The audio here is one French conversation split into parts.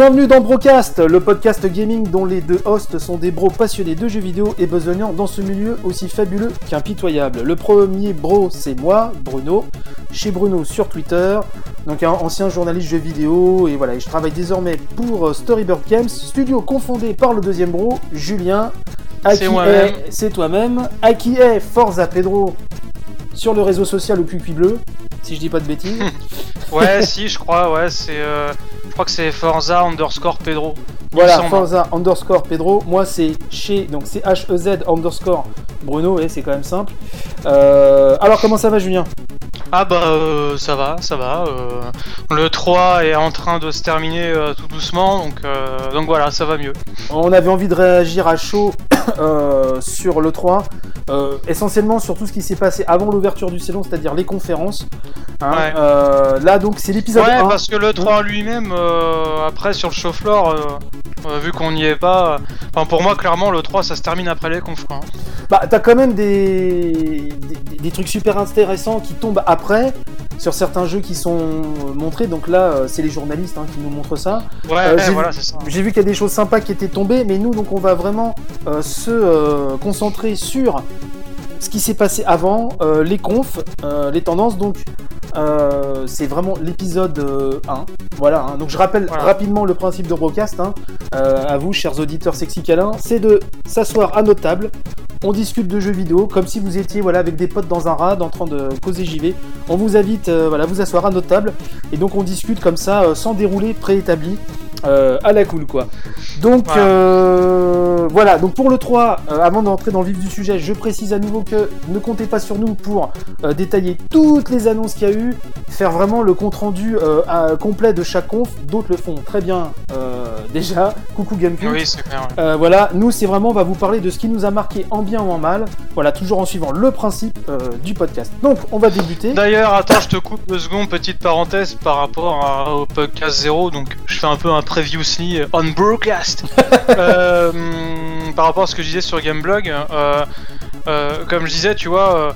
Bienvenue dans Brocast, le podcast gaming dont les deux hosts sont des bros passionnés de jeux vidéo et besognants dans ce milieu aussi fabuleux qu'impitoyable. Le premier bro, c'est moi, Bruno, chez Bruno sur Twitter, donc un ancien journaliste jeux vidéo, et voilà, et je travaille désormais pour euh, Storybird Games, studio confondé par le deuxième bro, Julien. à C'est qui est- C'est toi-même. À qui est Forza Pedro sur le réseau social au Cucuy Bleu, si je dis pas de bêtises. Ouais, si, je crois, ouais, c'est. euh, crois que c'est Forza underscore Pedro. Voilà. Forza underscore Pedro. Moi, c'est chez, donc c'est H-E-Z underscore Bruno, et c'est quand même simple. Euh, alors, comment ça va, Julien? Ah bah, euh, ça va, ça va. euh, le 3 est en train de se terminer euh, tout doucement, donc, donc voilà, ça va mieux. On avait envie de réagir à chaud sur le 3, euh, essentiellement sur tout ce qui s'est passé avant l'ouverture du salon, c'est-à-dire les conférences. hein. Ouais. Là, donc, c'est l'épisode Ouais, 1. parce que le 3 lui-même, après sur le show floor, vu qu'on n'y est pas, enfin pour moi, clairement, le 3 ça se termine après les confs. quoi, hein. Bah, t'as quand même des, des, des trucs super intéressants qui tombent après sur certains jeux qui sont montrés. Donc là, euh, c'est les journalistes hein, qui nous montrent ça. Ouais, Euh, j'ai voilà, vu- c'est ça. J'ai vu qu'il y a des choses sympas qui étaient tombées, mais nous, donc, on va vraiment euh, se euh, concentrer sur ce qui s'est passé avant, euh, les confs, euh, les tendances. Donc, euh, c'est vraiment l'épisode euh, 1. Voilà. hein. Donc, je rappelle Voilà. rapidement le principe de Brocast. hein. À vous, chers auditeurs sexy câlins, c'est de s'asseoir à notre table. On discute de jeux vidéo comme si vous étiez voilà avec des potes dans un rad en train de causer JV. On vous invite voilà à vous asseoir à notre table et donc on discute comme ça sans déroulé préétabli euh, à la cool quoi. Donc Voilà. euh, voilà, donc pour le 3, euh, avant d'entrer dans le vif du sujet, je précise à nouveau que ne comptez pas sur nous pour détailler toutes les annonces qu'il y a eu, faire vraiment le compte rendu à- complet de chaque conf, d'autres le font très bien déjà, coucou Gamecube. Oui, c'est clair. ouais. Voilà, nous c'est vraiment, on va vous parler de ce qui nous a marqué en bien ou en mal, voilà, toujours en suivant le principe du podcast. Donc on va débuter. D'ailleurs, attends, je te coupe deux secondes, petite parenthèse par rapport à- au podcast 0. Donc, je fais un peu un previously on broadcast. Euh, par rapport à ce que je disais sur Gameblog, euh, euh, comme je disais, tu vois, euh,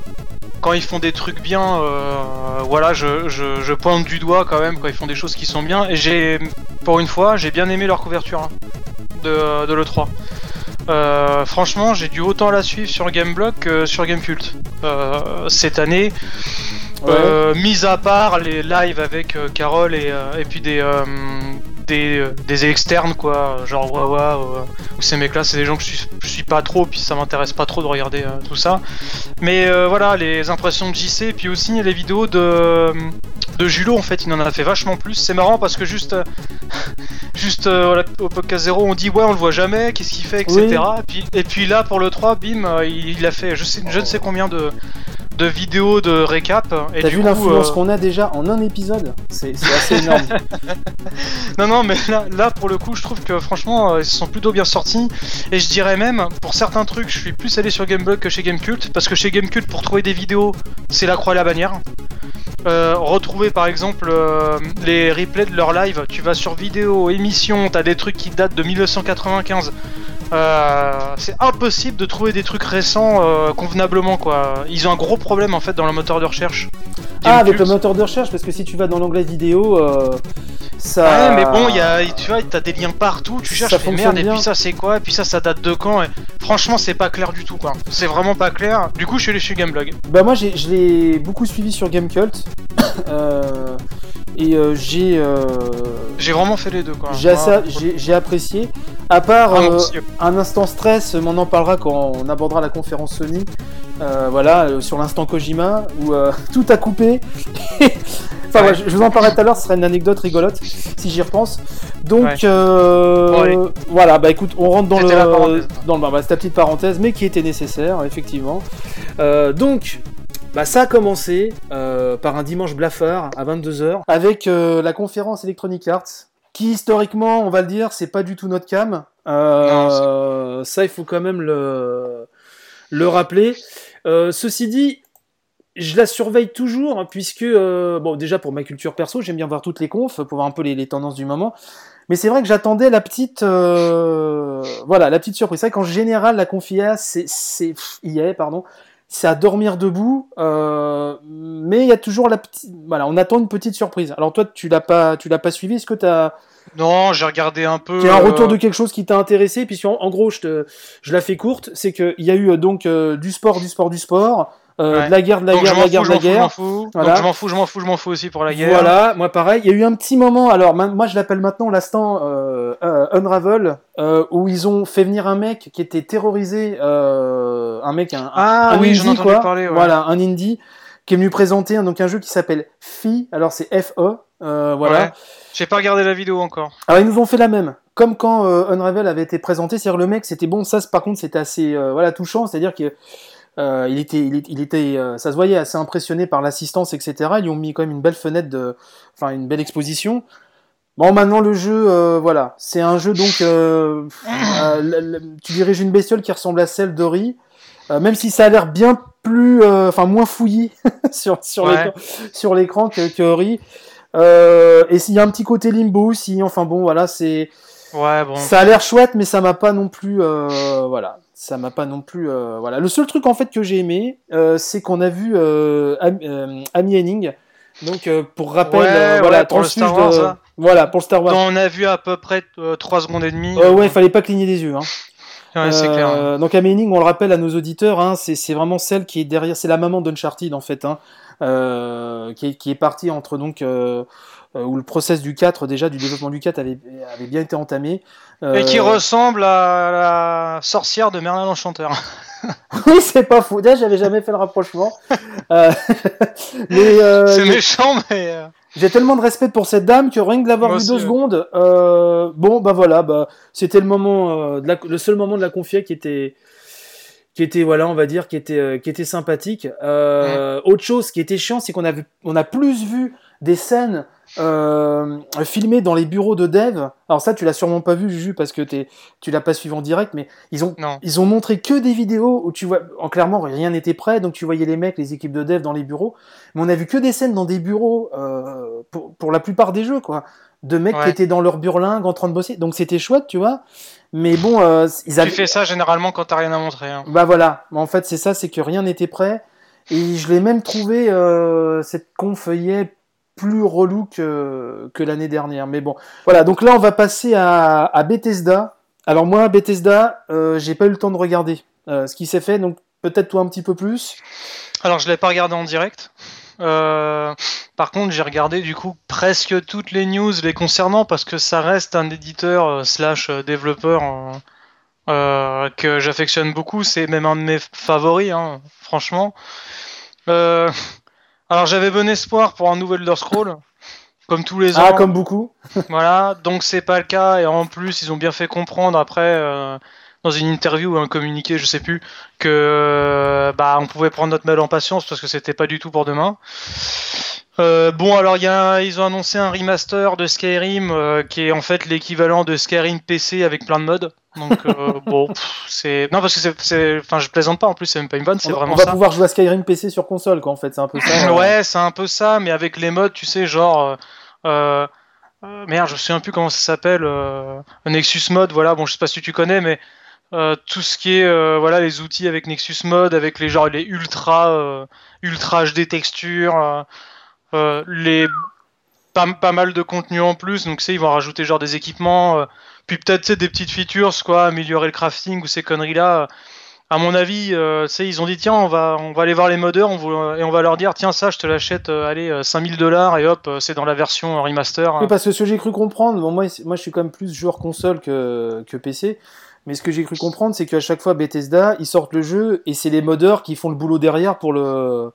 quand ils font des trucs bien, euh, voilà, je, je- je pointe du doigt quand même quand ils font des choses qui sont bien. Et j'ai, pour une fois, j'ai bien aimé leur couverture hein, de, de l'E3. Euh, franchement, j'ai dû autant la suivre sur Gameblog que sur Gamecult. Euh, cette année, Ouais. euh, mis à part les lives avec euh, Carole et, euh, et puis des, euh, des, euh, des externes, quoi, genre Wawa, euh, ou ces mecs-là, c'est des gens que je suis, je suis pas trop, puis ça m'intéresse pas trop de regarder euh, tout ça. Mais euh, voilà, les impressions de JC, puis aussi les vidéos de, de Julo, en fait, il en a fait vachement plus. C'est marrant parce que juste, juste voilà, au podcast 0, on dit ouais, on le voit jamais, qu'est-ce qu'il fait, etc. Et, puis, et puis là, pour le 3, bim, il, il a fait je, sais, je ne sais combien de, de vidéos de récap. Et T'as du vu coup, l'influence euh, qu'on a déjà en un épisode C'est assez énorme. Non, non, mais là, là, pour le coup, je trouve que franchement, euh, ils se sont plutôt bien sortis. Et je dirais même, pour certains trucs, je suis plus allé sur Gameblog que chez Gamecult. Parce que chez Gamecult, pour trouver des vidéos, c'est la croix et la bannière. Euh, retrouver par exemple euh, les replays de leur live, tu vas sur vidéo, émission, t'as des trucs qui datent de 1995. Euh, c'est impossible de trouver des trucs récents euh, convenablement quoi. Ils ont un gros problème en fait dans le moteur de recherche. ah, avec le moteur de recherche, parce que si tu vas dans l'onglet vidéo, euh, ça. Ouais, mais bon, y a, tu vois, t'as des liens partout, tu cherches, fonctionne merde, et puis ça c'est quoi, et puis ça ça date de quand, et franchement c'est pas clair du tout quoi. C'est vraiment pas clair. Du coup, je suis allé chez Gameblog. Bah moi j'ai- je l'ai beaucoup suivi sur Gamecult euh, et euh, j'ai euh, J'ai vraiment fait les deux quoi. j'ai j'ai- j'ai apprécié. À part Ah, euh, un instant stress, mais on en parlera quand on abordera la conférence Sony. Euh, voilà, euh, sur l'instant Kojima où euh, tout a coupé. enfin, Ouais. je, je vous en parlerai tout à l'heure, ce sera une anecdote rigolote si j'y repense. Donc Ouais. euh, Bon, allez. voilà, bah écoute, on rentre dans C'était la le parenthèse. dans le bah, c'est ta petite parenthèse, mais qui était nécessaire effectivement. Euh, donc bah, ça a commencé euh, par un dimanche blafard à 22h avec euh, la conférence Electronic Arts qui historiquement, on va le dire, c'est pas du tout notre cam. Euh, ça, il faut quand même le, le rappeler. Ceci dit, je la surveille toujours, hein, puisque, bon, déjà pour ma culture perso, j'aime bien voir toutes les confs, pour voir un peu les, les tendances du moment. Mais c'est vrai que j'attendais la petite, voilà, la petite surprise. C'est vrai qu'en général, la conf IA, c'est, c'est, pff, IA, pardon, c'est à dormir debout, euh, mais il y a toujours la petite, voilà, on attend une petite surprise. Alors toi, tu l'as pas, tu l'as pas suivi, est-ce que tu as Non, j'ai regardé un peu. tu as un retour euh, de quelque chose qui t'a intéressé, puis en, en gros, je te, je la fais courte, c'est que il y a eu euh, donc euh, du sport, du sport, du sport, euh, Ouais. de la guerre, de la donc guerre, de la guerre, de la guerre. Voilà. Je m'en fous, je m'en fous, je m'en fous aussi pour la guerre. Voilà, moi pareil. Il y a eu un petit moment, alors moi je l'appelle maintenant l'instant euh, euh, Unravel, euh, où ils ont fait venir un mec qui était terrorisé, euh, un mec, un, Ah un oui, indie, quoi. parler. ouais. Voilà, un indie qui est venu présenter un- donc un jeu qui s'appelle Fi, alors c'est F-E, voilà. Ouais. J'ai pas regardé la vidéo encore. Alors ils nous ont fait la même, comme quand euh, Unravel avait été présenté, c'est-à-dire le mec c'était bon, ça par contre c'était assez euh, voilà touchant, c'est-à-dire que euh, il était, il, il était, euh, ça se voyait assez impressionné par l'assistance, etc. Ils lui ont mis quand même une belle fenêtre de, enfin une belle exposition. Bon, maintenant le jeu, euh, voilà, c'est un jeu donc, euh, euh, le- le- tu diriges une bestiole qui ressemble à celle d'Ori, euh, même si ça a l'air bien plus, euh, enfin moins fouillis sur sur Ouais. l'écran, que, que Ori. Euh, et s'il y a un petit côté limbo aussi, enfin bon, voilà, c'est, Ouais, bon. ça a l'air chouette, mais ça m'a pas non plus, euh, voilà, ça m'a pas non plus, euh, voilà. Le seul truc en fait que j'ai aimé, euh, c'est qu'on a vu euh, Am- Amy Henning, donc pour rappel, Ouais, ouais, voilà, pour le Star Wars, de- ça. voilà, pour le Star Wars. dont on a vu à peu près 3 secondes et demie. Ouais, il fallait pas cligner des yeux. Hein. Ouais, clair. Euh, Donc Amy Hennig, on le rappelle à nos auditeurs, hein, c'est vraiment celle qui est derrière, c'est la maman d'Uncharted en fait, hein, qui, est, qui est partie entre donc où le process du 4 déjà du développement du 4 avait, avait bien été entamé. Euh, Et qui ressemble à la sorcière de Merlin l'Enchanteur. oui, c'est pas faux. Déjà, j'avais jamais fait le rapprochement. Euh, euh, c'est méchant, mais. euh, j'ai tellement de respect pour cette dame que rien que de l'avoir vu deux ouais. secondes, euh, bon bah voilà, bah c'était le moment, euh, de la- le seul moment de la confia qui était, qui était voilà, on va dire, qui était, euh, qui était sympathique. Euh, Autre chose qui était chiant, c'est qu'on a vu, on a plus vu des scènes euh, filmées dans les bureaux de dev. Alors ça, tu l'as sûrement pas vu, Juju, parce que t'es, tu l'as pas suivi en direct, mais ils ont Non. ils ont montré que des vidéos où tu vois, en clairement, rien n'était prêt, donc tu voyais les mecs, les équipes de dev dans les bureaux, mais on a vu que des scènes dans des bureaux euh, pour, pour la plupart des jeux, quoi, de mecs qui étaient dans leur burlingue en train de bosser, donc c'était chouette, tu vois, mais bon, euh, ils Tu avaient... fais ça généralement quand t'as rien à montrer. hein. Bah voilà, en fait c'est ça, c'est que rien n'était prêt, et je l'ai même trouvé, euh, cette conf EA plus relou que, que l'année dernière, mais bon, voilà, donc là on va passer à, Bethesda. Alors moi, Bethesda, euh, j'ai pas eu le temps de regarder euh, ce qui s'est fait, donc peut-être toi un petit peu plus. Alors, je l'ai pas regardé en direct. Euh, par contre, j'ai regardé du coup presque toutes les news les concernant parce que ça reste un éditeur slash développeur que j'affectionne beaucoup. C'est même un de mes favoris, hein, franchement. Euh, alors, j'avais bon espoir pour un nouvel Elder Scroll, comme tous les ans. Ah, comme beaucoup. Voilà, donc c'est pas le cas, et en plus, ils ont bien fait comprendre après, euh, dans une interview ou un communiqué, je sais plus, que euh, bah, on pouvait prendre notre mal en patience parce que c'était pas du tout pour demain. Euh, bon, alors il y a, ils ont annoncé un remaster de Skyrim qui est en fait l'équivalent de Skyrim PC avec plein de modes. Donc euh, bon, c'est non parce que c'est- enfin je plaisante pas en plus, c'est même pas une vanne, c'est vraiment on va ça. pouvoir jouer à Skyrim PC sur console, quoi, en fait, c'est un peu ça. euh. Ouais, c'est un peu ça, mais avec les modes, tu sais, genre. euh, euh, euh, merde, je me souviens plus comment ça s'appelle. euh, Nexus Mode, voilà. Bon, je sais pas si tu connais, mais euh, tout ce qui est euh, voilà les outils avec Nexus Mode, avec les genre les ultra euh, ultra HD textures, euh, euh, les pas, pas mal de contenu en plus. Donc, tu sais, ils vont rajouter genre des équipements, euh, puis peut-être des petites features, quoi, améliorer le crafting ou ces conneries-là. À mon avis, euh, ils ont dit tiens, on va, on va aller voir les modeurs et on va leur dire tiens, ça, je te l'achète, euh, allez, euh, 5000 dollars et hop, euh, c'est dans la version euh, remaster. Oui, parce que ce que j'ai cru comprendre, bon, moi je suis quand même plus joueur console que, que PC, mais ce que j'ai cru comprendre, c'est qu'à chaque fois Bethesda, ils sortent le jeu et c'est les modeurs qui font le boulot derrière pour le,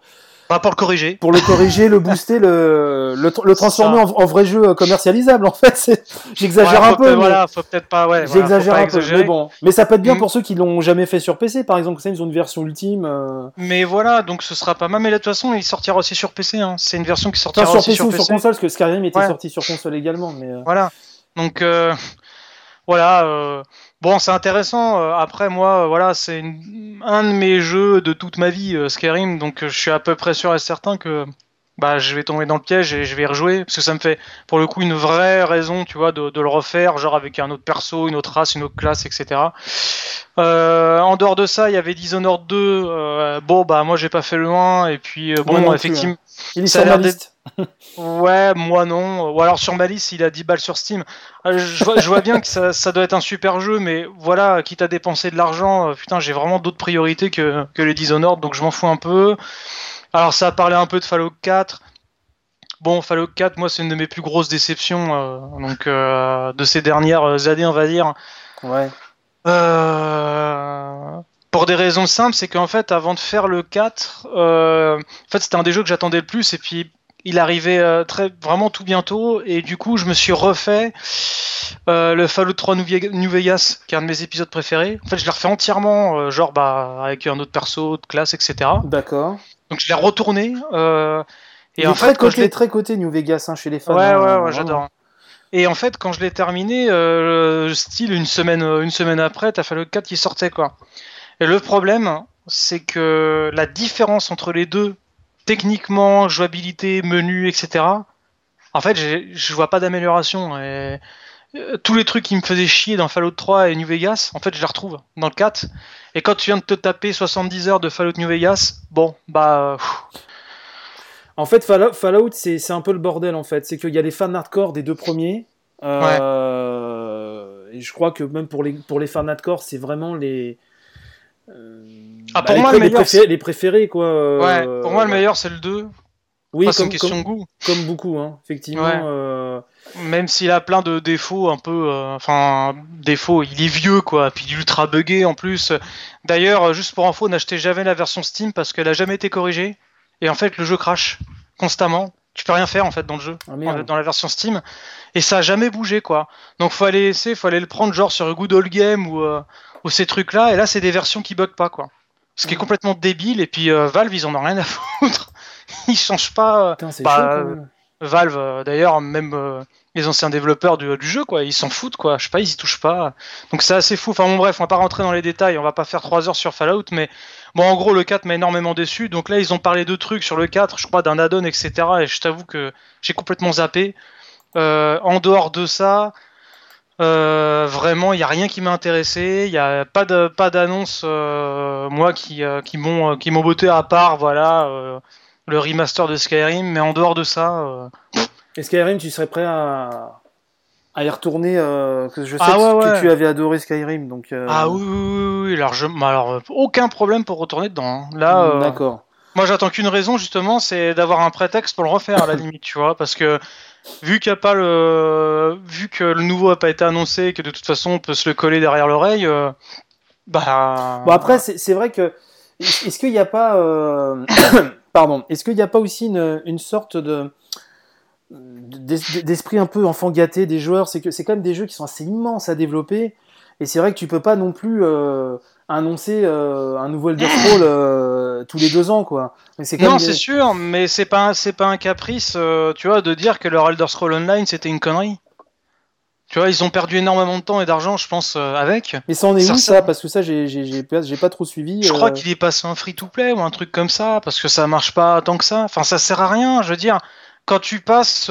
Pas pour le corriger. pour le corriger, le booster, le, le, tr- le transformer en, en vrai jeu commercialisable. En fait, j'exagère Ouais, un peu. mais- Voilà, faut peut-être pas, ouais. J'exagère un peu, mais bon. Mais ça peut être bien Mm. pour ceux qui l'ont jamais fait sur PC, par exemple. Ça, ils ont une version ultime. euh, Mais voilà, donc ce sera pas mal. Mais là, de toute façon, il sortira aussi sur PC. Hein. C'est une version qui sortira Enfin, sur aussi PC sur ou PC. sur console, parce que Skyrim était Ouais. sorti sur console également. Mais euh, Voilà. Donc euh, voilà. Bon, c'est intéressant. Euh, Après, moi, euh, voilà, c'est une- un de mes jeux de toute ma vie, euh, Skyrim. Donc, je suis à peu près sûr et certain que bah je vais tomber dans le piège et je vais y rejouer parce que ça me fait pour le coup une vraie raison, tu vois, de, de le refaire, genre avec un autre perso, une autre race, une autre classe, etc. Euh, en dehors de ça, il y avait Dishonored 2. euh, bon, bah moi j'ai pas fait le 1 et puis euh, non bon, plus, effectivement. Il est Ça sur ma l'air liste. Ouais, moi non. Ou alors sur ma liste, il a 10 balles sur Steam. Euh, Je vois, je vois bien que ça, ça doit être un super jeu, mais voilà, quitte à dépenser de l'argent, euh, putain, j'ai vraiment d'autres priorités que, que les Dishonored, donc je m'en fous un peu. Alors ça a parlé un peu de Fallout 4. Bon, Fallout 4, moi, c'est une de mes plus grosses déceptions euh, donc, euh, de ces dernières années, on va dire. Ouais. Euh, pour des raisons simples, c'est qu'en fait, avant de faire le 4, euh, en fait, c'était un des jeux que j'attendais le plus, et puis il arrivait euh, très, vraiment tout bientôt, et du coup, je me suis refait euh, le Fallout 3 New Vegas- qui est un de mes épisodes préférés. En fait, je l'ai refait entièrement, genre bah, avec un autre perso, de classe, etc. D'accord. Donc, je l'ai retourné. et Il en est très fait, quand je l'ai très côté New Vegas hein, chez les fans. Ouais, hein, ouais, ouais, vraiment. j'adore. Et en fait, quand je l'ai terminé, euh, style une semaine, une semaine après, t'as fait le 4 qui sortait, quoi. Et le problème, c'est que la différence entre les deux, techniquement, jouabilité, menu, etc., en fait, je vois pas d'amélioration. Et euh, tous les trucs qui me faisaient chier dans Fallout 3 et New Vegas, en fait, je les retrouve dans le 4. Et quand tu viens de te taper 70 heures de Fallout New Vegas, bon, bah. pff, En fait, Fallout, c'est un peu le bordel en fait. C'est qu'il y a les fans hardcore des deux premiers. euh, Et je crois que même pour les, pour les fans hardcore, c'est vraiment les. Euh, Ah, pour les, moi, pré- le les meilleur, préférés, les préférés, quoi. euh, Ouais, pour moi, le meilleur, c'est le 2. Oui, Enfin, c'est comme, une question comme, de goût. comme beaucoup, hein, effectivement. Ouais. euh, Même s'il a plein de défauts, un peu, euh, enfin, défauts, il est vieux quoi, puis il est ultra buggé en plus. D'ailleurs, juste pour info, n'achetez jamais la version Steam parce qu'elle a jamais été corrigée. Et en fait, le jeu crash constamment. Tu peux rien faire en fait dans le jeu, Ah, en- dans la version Steam. Et ça a jamais bougé quoi. Donc faut aller essayer, faut aller le prendre genre sur Good Old Game ou, euh, ou ces trucs là. Et là, c'est des versions qui bug pas quoi. Ce qui est Ah. complètement débile. Et puis euh, Valve, ils en ont rien à foutre. ils changent pas. euh, Putain, Bah, chaud euh. Valve, d'ailleurs, même les anciens développeurs du, du jeu, quoi, ils s'en foutent, quoi. Je sais pas, ils y touchent pas. Donc c'est assez fou. Enfin bon, bref, on va pas rentrer dans les détails, on va pas faire 3 heures sur Fallout, mais bon, en gros, le 4 m'a énormément déçu. Donc là, ils ont parlé de trucs sur le 4, je crois, d'un add-on, etc. Et je t'avoue que j'ai complètement zappé. Euh, en dehors de ça, euh, vraiment, il n'y a rien qui m'a intéressé. Il n'y a pas de pas d'annonce, euh, moi, qui, euh, qui m'ont qui m'ont botté à part, voilà, le remaster de Skyrim. Mais en dehors de ça, Et Skyrim, tu serais prêt à, à y retourner que Je sais Ah que, ouais, que ouais. tu avais adoré Skyrim, donc. ah oui, oui, oui, oui, alors, je- mais alors, aucun problème pour retourner dedans. hein. Là, D'accord. moi, j'attends qu'une raison justement, c'est d'avoir un prétexte pour le refaire à la limite, tu vois, parce que vu qu'il a pas le, vu que le nouveau a pas été annoncé, que de toute façon on peut se le coller derrière l'oreille, euh, bah. Bon après, c'est vrai que est-ce qu'il n'y a pas, euh, pardon, est-ce qu'il n'y a pas aussi une, une sorte de d'es- d'esprit un peu enfant gâté des joueurs? C'est que c'est quand même des jeux qui sont assez immenses à développer, et c'est vrai que tu peux pas non plus euh, annoncer un nouveau Elder Scroll euh, tous les deux ans, quoi. Mais c'est Non, c'est sûr, mais c'est pas un- c'est pas un caprice, euh, tu vois, de dire que leur Elder Scroll Online c'était une connerie. Tu vois, ils ont perdu énormément de temps et d'argent, je pense, euh, avec. Mais ça en est Ça où ça Parce que ça, j'ai j'ai- j'ai pas, j'ai pas trop suivi. Je crois qu'il est passé en free-to-play ou un truc comme ça, parce que ça marche pas tant que ça. Enfin, ça sert à rien. Je veux dire, quand tu passes,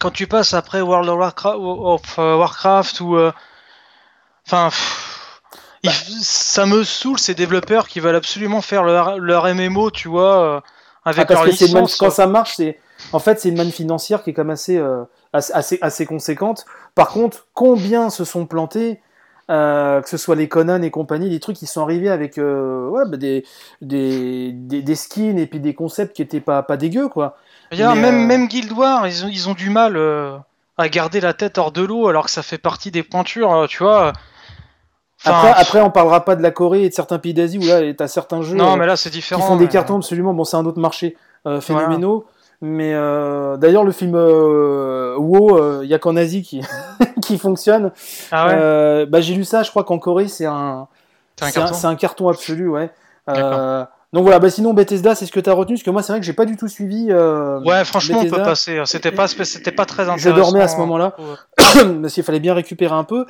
quand tu passes après World of Warcraft, of, Warcraft ou, enfin, pff, il- ça me saoule ces développeurs qui veulent absolument faire leur, leur MMO, tu vois, euh, Ah, avec parce leur que quand ça marche, c'est en fait c'est une manne financière qui est quand même assez, euh, assez, assez, conséquente. Par contre, combien se sont plantés, euh, que ce soit les Conan et compagnie, des trucs qui sont arrivés avec euh, ouais, bah, des, des, des, des skins et puis des concepts qui étaient pas, pas dégueux quoi. Regarde, même, même Guild Wars, ils ont, ils ont du mal à garder la tête hors de l'eau alors que ça fait partie des pointures, tu vois. Enfin, Après, après, on parlera pas de la Corée et de certains pays d'Asie où là, t'as certains jeux non, euh, mais là c'est qui différent. font des mais- cartons absolument. Bon, c'est un autre marché euh, phénoménaux. Mais euh, d'ailleurs, le film euh, WoW, il y a qu'en Asie qui, qui fonctionne. Ah ouais, Euh, bah, j'ai lu ça, je crois qu'en Corée, c'est un, c'est un c'est un, carton. c'est un carton absolu, ouais. Euh, donc voilà, bah, sinon Bethesda, c'est ce que tu as retenu, parce que moi, c'est vrai que j'ai pas du tout suivi. euh, Ouais, franchement, on peut passer. hein. C'était pas, c'était pas très Je intéressant. dormais à ce moment-là. Ouais. parce qu'il fallait bien récupérer un peu.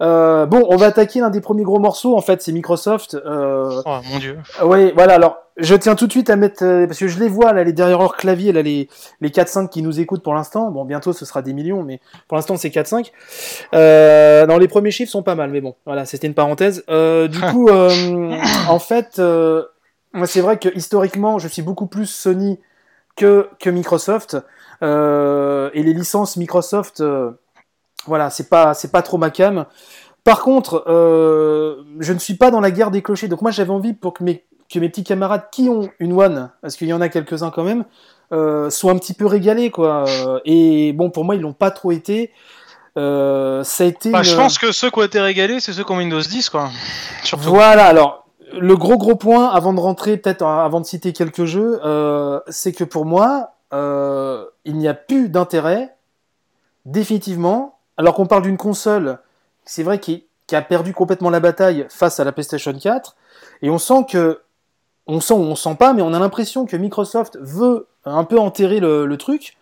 Euh, bon, on va attaquer l'un des premiers gros morceaux, en fait, c'est Microsoft. Euh, Oh mon dieu. oui, voilà, alors, je tiens tout de suite à mettre, euh, parce que je les vois là, les derrière leur clavier, là, les, les 4-5 qui nous écoutent pour l'instant. Bon, bientôt ce sera des millions, mais pour l'instant c'est 4-5. Euh, non, les premiers chiffres sont pas mal, mais bon, voilà, c'était une parenthèse. Euh, du coup, euh, en fait, euh, moi c'est vrai que historiquement, je suis beaucoup plus Sony que, que Microsoft. Euh, et les licences Microsoft, euh, voilà, c'est pas, c'est pas trop ma cam. Par contre, euh, je ne suis pas dans la guerre des clochers. Donc moi, j'avais envie pour que mes, que mes petits camarades qui ont une One, parce qu'il y en a quelques-uns quand même, euh, soient un petit peu régalés, quoi. Euh, Et bon, pour moi, ils l'ont pas trop été. Euh, ça a été. Bah, une- je pense que ceux qui ont été régalés, c'est ceux qui ont Windows 10, quoi. Surtout. Voilà, alors, le gros gros point, avant de rentrer, peut-être avant de citer quelques jeux, c'est que pour moi, il n'y a plus d'intérêt, définitivement, alors qu'on parle d'une console, c'est vrai, qui, qui a perdu complètement la bataille face à la PlayStation 4, et on sent que, on sent ou on sent pas, mais on a l'impression que Microsoft veut un peu enterrer le, le truc,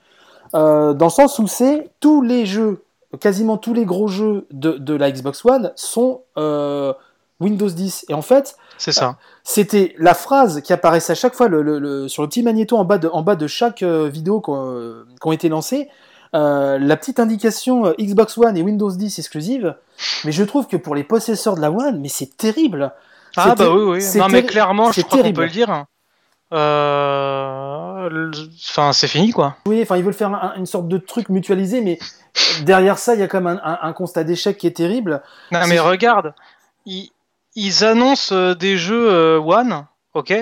euh, dans le sens où c'est tous les jeux, quasiment tous les gros jeux de, de la Xbox One sont euh, Windows 10. Et en fait, C'est ça. c'était la phrase qui apparaissait à chaque fois le, le- le- sur le petit magnéto en bas de, en bas de chaque euh, vidéo qui ont, qui ont été lancées. Euh, la petite indication euh, Xbox One et Windows 10 exclusive, mais je trouve que pour les possesseurs de la One, mais c'est terrible. Ah bah oui, oui. Non mais clairement, je crois qu'on terrible. peut le dire. Euh... le- Enfin, c'est fini, quoi. Oui, enfin, ils veulent faire un- une sorte de truc mutualisé, mais derrière ça, il y a quand même un, un- un constat d'échec qui est terrible. Non mais regarde, ils, ils annoncent euh, des jeux euh, One, ok,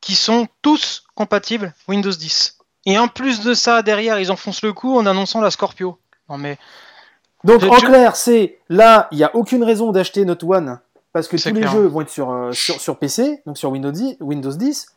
qui sont tous compatibles Windows 10. Et en plus de ça, derrière, ils enfoncent le coup en annonçant la Scorpio. Non mais Donc, en clair, c'est là, il n'y a aucune raison d'acheter notre One parce que tous les jeux vont être sur, euh, sur, sur PC, donc sur Windows 10. Windows 10.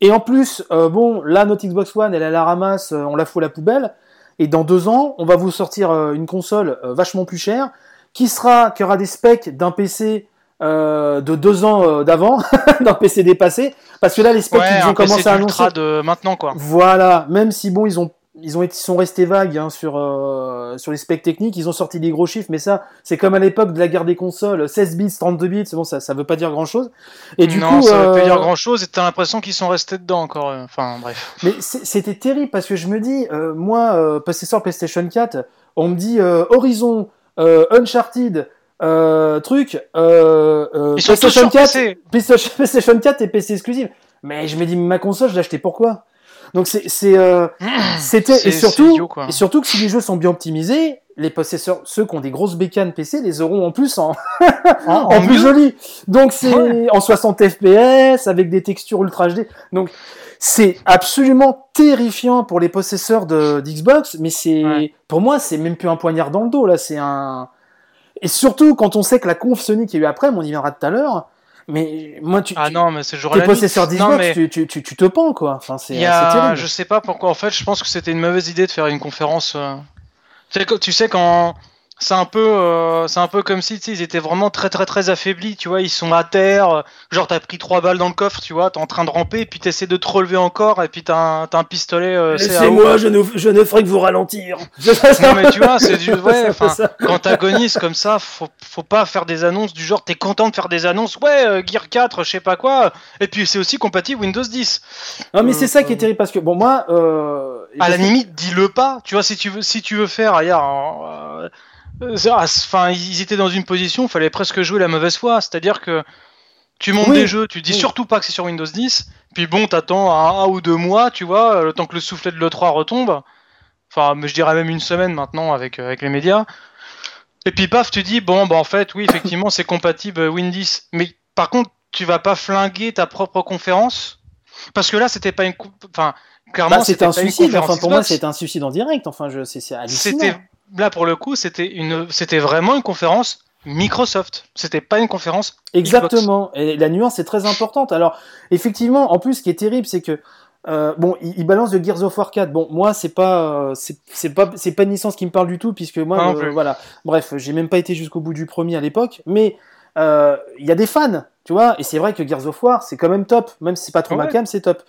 Et en plus, euh, bon, là, notre Xbox One, elle à la ramasse, euh, on la fout à la poubelle. Et dans deux ans, on va vous sortir une console vachement plus chère qui sera, qui aura des specs d'un PC euh, de deux ans euh, d'avant, d'un PC dépassé. Parce que là, les specs ouais, un ont commencé à annoncer. de maintenant quoi. Voilà, même si bon, ils ont ils ont été, ils sont restés vagues hein, sur euh, sur les specs techniques, ils ont sorti des gros chiffres, mais ça, c'est comme à l'époque de la guerre des consoles, 16 bits, 32 bits, bon, ça ça veut pas dire grand chose. Et du non, coup, ça veut pas dire grand chose et t'as l'impression qu'ils sont restés dedans encore. Enfin bref. mais c'était terrible parce que je me dis, moi, euh, possesseur PlayStation 4, on me dit Horizon, Uncharted, euh, truc, euh, euh, PlayStation sur 4, PC. PlayStation, PlayStation 4 et PC exclusive. Mais je me dis, ma console, je l'ai achetée pourquoi Donc c'est c'est euh, c'était C'est- et surtout idiot, et surtout que si les jeux sont bien optimisés, les possesseurs, ceux qui ont des grosses bécanes PC, les auront en plus en, En, en en plus joli. Donc c'est Ouais. en 60 FPS avec des textures ultra HD. Donc c'est absolument terrifiant pour les possesseurs de d'Xbox, mais c'est Ouais. pour moi c'est même plus un poignard dans le dos là, c'est un et surtout quand on sait que la conf Sony qui a eu après, mais on y viendra tout à l'heure. Mais moi tu, Ah non, mais c'est genre t'es possesseur d'Xbox, mais tu, tu, tu, tu te pends quoi. Enfin c'est a, terrible. je sais pas pourquoi. En fait, je pense que c'était une mauvaise idée de faire une conférence. euh, Tu sais, quand- tu sais quand c'est un peu, euh, c'est un peu comme si ils étaient vraiment très très très affaiblis. Tu vois, ils sont à terre. euh, Genre t'as pris trois balles dans le coffre, tu vois, t'es en train de ramper, et puis t'essaies de te relever encore, et puis t'as un, t'as un pistolet. euh, c'est. Laissez-moi, je ne, je ne ferai que vous ralentir. Non mais tu vois, c'est du ouais. Quand t'agonises comme ça, faut, faut pas faire des annonces du genre t'es content de faire des annonces, ouais, euh, Gear 4, je sais pas quoi, et puis c'est aussi compatible Windows 10. Non, mais c'est ça qui est terrible parce que, bon, moi, À la limite, dis-le pas, tu vois, si tu veux, si tu veux faire, euh, euh, ah, enfin, ils étaient dans une position, fallait presque jouer la mauvaise foi, c'est-à-dire que tu montes Oui, des jeux, tu dis oui. surtout pas que c'est sur Windows 10, puis bon, t'attends un, un ou deux mois, tu vois, le temps que le soufflet de l'E3 retombe, enfin, je dirais même une semaine maintenant avec, euh, avec les médias, et puis paf, tu dis, bon, bah en fait, oui, effectivement, c'est compatible Windows 10, mais par contre, tu vas pas flinguer ta propre conférence, parce que là, c'était pas une... Enfin, clairement, Bah, c'était un suicide. Enfin, pour moi, c'était un suicide en direct. Enfin, je, c'est hallucinant. C'était là pour le coup, c'était une, c'était vraiment une conférence Microsoft. C'était pas une conférence. Exactement. Et la nuance est très importante. Alors, effectivement, en plus, ce qui est terrible, c'est que euh, bon, il, il balance de Gears of War 4. Bon, moi, c'est pas, euh, c'est, pas, c'est pas une licence qui me parle du tout, puisque moi, euh, voilà. Bref, j'ai même pas été jusqu'au bout du premier à l'époque, mais il y a des fans, tu vois. Et c'est vrai que Gears of War, c'est quand même top, même si c'est pas trop ma cam, c'est top.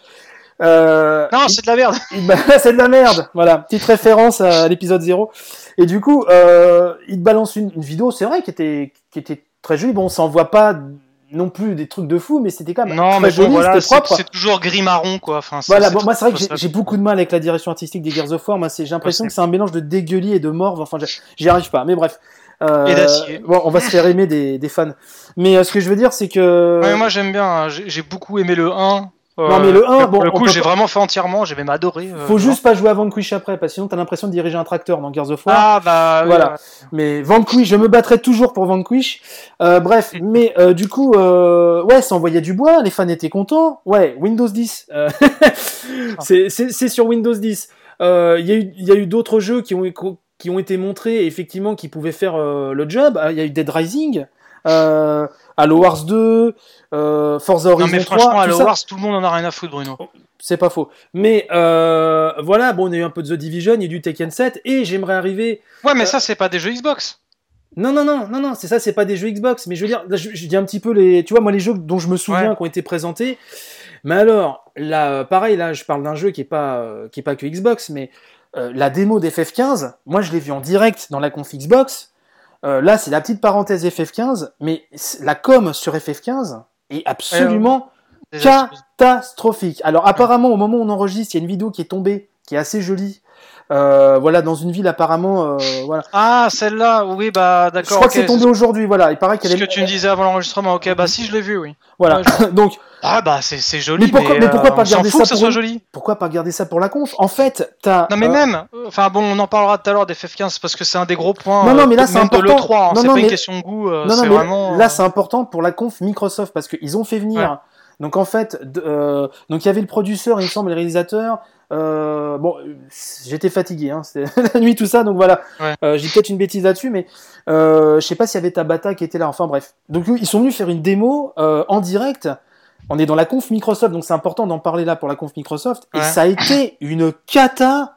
Euh, Non, c'est de la merde. Bah, c'est de la merde. Voilà, petite référence à l'épisode 0. Et du coup, euh, il te balance une, une vidéo, c'est vrai, qui était, qui était très jolie. Bon, on s'en voit pas non plus des trucs de fou, mais c'était quand même Non, très mais bon, joli, voilà, c'était propre. c'est toujours gris-marron, quoi. Enfin, c'est- Voilà, bon, moi c'est vrai que j'ai- beaucoup de mal avec la direction artistique des Gears of War. J'ai l'impression Ouais, que c'est un mélange de dégueulis et de morve. Enfin, j'y arrive pas. Mais bref. Euh, Et d'acier. Bon, on va se faire aimer des, des fans. Mais euh, ce que je veux dire, c'est que. Ouais, moi j'aime bien, hein. j'ai j'ai beaucoup aimé le 1. Euh, Non, mais le 1, bon, le coup, j'ai pas- vraiment fait entièrement, j'ai même adoré. euh, Faut juste pas jouer à Vanquish après, parce que sinon t'as l'impression de diriger un tracteur dans Gears of War. Ah, bah, Voilà. ouais. Mais Vanquish, je me battrai toujours pour Vanquish. Euh, bref, mais du coup, ouais, ça envoyait du bois, les fans étaient contents. Ouais, Windows 10. euh, c'est- sur Windows 10. Euh, Il y a eu, il y a eu d'autres jeux qui ont, qui ont été montrés, effectivement, qui pouvaient faire euh, le job. Ah, Il y a eu Dead Rising, euh, Halo Wars 2, euh, Forza Non, Horizon mais 3. franchement, tout Halo ça. Wars, tout le monde en a rien à foutre, Bruno. C'est pas faux. Mais euh, voilà, bon, on a eu un peu de The Division, il y a eu du Tekken 7, et j'aimerais arriver Ouais, mais ça, c'est pas des jeux Xbox. Non, non, non, non, non, c'est ça, c'est pas des jeux Xbox, mais je veux dire, là, je, je dis un petit peu les, tu vois, moi, les jeux dont je me souviens Ouais. qui ont été présentés. Mais alors, là, pareil, là, je parle d'un jeu qui est pas, qui est pas que Xbox, mais euh, la démo d'FF15, moi, je l'ai vu en direct dans la conf Xbox. Euh, là, c'est la petite parenthèse FF15, mais la com sur FF15 est absolument catastrophique. Alors apparemment, au moment où on enregistre, il y a une vidéo qui est tombée, qui est assez jolie. Euh, voilà, dans une ville apparemment, euh, voilà. Ah, celle-là, oui, bah, Je d'accord. crois ok, que c'est tombé aujourd'hui. Voilà, il paraît qu'elle ce est. que tu me disais avant l'enregistrement. Ok, bah, si, je l'ai vu, oui. Voilà. Ouais, Donc Ah, bah, c'est c'est joli. Mais pourquoi- mais pourquoi euh, pas garder ça pour soit une- joli pourquoi pas garder ça pour la conf En fait, t'as. Non mais euh, même, euh, enfin bon, on en parlera tout à l'heure des FF15 parce que c'est un des gros points. Non, non, mais là, euh, c'est important. l'E3, hein, Non, c'est non, pas une mais- question de goût, euh, Non, non, c'est mais vraiment. là, c'est important pour la conf Microsoft parce qu'ils ont fait venir. Ouais. Donc en fait, euh, donc il y avait le producteur, il me semble, le réalisateur. Euh, bon, j'étais fatigué, hein, c'était la nuit, tout ça, donc voilà. Ouais. Euh, J'ai peut-être une bêtise là-dessus, mais euh, je sais pas s'il y avait Tabata qui était là. Enfin bref. Donc ils sont venus faire une démo euh, en direct. On est dans la conf Microsoft, donc c'est important d'en parler là pour la conf Microsoft. Et ça a été une cata,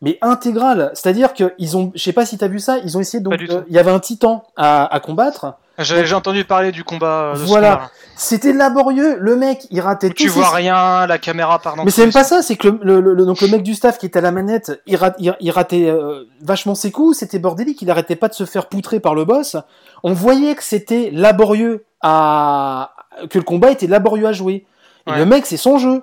mais intégrale. C'est-à-dire qu'ils ont, je sais pas si t'as vu ça, ils ont essayé donc, il y avait un titan à, à combattre. J'ai entendu parler du combat. euh, de Voilà. C'était laborieux. Le mec, il ratait Où tous tu ses- vois rien, la caméra part dans Mais c'est même pas ça, c'est que le, le- le- donc le mec du staff qui était à la manette, il, rat- il- il ratait euh, vachement ses coups, c'était bordélique, il arrêtait pas de se faire poutrer par le boss. On voyait que c'était laborieux à que le combat était laborieux à jouer. Et Ouais. le mec, c'est son jeu.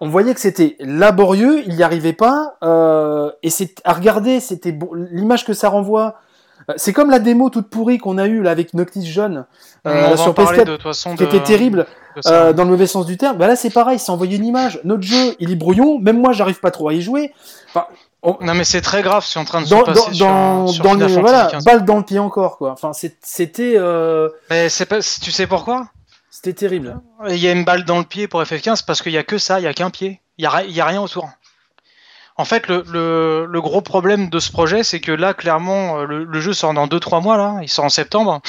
On voyait que c'était laborieux, il n'y arrivait pas, euh, et c'est à regarder, c'était l'image que ça renvoie. Euh, C'est comme la démo toute pourrie qu'on a eue là avec Noctis Jaune euh, sur parler PS4, de toute façon. qui était terrible de euh, dans le mauvais sens du terme. Bah là c'est pareil, c'est envoyer une image. Notre jeu, il est brouillon. Même moi, j'arrive pas trop à y jouer. Non mais c'est très grave, c'est en train de Dans, se passer dans, sur, dans, sur dans le, voilà, balle dans le pied encore quoi. Enfin, c'était, euh, Mais c'est pas, tu sais pourquoi? c'était terrible. Il y a une balle dans le pied pour FF15 parce qu'il y a que ça, il y a qu'un pied, il y a, y a rien autour. En fait, le, le, le gros problème de ce projet, c'est que là, clairement, euh, le, le jeu sort dans 2-3 mois, là, il sort en septembre.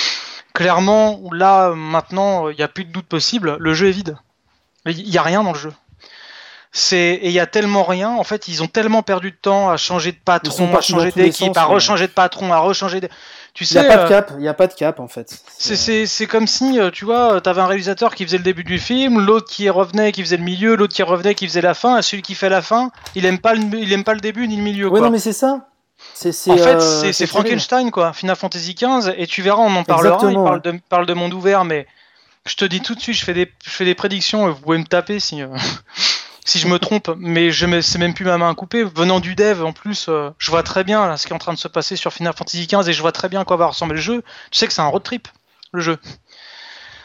Clairement, là, maintenant, il n'y a plus de doute possible, le jeu est vide. Il n'y a rien dans le jeu. C'est et il y a tellement rien. En fait, ils ont tellement perdu de temps à changer de patron, à changer d'équipe, à ouais. rechanger de patron, à rechanger. De... Tu Il sais, y a pas euh, de cap. Il y a pas de cap en fait. c'est- c'est c'est comme si, euh, tu vois, t'avais un réalisateur qui faisait le début du film, l'autre qui revenait, qui faisait le milieu, l'autre qui revenait, qui faisait la fin, et celui qui fait la fin, il aime pas le, il aime pas le début ni le milieu. Ouais, quoi. non mais c'est ça. C'est, c'est, En fait, euh, c'est. Frankenstein, quoi. Final Fantasy XV, et tu verras, on en parlera. Il parle de, parle de monde ouvert, mais je te dis tout de suite, je fais des, je fais des prédictions, et vous pouvez me taper si, euh, si je me trompe, mais je me, c'est même plus ma main coupée. Venant du dev, en plus, euh, je vois très bien là, ce qui est en train de se passer sur Final Fantasy XV, et je vois très bien à quoi va ressembler le jeu. Tu sais que c'est un road trip, le jeu.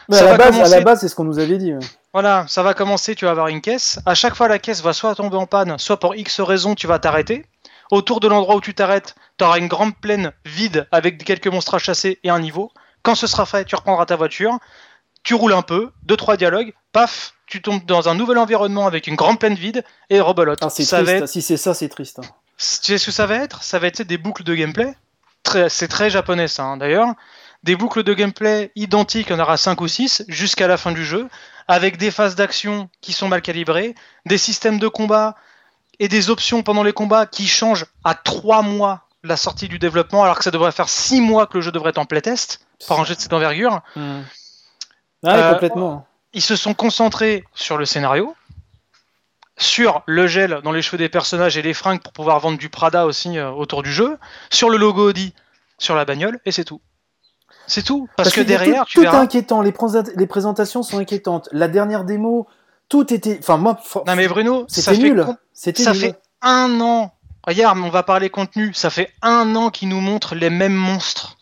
Mais à la base, à commencer- la base, c'est ce qu'on nous avait dit. ouais. Voilà, ça va commencer, tu vas avoir une caisse. À chaque fois, la caisse va soit tomber en panne, soit pour X raison, tu vas t'arrêter. Autour de l'endroit où tu t'arrêtes, tu auras une grande plaine vide avec quelques monstres à chasser et un niveau. Quand ce sera fait, tu reprendras ta voiture, tu roules un peu, deux trois dialogues, paf, tu tombes dans un nouvel environnement avec une grande plaine vide et rebelote. Ah, ça va être, Si c'est ça, c'est triste. hein. tu sais ce que ça va être? Ça va être des boucles de gameplay. C'est très japonais ça hein, d'ailleurs. Des boucles de gameplay identiques, il y en aura 5 ou 6 jusqu'à la fin du jeu, avec des phases d'action qui sont mal calibrées, des systèmes de combat et des options pendant les combats qui changent à 3 mois la sortie du développement, alors que ça devrait faire 6 mois que le jeu devrait être en playtest, par un jeu de cette envergure. Ouais, Euh, complètement. Ils se sont concentrés sur le scénario, sur le gel dans les cheveux des personnages et les fringues pour pouvoir vendre du Prada aussi euh, autour du jeu, sur le logo Audi, sur la bagnole, et c'est tout. C'est tout. Parce, que derrière, tout, tu tout est verras. inquiétant. Les, présen- les présentations sont inquiétantes. La dernière démo, tout était. Enfin, moi, Non mais Bruno, c'était fait nul. C'était ça nul. fait un an. Regarde, on va parler contenu. Ça fait un an qu'ils nous montrent les mêmes monstres.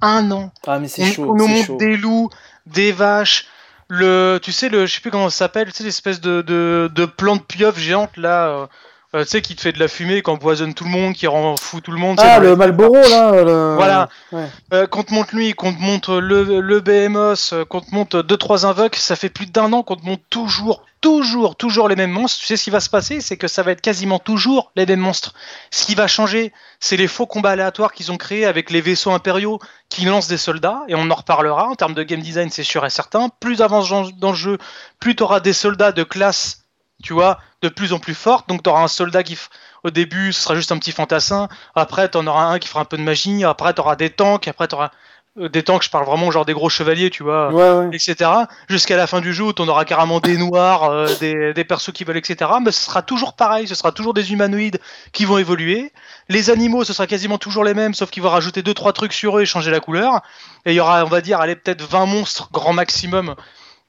Un an. Ah, mais c'est chaud. on nous montre chaud. des loups, des vaches, le, tu sais le, je sais plus comment ça s'appelle, tu sais l'espèce de, de, de plante pieuvre géante là, euh, euh, tu sais qui te fait de la fumée, qui empoisonne tout le monde, qui rend fou tout le monde. Ah, le Malboro, là. le- Voilà. Ouais. Euh, qu'on te montre lui, qu'on te montre le, le BMOS, euh, qu'on te deux trois invoques, ça fait plus d'un an qu'on te montre toujours, toujours, toujours les mêmes monstres. Tu sais ce qui va se passer, c'est que ça va être quasiment toujours les mêmes monstres. Ce qui va changer, c'est les faux combats aléatoires qu'ils ont créés avec les vaisseaux impériaux qui lancent des soldats, et on en reparlera. En termes de game design, c'est sûr et certain. Plus avance dans le jeu, plus tu auras des soldats de classe, tu vois, de plus en plus forte. Donc tu auras un soldat qui, au début, ce sera juste un petit fantassin. Après, tu en auras un qui fera un peu de magie. Après, tu auras des tanks. Après, tu auras des tanks, je parle vraiment genre des gros chevaliers, tu vois, Ouais, ouais. etc. Jusqu'à la fin du jeu où tu auras carrément des noirs, euh, des, des persos qui veulent, etc. Mais ce sera toujours pareil, ce sera toujours des humanoïdes qui vont évoluer. Les animaux, ce sera quasiment toujours les mêmes, sauf qu'ils vont rajouter deux trois trucs sur eux et changer la couleur. Et il y aura, on va dire, allez, peut-être 20 monstres, grand maximum,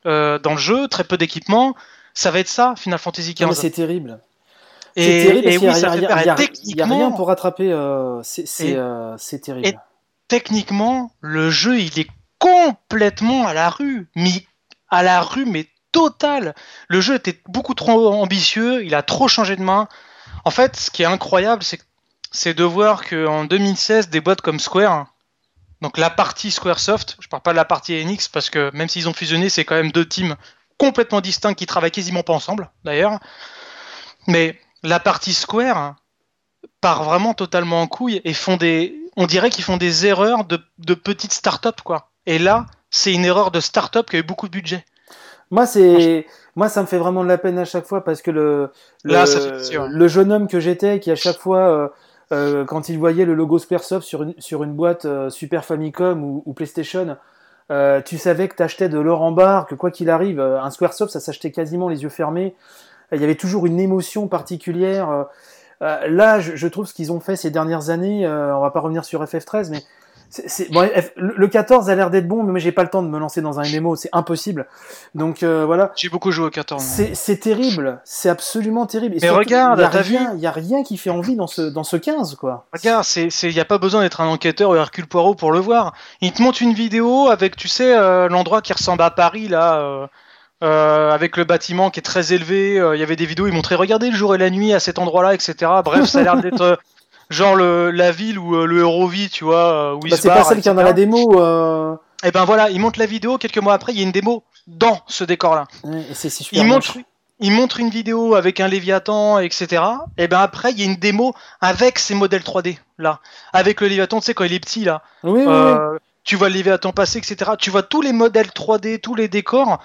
euh, dans le jeu, très peu d'équipement. Ça va être ça, Final Fantasy XV. c'est terrible. C'est terrible et parce qu'il y oui, a- rien pour rattraper. euh, C'est euh, c'est terrible. et- techniquement, le jeu, il est complètement à la rue. Mais à la rue, mais total. Le jeu était beaucoup trop ambitieux, il a trop changé de main. En fait, ce qui est incroyable, c'est c'est de voir qu'en 2016, des boîtes comme Square, donc la partie Squaresoft, je parle pas de la partie Enix, parce que même s'ils ont fusionné, c'est quand même deux teams complètement distincts qui travaillent quasiment pas ensemble, d'ailleurs. Mais la partie Square part vraiment totalement en couille et font des. On dirait qu'ils font des erreurs de, de petites startups, quoi. Et là, c'est une erreur de startup qui a eu beaucoup de budget. Moi, c'est moi, ça me fait vraiment de la peine à chaque fois parce que le le, Là, ça fait plaisir. le jeune homme que j'étais, qui à chaque fois, euh, euh, quand il voyait le logo Squaresoft sur une sur une boîte euh, Super Famicom ou, ou PlayStation, euh, tu savais que t'achetais de l'or en barre, que quoi qu'il arrive, euh, un Squaresoft, ça s'achetait quasiment les yeux fermés. Il y avait toujours une émotion particulière. euh, euh, là, je, trouve ce qu'ils ont fait ces dernières années. euh, on va pas revenir sur FF13, mais c'est, bon, le le 14 a l'air d'être bon, mais j'ai pas le temps de me lancer dans un MMO, c'est impossible. Donc euh, voilà, J'ai beaucoup joué au 14. moi. c'est, c'est terrible, c'est absolument terrible. Et Mais regarde, il y a t'as rien, il y a rien qui fait envie dans ce dans ce 15 quoi. Regarde, c'est, c'est, y a pas besoin d'être un enquêteur ou Hercule Poirot pour le voir. Il te montre une vidéo avec, tu sais, euh, l'endroit qui ressemble à Paris là, euh, euh, avec le bâtiment qui est très élevé. euh, Il y avait des vidéos, ils montraient, regardez le jour et la nuit à cet endroit-là, etc. Bref, ça a l'air d'être genre le, la ville où euh, le héros vit, tu vois, euh, où il Bah, c'est pas celle qui en a la démo. Euh... Et ben voilà, il montre la vidéo. Quelques mois après, il y a une démo dans ce décor-là. ouais, c'est, super Il montre, il montre une vidéo avec un Léviathan, etc. Et ben après, il y a une démo avec ces modèles 3D là, avec le Léviathan. Tu sais quand il est petit là, Oui, oui, oui. euh, tu vois le Léviathan passer, etc. Tu vois tous les modèles 3D, tous les décors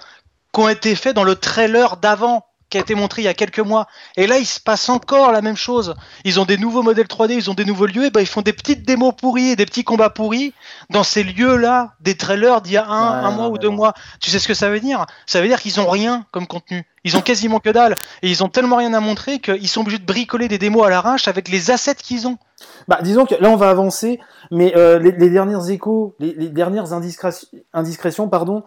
qui ont été faits dans le trailer d'avant, qui a été montré il y a quelques mois. Et là, il se passe encore la même chose. Ils ont des nouveaux modèles 3D, ils ont des nouveaux lieux, et ben ils font des petites démos pourries et des petits combats pourris dans ces lieux-là, des trailers d'il y a un, Ouais, un mois ou deux mois. Tu sais ce que ça veut dire? Ça veut dire qu'ils ont rien comme contenu. Ils ont quasiment que dalle. Et ils ont tellement rien à montrer qu'ils sont obligés de bricoler des démos à l'arrache avec les assets qu'ils ont. Bah, disons que là, on va avancer, mais euh, les, les dernières échos, les, les dernières indiscrétions, pardon,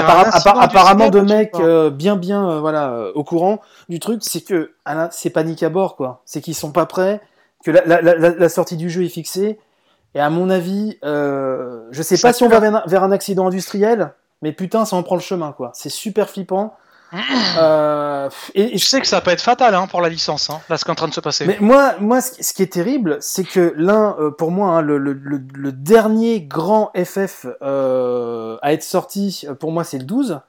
appara- appara- apparemment de mecs euh, bien, bien, euh, voilà, euh, au courant du truc, c'est que c'est panique à bord, quoi. C'est qu'ils sont pas prêts, que la, la, la, la sortie du jeu est fixée, et à mon avis, euh, je sais pas si on va vers un, vers un accident industriel, mais putain, ça en prend le chemin, quoi. C'est super flippant. Euh, et, et Je sais que ça peut être fatal hein, pour la licence, hein, là ce qui est en train de se passer. mais moi, moi, ce qui- est terrible, c'est que l'un, euh, pour moi, hein, le, le, le, le dernier grand FF euh, à être sorti, euh, pour moi, c'est le 12.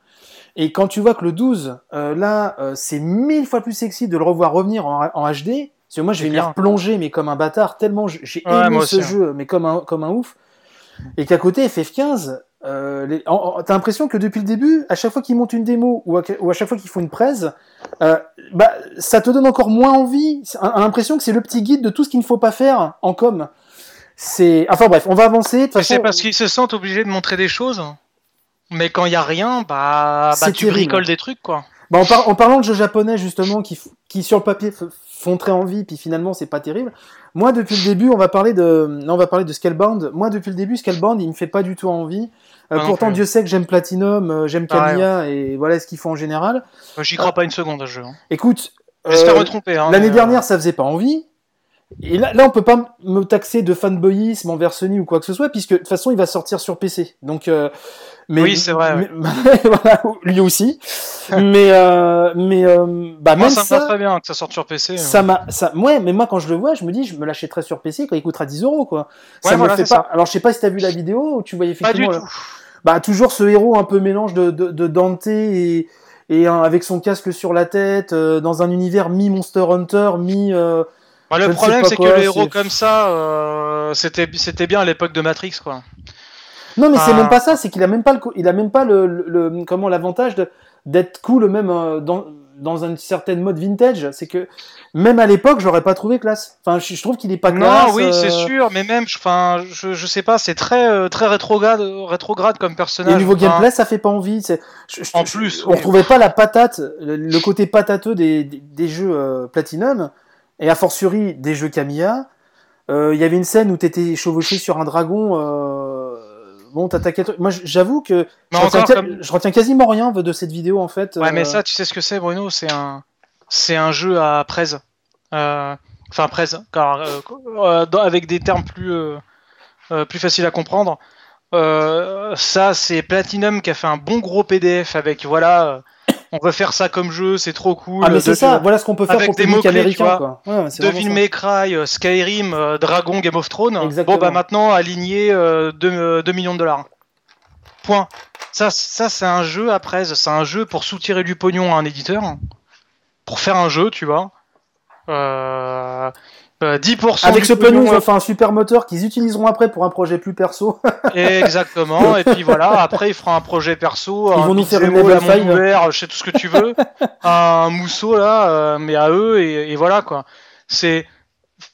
Et quand tu vois que le 12, euh, là, c'est mille fois plus sexy de le revoir revenir en, en HD. Parce que moi, je vais m'y clair. replonger, mais comme un bâtard, tellement j'ai Ouais, aimé ce aussi, hein. jeu, mais comme un, comme un ouf. Et qu'à côté, FF15, euh, t'as l'impression que depuis le début, à chaque fois qu'ils montent une démo ou à, ou à chaque fois qu'ils font une presse, euh, bah, ça te donne encore moins envie. On a l'impression que c'est le petit guide de tout ce qu'il ne faut pas faire en com. C'est, enfin bref, on va avancer. Façon, c'est parce qu'ils se sentent obligés de montrer des choses. Mais quand il y a rien, bah, bah tu terrible. bricoles des trucs quoi. Bah, en, par- en parlant de jeux japonais justement qui, f- qui sur le papier f- font très envie, puis finalement c'est pas terrible. Moi, depuis le début, on va parler de, non, on va parler de Scalebound. Moi, depuis le début, Scalebound, il me fait pas du tout envie. Euh, pourtant, plus. Dieu sait que j'aime Platinum, euh, j'aime Pareil, Camilla, et voilà ce qu'ils font en général. Moi, J'y crois pas une seconde à ce jeu. hein. Écoute, J'espère euh, me tromper. Hein, L'année mais, euh, dernière, ça faisait pas envie. Et là, là, on peut pas me taxer de fanboyisme envers Sony ou quoi que ce soit, puisque de toute façon, il va sortir sur PC. Donc, euh, mais, Oui, c'est vrai, mais- voilà, lui aussi. mais, euh, mais, euh, bah, Moi, même ça me va très bien que ça sorte sur PC. ça m'a, ça, ouais, mais moi, quand je le vois, je me dis, je me l'achèterai sur PC quand il coûtera 10 euros, quoi. ça Ouais, me voilà, fait c'est pas. Alors, je sais pas si t'as vu la vidéo où tu voyais Pas du effectivement, tout. Bah, toujours ce héros un peu mélange de, de, de Dante et, et un- avec son casque sur la tête, euh, dans un univers mi-Monster Hunter, mi, euh, Bah, le problème, c'est que le héros comme ça, euh, c'était c'était bien à l'époque de Matrix, quoi. Non, mais c'est même pas ça, c'est qu'il a même pas le, il a même pas le, le- le- comment l'avantage d'être cool même euh, dans dans une certaine mode vintage. C'est que même à l'époque, je l'aurais pas trouvé classe. Enfin, je, je trouve qu'il est pas classe. non, oui, euh, c'est sûr, mais même, je- enfin, je, je sais pas, c'est très euh, très rétrograde, rétrograde comme Et personnage. au niveau Enfin, gameplay, ça fait pas envie. je- En plus, on oui. retrouvait pas la patate, le, le côté patateux des, des, des jeux euh, Platinum, et a fortiori des jeux Camilla. Euh, Il y avait une scène où t'étais chevauché sur un dragon. Euh... Bon, t'attaquais. Moi, j'avoue que je retiens, encore ca- comme- je retiens quasiment rien de cette vidéo en fait. Ouais, mais euh, ça, tu sais ce que c'est, Bruno C'est un, c'est un jeu à presse. Euh, Enfin, presse, car euh, euh, avec des termes plus, euh, euh, plus faciles à comprendre. Euh, ça, c'est Platinum qui a fait un bon gros PDF avec voilà, euh, on veut faire ça comme jeu, c'est trop cool. Ah mais c'est ça, voilà ce qu'on peut faire avec pour des mots-clés, américain tu vois. quoi. Ouais, Devil May Cry, euh, Skyrim, euh, Dragon, Game of Thrones. Exactement. Bon bah maintenant aligné 2 millions de dollars. Point. Ça, ça c'est un jeu après, c'est un jeu pour soutirer du pognon à un éditeur, pour faire un jeu, tu vois. Euh, euh, 10% ça. Avec ce pognon, ont fait un super moteur qu'ils utiliseront après pour un projet plus perso. exactement. et puis voilà, après ils feront un projet perso, Ils un vont nous faire une ouvert, je sais tout ce que tu veux, un mousseau là, euh, mais à eux et, et voilà quoi. C'est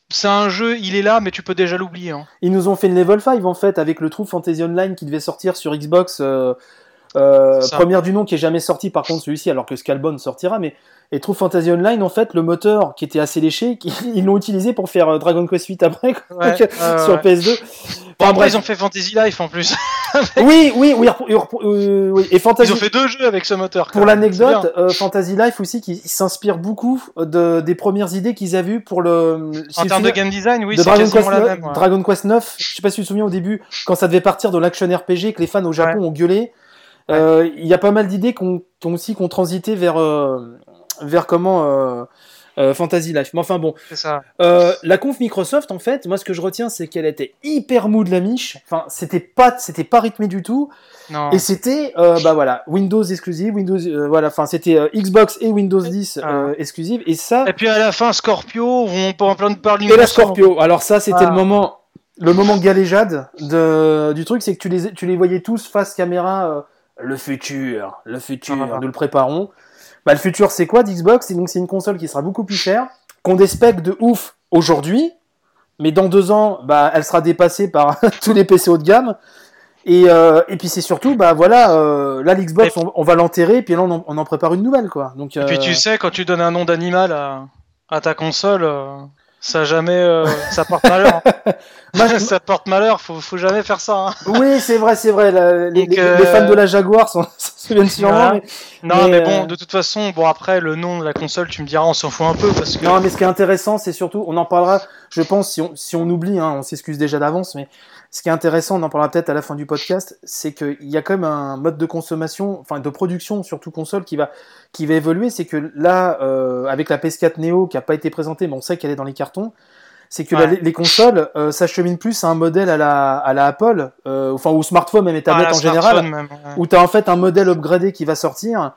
c'est un jeu, il est là, mais tu peux déjà l'oublier. Hein. Ils nous ont fait une level 5 en fait avec le True Fantasy Online qui devait sortir sur Xbox. Euh, euh, première du nom qui est jamais sorti par contre celui-ci alors que Scalbone sortira mais et True Fantasy Online en fait le moteur qui était assez léché qui- ils l'ont utilisé pour faire euh, Dragon Quest 8 après quoi, Ouais, donc, euh, sur ouais. PS2 Bon, Enfin, après, bref. ils ont fait Fantasy Life en plus. oui oui repr- euh, oui. et Fantasy Ils ont fait deux jeux avec ce moteur. Pour l'anecdote, euh, Fantasy Life aussi qui s'inspire beaucoup de, des premières idées qu'ils avaient eu pour le. En termes de game design, oui, de Dragon Quest, la 9, même. ouais. Dragon Quest 9, je sais pas si tu te souviens au début, quand ça devait partir de l'action RPG, que les fans au Japon ont gueulé, euh, il y a pas mal d'idées qu'on qu'on aussi qu'on transité vers euh, vers comment euh, euh, Fantasy Life. Mais enfin bon, ça. euh, la conf Microsoft en fait, moi ce que je retiens c'est qu'elle était hyper mou de la miche. Enfin, c'était pas c'était pas rythmé du tout. Non. Et c'était, euh, bah voilà, Windows exclusive, Windows, voilà, enfin c'était Xbox et Windows 10 euh, exclusive, et ça, Et puis à la fin, Scorpio, on peut en plein de parler. et la Scorpio. Alors ça, c'était Ah. le moment, le moment galéjade de, du truc, c'est que tu les, tu les voyais tous face caméra, le futur, le futur, Ah. nous le préparons. Bah le futur, c'est quoi d'Xbox? C'est donc c'est une console qui sera beaucoup plus chère, qu'on des specs de ouf aujourd'hui, mais dans deux ans, bah elle sera dépassée par tous les PC haut de gamme. Et, euh, et puis c'est surtout, bah voilà, euh, là l'Xbox, on, on va l'enterrer, et puis là on en, on en prépare une nouvelle, quoi. Donc, Et puis euh, tu sais, quand tu donnes un nom d'animal à, à ta console, ça jamais, euh, ça porte malheur. moi, je- ça porte malheur. Faut, faut jamais faire ça. hein. Oui, c'est vrai, c'est vrai. la- les, fans de la Jaguar s'en s'en souviennent sûrement. Mais- Non, Mais, mais, bon, euh, de toute façon, bon après le nom de la console, tu me diras, on s'en fout un peu parce que. Non, mais ce qui est intéressant, c'est surtout, on en parlera, je pense, si on, si on oublie, hein, on s'excuse déjà d'avance, mais ce qui est intéressant, on en parlera peut-être à la fin du podcast, c'est qu'il y a quand même un mode de consommation, enfin de production, surtout console, qui va, qui va évoluer. C'est que là, euh, avec la PS4 Neo, qui n'a pas été présentée, mais on sait qu'elle est dans les cartons, c'est que Ouais. la- les consoles euh, s'acheminent plus à un modèle à la, à la Apple, euh, enfin au smartphone même et tablette en général. smartphone même, ouais. où tu as en fait un modèle upgradé qui va sortir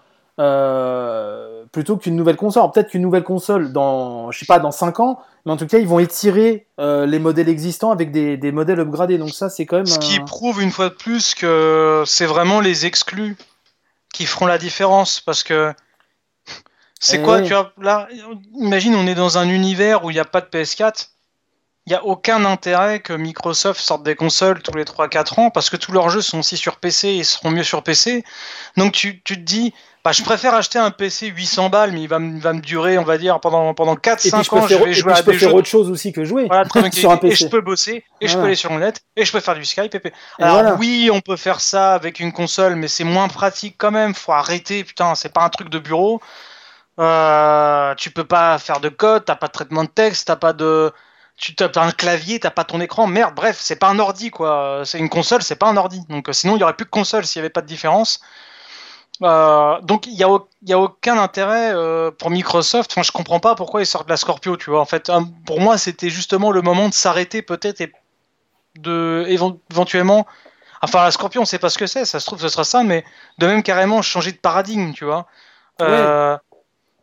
euh, plutôt qu'une nouvelle console. Peut-être qu'une nouvelle console dans, je sais pas, dans 5 ans, mais en tout cas, ils vont étirer euh, les modèles existants avec des, des modèles upgradés. Donc ça, c'est quand même. Ce qui prouve une fois de plus que c'est vraiment les exclus qui feront la différence parce que c'est Eh quoi tu vois là imagine on est dans un univers où il n'y a pas de PS4 il n'y a aucun intérêt que Microsoft sorte des consoles tous les 3-4 ans parce que tous leurs jeux sont aussi sur PC et seront mieux sur PC. Donc tu, tu te dis, bah, je préfère acheter un PC 800 balles, mais il va, me- va me durer, on va dire, pendant, pendant 4-5 Et puis je peux ans. Je vais jouer à des faire jeux autre chose aussi que jouer voilà, sur un. Et je peux bosser, et je peux Voilà. aller sur le net, et je peux faire du Skype. Et... Alors voilà. oui, on peut faire ça avec une console, mais c'est moins pratique quand même. Faut arrêter, putain, c'est pas un truc de bureau. Euh, tu peux pas faire de code, t'as pas de traitement de texte, t'as pas de... Tu as un clavier, t'as pas ton écran, merde, bref, c'est pas un ordi quoi. C'est une console, c'est pas un ordi. Donc euh, sinon, il y aurait plus de console s'il y avait pas de différence. Euh, donc il y a, y a aucun intérêt euh, pour Microsoft. Enfin, je comprends pas pourquoi ils sortent la Scorpio, tu vois. En fait, pour moi, c'était justement le moment de s'arrêter peut-être et de évent- éventuellement. Enfin, la Scorpion, on sait pas ce que c'est. Ça se trouve, ce sera ça, mais de même carrément changer de paradigme, tu vois.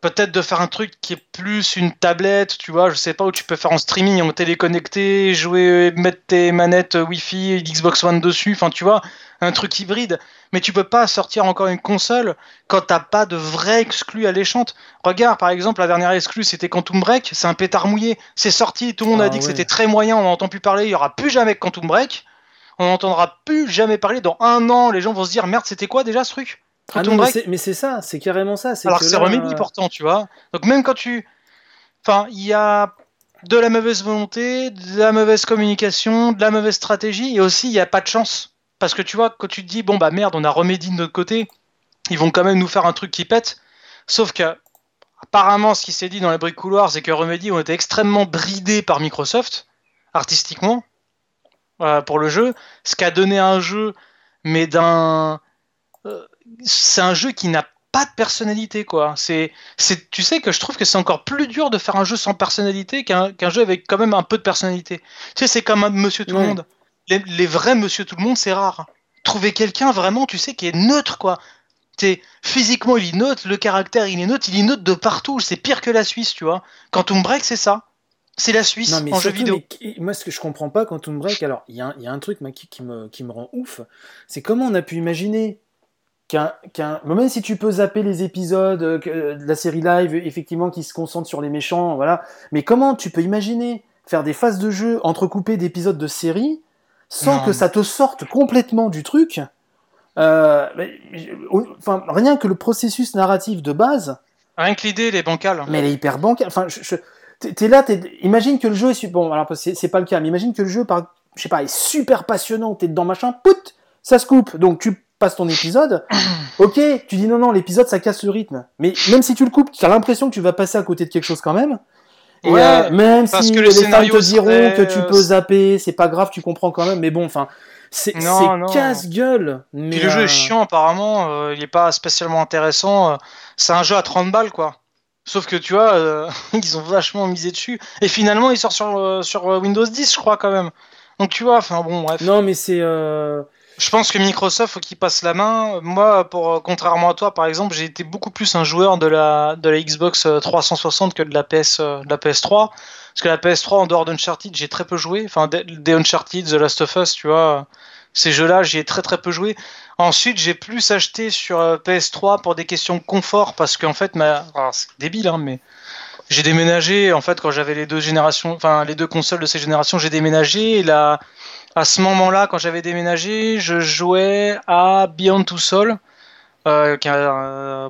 Peut-être de faire un truc qui est plus une tablette, tu vois, je sais pas, où tu peux faire en streaming, en téléconnecté, jouer, mettre tes manettes Wi-Fi et Xbox One dessus, enfin tu vois, un truc hybride. Mais tu peux pas sortir encore une console quand t'as pas de vrai exclu alléchante. Regarde, par exemple, la dernière exclue, c'était Quantum Break, c'est un pétard mouillé. C'est sorti, tout le monde a Ah dit que c'était très moyen, on n'en entend plus parler, il y aura plus jamais Quantum Break. On n'entendra plus jamais parler. Dans un an, les gens vont se dire merde, c'était quoi déjà ce truc? Ah non, mais c'est- ça, c'est carrément ça. alors que que c'est là, Remedy euh, pourtant, tu vois. Donc même quand tu... Enfin, il y a de la mauvaise volonté, de la mauvaise communication, de la mauvaise stratégie, et aussi il n'y a pas de chance. Parce que tu vois, quand tu te dis, bon bah merde, on a Remedy de notre côté, ils vont quand même nous faire un truc qui pète. Sauf que, apparemment, ce qui s'est dit dans les bruits de couloir, c'est que Remedy ont été extrêmement bridés par Microsoft, artistiquement, euh, pour le jeu. Ce qui a donné un jeu, mais d'un... euh, c'est un jeu qui n'a pas de personnalité, quoi. C'est, c'est, tu sais que je trouve que c'est encore plus dur de faire un jeu sans personnalité qu'un, qu'un jeu avec quand même un peu de personnalité. Tu sais, c'est comme un Monsieur Tout le. Monde. Les, les vrais Monsieur Tout le Monde, c'est rare. Trouver quelqu'un vraiment, tu sais, qui est neutre, quoi. T'es, physiquement, il est neutre, le caractère, il est neutre, il est neutre de partout. C'est pire que la Suisse, tu vois. Quantum Break, c'est ça. C'est la Suisse Non, mais en jeu vidéo. mais moi, ce que je comprends pas, Quantum Break, alors, il y, a un- il y a un truc moi, qui, qui me, qui me rend ouf, c'est comment on a pu imaginer qu'un. qu'un même si tu peux zapper les épisodes euh, que- de la série live, effectivement, qui se concentrent sur les méchants, voilà, mais comment tu peux imaginer faire des phases de jeu entrecoupées d'épisodes de série sans Non. que ça te sorte complètement du truc? Euh, enfin, rien que le processus narratif de base, Rien que l'idée, elle est bancale. mais elle est hyper bancale. Enfin, je, je- t'es- t'es là, t'es- imagine que le jeu est bon, alors c'est c'est pas le cas, mais imagine que le jeu, par, je sais pas, est super passionnant, t'es dedans machin, pout, ça se coupe, donc tu passes ton épisode. ok, tu dis non non, l'épisode ça casse le rythme, mais même si tu le coupes, t'as l'impression que tu vas passer à côté de quelque chose quand même. Et Ouais, euh, même si que le les fans te diront serait, que tu euh, peux zapper, c'est pas grave, tu comprends quand même, mais bon, enfin, c'est casse-gueule. Puis mais, le jeu euh, est chiant apparemment, euh, il est pas spécialement intéressant. euh, c'est un jeu à 30 balles quoi. Sauf que tu vois, euh, ils ont vachement misé dessus. Et finalement, il sort sur, euh, sur euh, Windows 10, je crois quand même. Donc tu vois, enfin bon, bref. Non, mais c'est. euh, Je pense que Microsoft, faut qu'il passe la main. Moi, pour euh, contrairement à toi, par exemple, j'ai été beaucoup plus un joueur de la, de la Xbox euh, 360 que de la, PS, euh, la PS3. Parce que la PS3, en dehors d'Uncharted, j'ai très peu joué. Enfin, des Uncharted, The Last of Us, tu vois. Ces jeux-là, j'y ai très très peu joué. Ensuite, j'ai plus acheté sur euh, PS3 pour des questions de confort. Parce qu'en fait, ma... c'est débile, hein, mais j'ai déménagé. En fait, quand j'avais les deux générations, enfin, les deux consoles de ces générations, j'ai déménagé. Et à ce moment-là, quand j'avais déménagé, je jouais à Beyond Two Soul, euh, qui euh,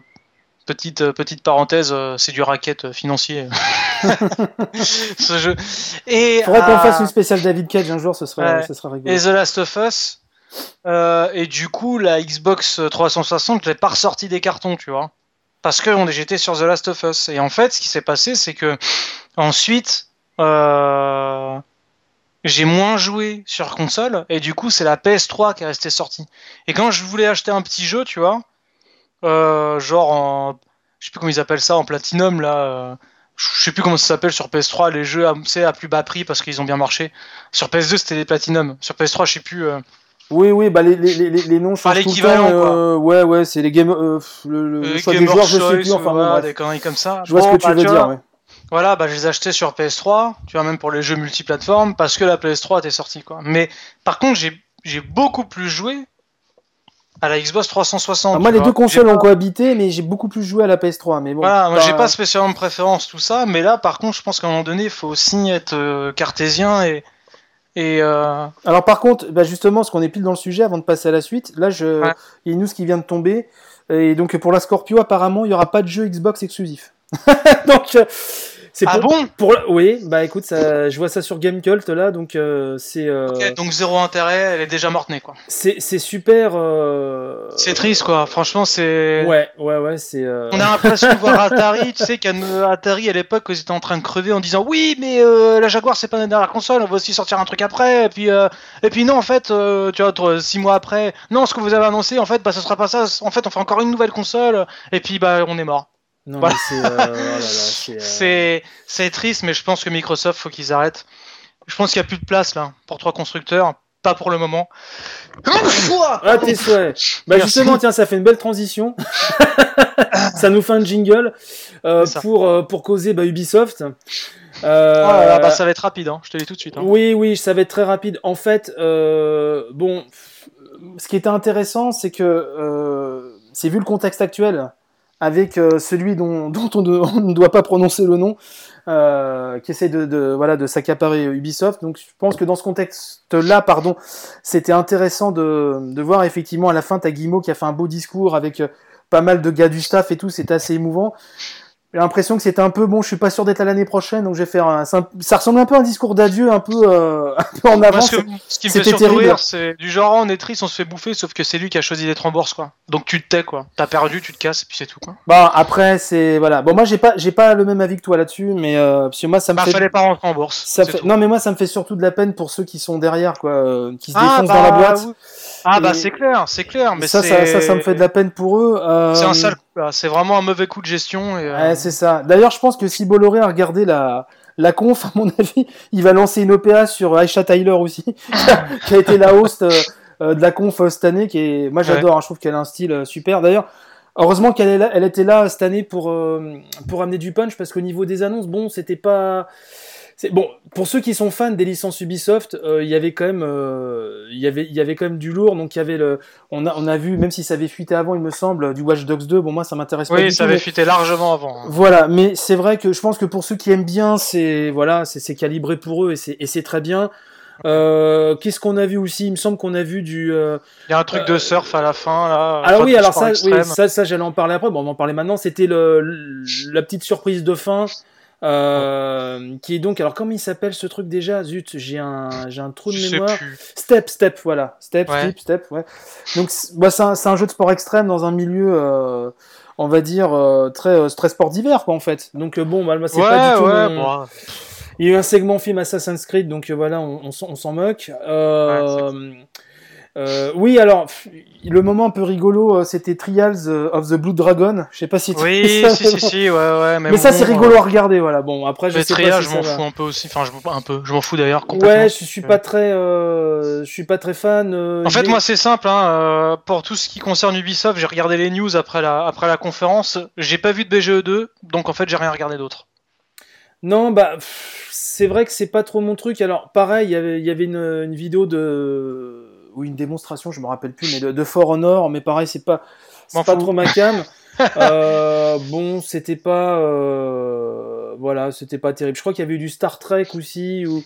petite euh, petite parenthèse, c'est du racket financier. ce jeu. Et Faudrait qu'on fasse une spéciale David Cage un jour, ce serait, Ouais. ce serait rigolo. et The Last of Us. Euh, et du coup, la Xbox 360, je l'ai pas ressorti des cartons, tu vois. Parce que j'étais sur The Last of Us. Et en fait, ce qui s'est passé, c'est que ensuite, euh, j'ai moins joué sur console. Et du coup, c'est la PS3 qui est restée sortie. Et quand je voulais acheter un petit jeu, tu vois, euh, genre en. Je sais plus comment ils appellent ça, en Platinum, là. euh, je sais plus comment ça s'appelle sur PS3, les jeux sais, à plus bas prix parce qu'ils ont bien marché. Sur PS2, c'était les Platinum. Sur PS3, je sais plus. euh, Oui, oui, bah les, les, les, les noms Enfin, tout le l'équivalent, euh, ouais, ouais, c'est les game, euh, le, le choix Game des joueurs, je sais Choice, plus. Enfin, bref. des conneries comme ça. Je vois Bon, ce que tu bah, veux dire. Ouais. Voilà, bah, je les ai achetés sur PS3, tu vois, même pour les jeux multiplateformes, parce que la PS3 était sortie, quoi. Mais par contre, j'ai beaucoup plus joué à la Xbox 360. Ah, moi, les vois. deux consoles ont cohabité, mais j'ai beaucoup plus joué à la PS3. Mais bon, Voilà, moi j'ai pas spécialement de préférence tout ça, mais là par contre je pense qu'à un moment donné il faut aussi être euh, cartésien et et euh, Alors par contre, bah, justement, parce qu'on est pile dans le sujet, avant de passer à la suite, là, je... Ouais. il y a une news qui vient de tomber. Et donc pour la Scorpio, apparemment, il y aura pas de jeu Xbox exclusif. donc euh, c'est ah pour, bon pour la- Oui, bah écoute, ça, je vois ça sur Gamecult là, donc euh, c'est euh, Ok, donc zéro intérêt, elle est déjà morte née quoi. c'est c'est super. euh, C'est triste quoi, franchement c'est. Ouais, ouais, ouais, c'est. euh, On a l'impression de voir Atari, tu sais qu'Atari à l'époque ils étaient en train de crever en disant oui mais euh, la Jaguar c'est pas notre dernière console, on va aussi sortir un truc après et puis euh, et puis non en fait euh, tu vois six mois après non ce que vous avez annoncé en fait bah ce sera pas ça, en fait on fait encore une nouvelle console et puis bah on est mort. Non, Voilà. mais c'est. euh, oh euh, triste, mais je pense que Microsoft, faut qu'ils arrêtent. Je pense qu'il n'y a plus de place là pour trois constructeurs, pas pour le moment. Ah, tes souhaits. Bah justement, tiens, ça fait une belle transition. ça nous fait un jingle euh, pour, euh, pour causer bah, Ubisoft. Euh, Oh là là, bah, ça va être rapide, hein. je te dis tout de suite. hein. Oui, oui, ça va être très rapide. En fait, euh, bon, ce qui était intéressant, c'est que euh, c'est vu le contexte actuel avec euh, celui dont, on, ne, doit pas prononcer le nom, euh, qui essaie de, voilà, de s'accaparer Ubisoft. Donc, je pense que dans ce contexte-là, pardon, c'était intéressant de, voir effectivement à la fin, t'as Guillemot qui a fait un beau discours avec euh, pas mal de gars du staff et tout, c'était assez émouvant. J'ai l'impression que c'était un peu bon, je suis pas sûr d'être là l'année prochaine, donc je vais faire un. Ça ressemble un peu à un discours d'adieu, un peu, euh, un peu en avance. ce, que- ce qui me fait surtout rire, c'est du genre oh, on est triste, on se fait bouffer, sauf que c'est lui qui a choisi d'être en bourse quoi. Donc tu te tais quoi. T'as perdu, tu te casses et puis c'est tout quoi. Bon, après, c'est voilà. Bon, moi, j'ai pas, j'ai pas le même avis que toi là-dessus, mais euh, parce que moi, ça me Bah fait. fallait pas rentrer en bourse. Ça fait... Non, mais moi, ça me fait surtout de la peine pour ceux qui sont derrière, quoi, euh, qui se Ah, défoncent bah, dans la boîte. oui. Ah bah c'est clair, c'est clair, mais ça, ça, ça, ça me fait de la peine pour eux. euh, C'est un sale coup là. C'est vraiment un mauvais coup de gestion. Et, euh, Ouais, c'est ça. D'ailleurs, je pense que si Bolloré a regardé la, la conf, à mon avis, il va lancer une OPA sur Aisha Tyler aussi, qui a, été la host euh, de la conf euh, cette année. Qui est... Moi, j'adore, hein, je trouve qu'elle a un style euh, super. D'ailleurs, heureusement qu'elle elle était là cette année pour, pour amener du punch, parce qu'au niveau des annonces, bon, c'était pas. C'est bon pour ceux qui sont fans des licences Ubisoft, euh, il y avait quand même, euh, il y avait, il y avait quand même du lourd. Donc il y avait le, on a, on a vu, même si ça avait fuité avant, il me semble, du Watch Dogs 2. Bon moi ça m'intéresse pas Oui, ça tout. avait mais- fuité largement avant. hein. voilà, mais c'est vrai que je pense que pour ceux qui aiment bien, c'est voilà, c'est c'est calibré pour eux et c'est et c'est très bien. Euh, Qu'est-ce qu'on a vu aussi? Il me semble qu'on a vu du. euh, Il y a un truc de surf à la fin là. Alors pas oui, alors ça, oui, ça, ça j'allais en parler après. Bon, on va en parler maintenant. C'était le, le- la petite surprise de fin. Euh, qui est donc alors comment il s'appelle ce truc déjà? Zut j'ai un j'ai un trou de Je mémoire. Step, Step, voilà. Step, Ouais. Step, Step, ouais. Donc, c'est bah, c'est un, c'est un jeu de sport extrême dans un milieu, euh, on va dire, euh, très, euh, très sport d'hiver, quoi, en fait. Donc, euh, bon, bah, c'est Ouais, pas du tout. ouais, mon- bon, Il y a eu un segment film Assassin's Creed, donc euh, voilà, on, on s'en on s'en moque. Euh, euh, oui, alors, le moment un peu rigolo, euh, c'était Trials euh, of the Blue Dragon. Je sais pas si tu Oui, ça, si, mais si, si, ouais, ouais. Mais, Mais ça, c'est rigolo à regarder, voilà. Bon, après, je Le sais pas triage, si je m'en fous un peu aussi. Enfin, je m'en- un peu. Je m'en fous d'ailleurs complètement. Ouais, je suis pas très, euh, je suis pas très fan. euh, En fait, moi, c'est simple. Hein, pour tout ce qui concerne Ubisoft, j'ai regardé les news après la, après la conférence. J'ai pas vu de BGE2, donc en fait, j'ai rien regardé d'autre. Non, bah, c'est vrai que c'est pas trop mon truc. Alors, pareil, il y avait, il y avait une, une vidéo de. Ou une démonstration, je me rappelle plus, mais de, de For Honor, mais pareil, c'est pas, c'est pas trop ma cam. Euh, bon, c'était pas. euh, voilà, c'était pas terrible. Je crois qu'il y avait eu du Star Trek aussi. Ou...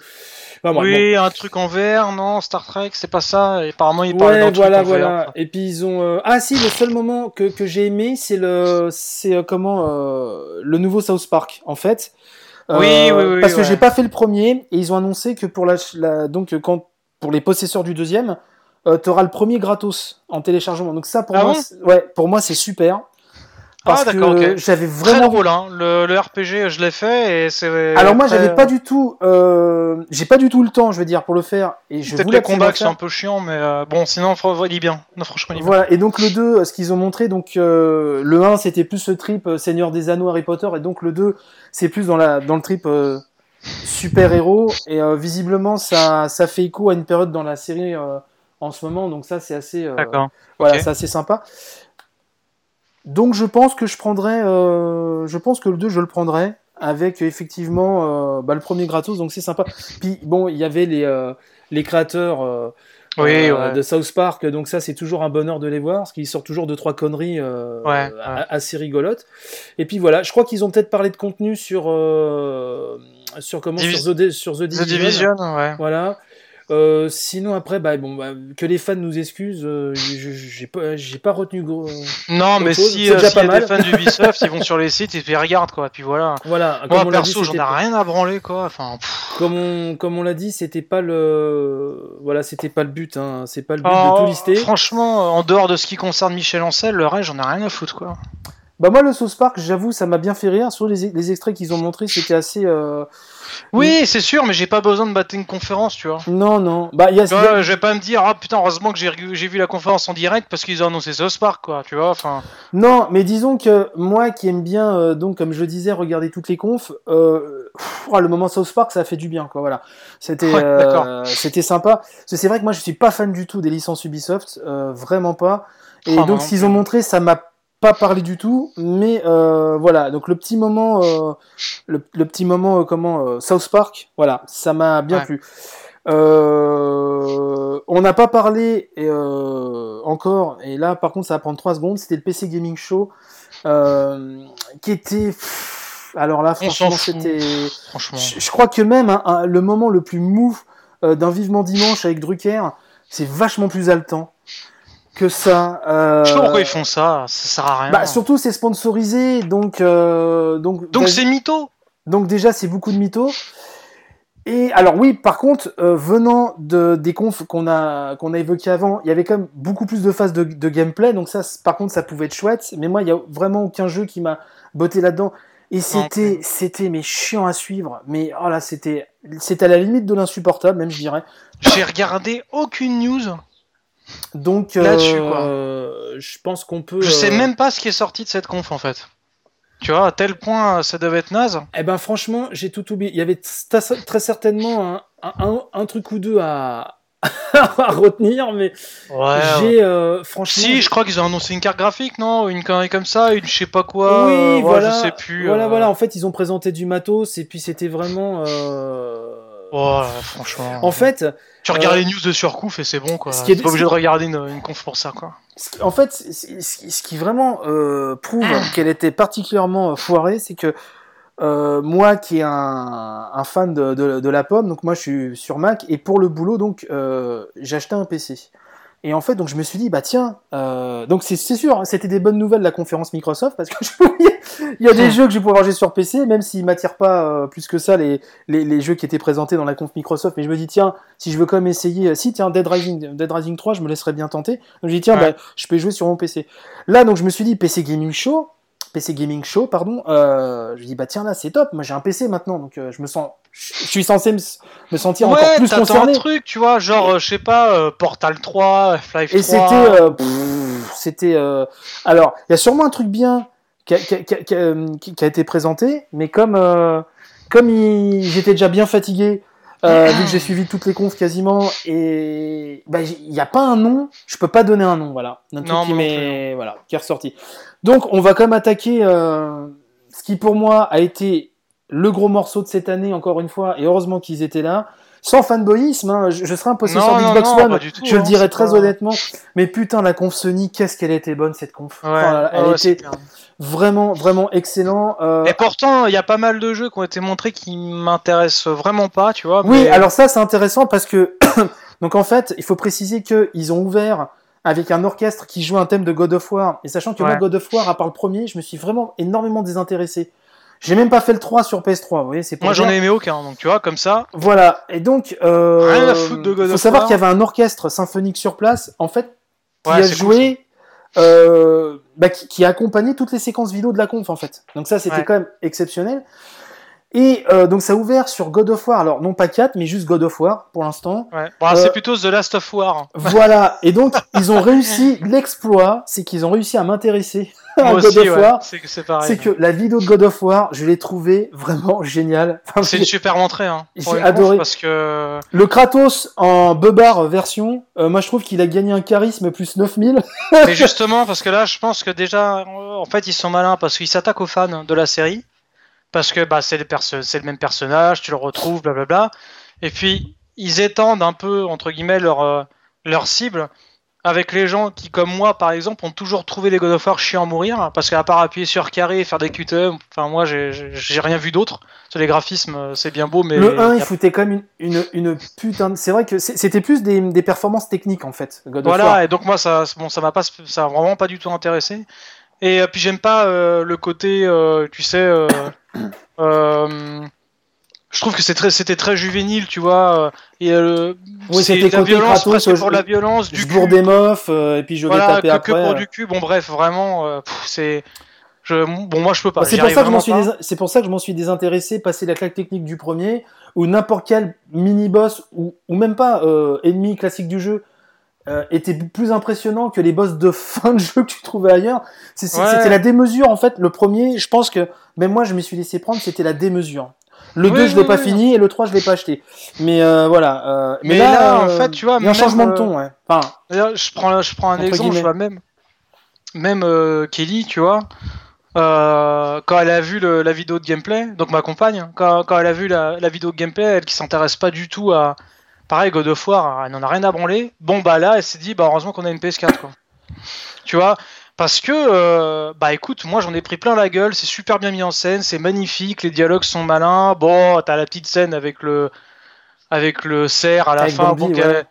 Enfin, bon, oui, un truc en vert, non, Star Trek, c'est pas ça. Et apparemment, il bon. parlait d'un Ouais, truc voilà, en vert. voilà. Et puis ils ont. euh, Ah, si, le seul moment que, que j'ai aimé, c'est le. C'est euh, comment. euh, Le nouveau South Park, en fait. Oui, oui, oui, Parce que ouais. j'ai pas fait le premier et ils ont annoncé que pour la, la donc quand pour les possesseurs du deuxième, euh, t'auras le premier gratos en téléchargement. Donc ça pour Ah moi, bon c'est- ouais, pour moi c'est super. Parce Ah, d'accord, que ok. j'avais Très vraiment. drôle, hein. Le, le RPG, je l'ai fait et c'est. Alors moi très- j'avais pas du tout, euh, j'ai pas du tout le temps, je veux dire, pour le faire et je Peut-être voulais les combats faire. un peu chiants, mais euh, bon, sinon, il est bien. Non, franchement, il est bien. Voilà, et donc le 2, ce qu'ils ont montré, donc euh, le 1 c'était plus ce trip euh, Seigneur des Anneaux Harry Potter, et donc le 2 c'est plus dans, la, dans le trip euh, super-héros, et euh, visiblement ça, ça fait écho à une période dans la série euh, en ce moment, donc ça c'est assez, euh, voilà, Ok. c'est assez sympa. Donc je pense que je prendrais, euh, je pense que le 2 je le prendrais avec effectivement euh, bah, le premier gratos, donc c'est sympa. Puis bon, il y avait les, euh, les créateurs euh, Oui, euh, ouais. de South Park. Donc ça, c'est toujours un bonheur de les voir, parce qu'ils sortent toujours deux trois conneries Ouais, ouais. assez rigolotes. Et puis voilà, je crois qu'ils ont peut-être parlé de contenu sur sur comment Divis- sur The, sur The The Division. Division, ouais. Voilà. Euh, sinon après, bah, bon, bah, que les fans nous excusent, euh, j'ai pas, j'ai pas retenu gros. Non, mais chose, si euh, déjà s'il y pas a des fans d'Ubisoft, ils vont sur les sites et puis regardent quoi. Puis voilà. Voilà. Moi comme perso, j'en ai rien à branler quoi. Enfin, pff. Comme on, comme on l'a dit, c'était pas le, voilà, c'était pas le but. Hein. C'est pas le but Oh, de tout lister. Franchement, euh, en dehors de ce qui concerne Michel Ancel, le reste, j'en ai rien à foutre quoi. Bah moi le South Park, j'avoue, ça m'a bien fait rire. Sur les, les extraits qu'ils ont montrés, c'était assez. euh, Oui, c'est sûr, mais j'ai pas besoin de battre une conférence, tu vois. Non, non. Bah il y a. Vois, je vais pas me dire, ah putain, heureusement que j'ai vu la conférence en direct parce qu'ils ont annoncé South Park, quoi, tu vois, enfin. Non, mais disons que moi qui aime bien, euh, donc comme je disais, regarder toutes les confs, euh, pff, oh, le moment South Park, ça a fait du bien, quoi. Voilà, c'était, Ouais, d'accord. c'était sympa. C'est vrai que moi je suis pas fan du tout des licences Ubisoft, vraiment pas. Et moi donc non ce qu'ils plus. ont montré, ça m'a pas parlé du tout. Mais euh, voilà, donc le petit moment, euh, le, le petit moment, euh, comment euh, South Park, voilà, ça m'a bien Ouais. plu. Euh, on n'a pas parlé euh, encore, et là par contre ça va prendre 3 secondes, c'était le PC Gaming Show euh, qui était... pff, alors là franchement c'était... Franchement. Je, je crois que même hein, le moment le plus mou euh, d'un Vivement Dimanche avec Drucker, c'est vachement plus haletant que ça. euh, Je sais pas pourquoi ils font ça, ça sert à rien. Bah, surtout c'est sponsorisé, donc... euh, donc Donc c'est mytho Donc déjà, c'est beaucoup de mythos. Et alors oui, par contre, euh, venant de, des confs qu'on a, qu'on a évoqués avant, il y avait quand même beaucoup plus de phases de, de gameplay, donc ça, par contre, ça pouvait être chouette. Mais moi, il y a vraiment aucun jeu qui m'a botté là-dedans. Et c'était, c'était mais chiant à suivre. Mais oh là, c'était, c'était à la limite de l'insupportable, même je dirais. J'ai regardé aucune news. Donc Là-dessus, quoi. euh, je pense qu'on peut. Je sais euh, même pas ce qui est sorti de cette conf en fait. Tu vois, à tel point euh, ça devait être naze. Eh ben franchement, j'ai tout oublié. Il y avait très certainement un, un, un- un truc ou deux à, à retenir, mais Ouais. j'ai euh, franchement. Si, je crois qu'ils ont annoncé une carte graphique, non? Une connerie comme ça, une je sais pas quoi. oui, euh, ouais, voilà. Je sais plus. Voilà, euh, voilà. En fait, ils ont présenté du matos et puis c'était vraiment. euh, Oh, franchement. En fait, tu regardes euh, les news de surcouf et c'est bon quoi. ce qui est- T'es pas obligé de regarder une, une conf pour ça quoi. en fait, ce qui- vraiment euh, prouve qu'elle était particulièrement euh, foirée, c'est que euh, moi, qui est un, un fan de, de, de la pomme, donc moi, je suis sur Mac et pour le boulot, donc euh, j'ai acheté un PC. Et en fait, donc je me suis dit, bah tiens, euh, donc c'est c'est sûr, hein, c'était des bonnes nouvelles la conférence Microsoft parce que je voyais, il y a des jeux que je vais pouvoir jouer sur PC, même s'ils m'attirent pas euh, plus que ça les, les, les jeux qui étaient présentés dans la conf Microsoft. Mais je me dis, tiens, si je veux quand même essayer, euh, si tiens, Dead Rising, Dead Rising 3, je me laisserais bien tenter. Donc je dis, tiens, Ouais. bah, je peux jouer sur mon PC. Là, donc je me suis dit, PC Gaming Show, PC Gaming Show, pardon, euh, je dis, bah tiens, là, c'est top, moi j'ai un PC maintenant, donc euh, je me sens, je suis censé me, me sentir encore plus concerné. un truc, tu vois, genre, euh, je sais pas, euh, Portal 3, Half-Life 3. Et c'était, euh, c'était. euh, Alors, il y a sûrement un truc bien qui a, qui a- qui a- qui a- qui- qui a été présenté, mais comme euh, comme il- j'étais déjà bien fatigué, euh, vu que j'ai suivi toutes les confs quasiment, et bah, il n'y a pas un nom, je peux pas donner un nom, voilà, d'un truc Non, qui m'est voilà, qui est ressorti. Donc, on va quand même attaquer euh, ce qui pour moi a été le gros morceau de cette année, encore une fois, et heureusement qu'ils étaient là. Sans fanboyisme, hein, je, je serais un possesseur d'Xbox One, tout, je le hein, dirais très pas- honnêtement. Mais putain, la conf Sony, qu'est-ce qu'elle était bonne cette conf. Ouais, Oh elle ouais, c'est était vraiment, vraiment excellent. Euh, Et pourtant, il y a pas mal de jeux qui ont été montrés qui m'intéressent vraiment pas, tu vois. Oui, alors ça c'est intéressant parce que donc en fait, il faut préciser que ils ont ouvert avec un orchestre qui joue un thème de God of War. Et sachant que moi. God of War, à part le premier, je me suis vraiment énormément désintéressé. J'ai même pas fait le 3 sur PS3, vous voyez, c'est Moi, j'en ai aimé aucun, donc tu vois, comme ça. Voilà, et donc euh, Rien à foutre de God faut of savoir War. qu'il y avait un orchestre symphonique sur place, en fait, qui Ouais, a c'est joué, euh, bah, qui, qui a accompagné toutes les séquences vidéo de la conf en fait. Donc ça, c'était Ouais. quand même exceptionnel. Et euh, donc ça a ouvert sur God of War, alors non pas 4, mais juste God of War pour l'instant. Ouais. Bon, Euh, C'est plutôt The Last of War. Voilà, et donc ils ont réussi l'exploit, c'est qu'ils ont réussi à m'intéresser à Moi God aussi, of ouais. War. C'est que la vidéo de God of War, je l'ai trouvée vraiment géniale. Enfin, C'est une super entrée, hein. J'ai adoré. Parce que. Le Kratos en Bebar version, euh, moi je trouve qu'il a gagné un charisme plus 9000. Mais justement, parce que là, je pense que déjà, en fait, ils sont malins parce qu'ils s'attaquent aux fans de la série. Parce que bah, c'est le même personnage, tu le retrouves, blablabla. Et puis, ils étendent un peu, entre guillemets, leur, euh, leur cible avec les gens qui, comme moi, par exemple, ont toujours trouvé les God of War chiants à mourir, parce qu'à part appuyer sur carré et faire des cut enfin moi j'ai rien vu d'autre. Les graphismes, euh, c'est bien beau, mais Le 1, y il foutait quand même une, une, une putain de... C'est vrai que c'était plus des, des performances techniques, en fait, God of War. Voilà, et donc moi ça, bon, ça m'a pas, ça m'a vraiment pas du tout intéressé. Et euh, puis j'aime pas euh, le côté, euh, tu sais, je trouve que très, c'était très juvénile, tu vois. Et euh, Oui, c'était la violence presque pour la violence, du bourre des euh, et puis je vais Voilà, taper que, après. que pour du cul. Bon bref, vraiment, euh, c'est, je, bon moi je peux pas. C'est pour ça que suis dés- c'est pour ça que je m'en suis désintéressé passer la claque technique du premier ou n'importe quel mini boss ou, ou même pas ennemi classique du jeu euh, était plus impressionnant que les boss de fin de jeu que tu trouvais ailleurs Ouais. c'était la démesure en fait le premier je pense que même moi je m'y suis laissé prendre c'était la démesure le Oui, 2 je l'ai oui, pas oui. fini et le 3 je l'ai pas acheté mais euh, voilà euh, Mais là, en fait, tu vois, il y a un changement de ton ouais enfin je prends, je prends un exemple, guillemets. je vois même, même Kelly, tu vois, quand elle a vu le- la vidéo de gameplay, donc ma compagne, quand, quand elle a vu la, la vidéo de gameplay, elle qui s'intéresse pas du tout à, pareil, God of War, elle n'en a rien à branler. Bon bah là, elle s'est dit, bah heureusement qu'on a une PS4, quoi. Tu vois, parce que, euh, bah écoute, moi j'en ai pris plein la gueule, c'est super bien mis en scène, c'est magnifique, les dialogues sont malins. Bon, t'as la petite scène avec le, avec le cerf à la Avec fin, Bambi, bon, ouais. qu'elle-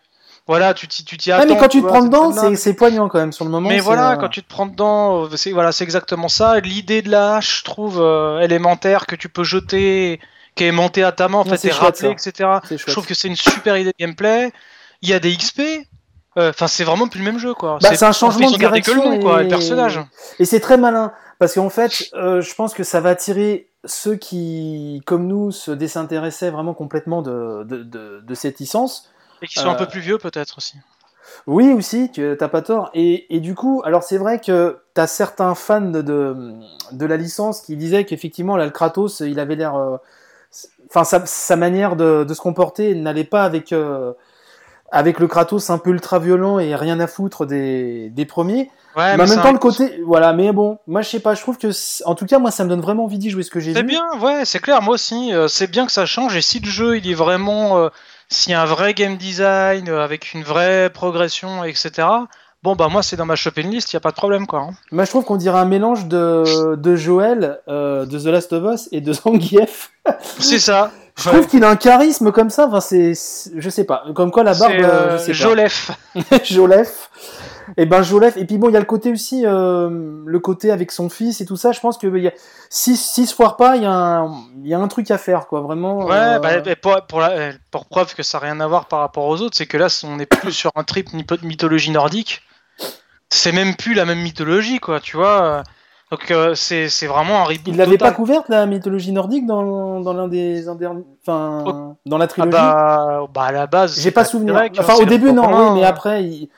voilà, tu t'y tu t'y attends. mais quand tu te vois, prends dedans c'est poignant quand même sur le moment Mais voilà, euh, quand tu te prends dedans, c'est voilà, c'est exactement ça. L'idée de la hache, je trouve euh, élémentaire que tu peux jeter, qui est montée à ta main, en Ouais, fait, chouette, rappelée, etc. Je trouve que c'est une super idée de gameplay. Il y a des XP. euh, Enfin, c'est vraiment plus le même jeu, quoi. Bah, c'est un changement de gardé que le direction quoi, et- le personnage. Et c'est très malin, parce qu'en fait, euh, je pense que ça va attirer ceux qui, comme nous, se désintéressaient vraiment complètement de, de, de, de cette licence. Et qui sont un Euh, peu plus vieux, peut-être aussi. Oui, aussi, tu t'as pas tort. Et, et du coup, alors c'est vrai que t'as certains fans de, de, de la licence qui disaient qu'effectivement, là, le Kratos, il avait l'air... Enfin, sa, sa manière de, de se comporter n'allait pas avec... euh, avec le Kratos un peu ultra violent et rien à foutre des, des premiers. Ouais, mais en c'est même temps, un- le côté, voilà, mais bon, moi je sais pas, je trouve que, c'est- en tout cas, moi ça me donne vraiment envie d'y jouer ce que j'ai C'est vu. bien, ouais, c'est clair, moi aussi. euh, c'est bien que ça change. Et si le jeu, il est vraiment. euh, S'il y a un vrai game design, euh, avec une vraie progression, etc. Bon, bah, moi, c'est dans ma shopping list, il a pas de problème, quoi. hein. Moi je trouve qu'on dirait un mélange de, de Joël, euh, de The Last of Us et de Zangief. C'est ça. Je trouve qu'il a un charisme comme ça, enfin c'est, je sais pas, comme quoi la barbe, C'est, euh, euh, je sais Jolef. pas. Jolef. Et ben Jolef, et puis bon, il y a le côté aussi, euh, le côté avec son fils et tout ça, je pense que y a, si, si se foire pas, il y, a un- il y a un truc à faire, quoi, vraiment. Ouais, euh, bah, pour, pour, la- pour preuve que ça n'a rien à voir par rapport aux autres, c'est que là, on est plus sur un trip mythologie nordique. C'est même plus la même mythologie, quoi, tu vois. Donc, euh, c'est c'est vraiment un reboot Il l'avait pas couverte la mythologie nordique dans, dans l'un des enfin dans la Ah trilogie. bah, bah, à la base. J'ai pas souvenir. grec, enfin au début non, oui, mais après ils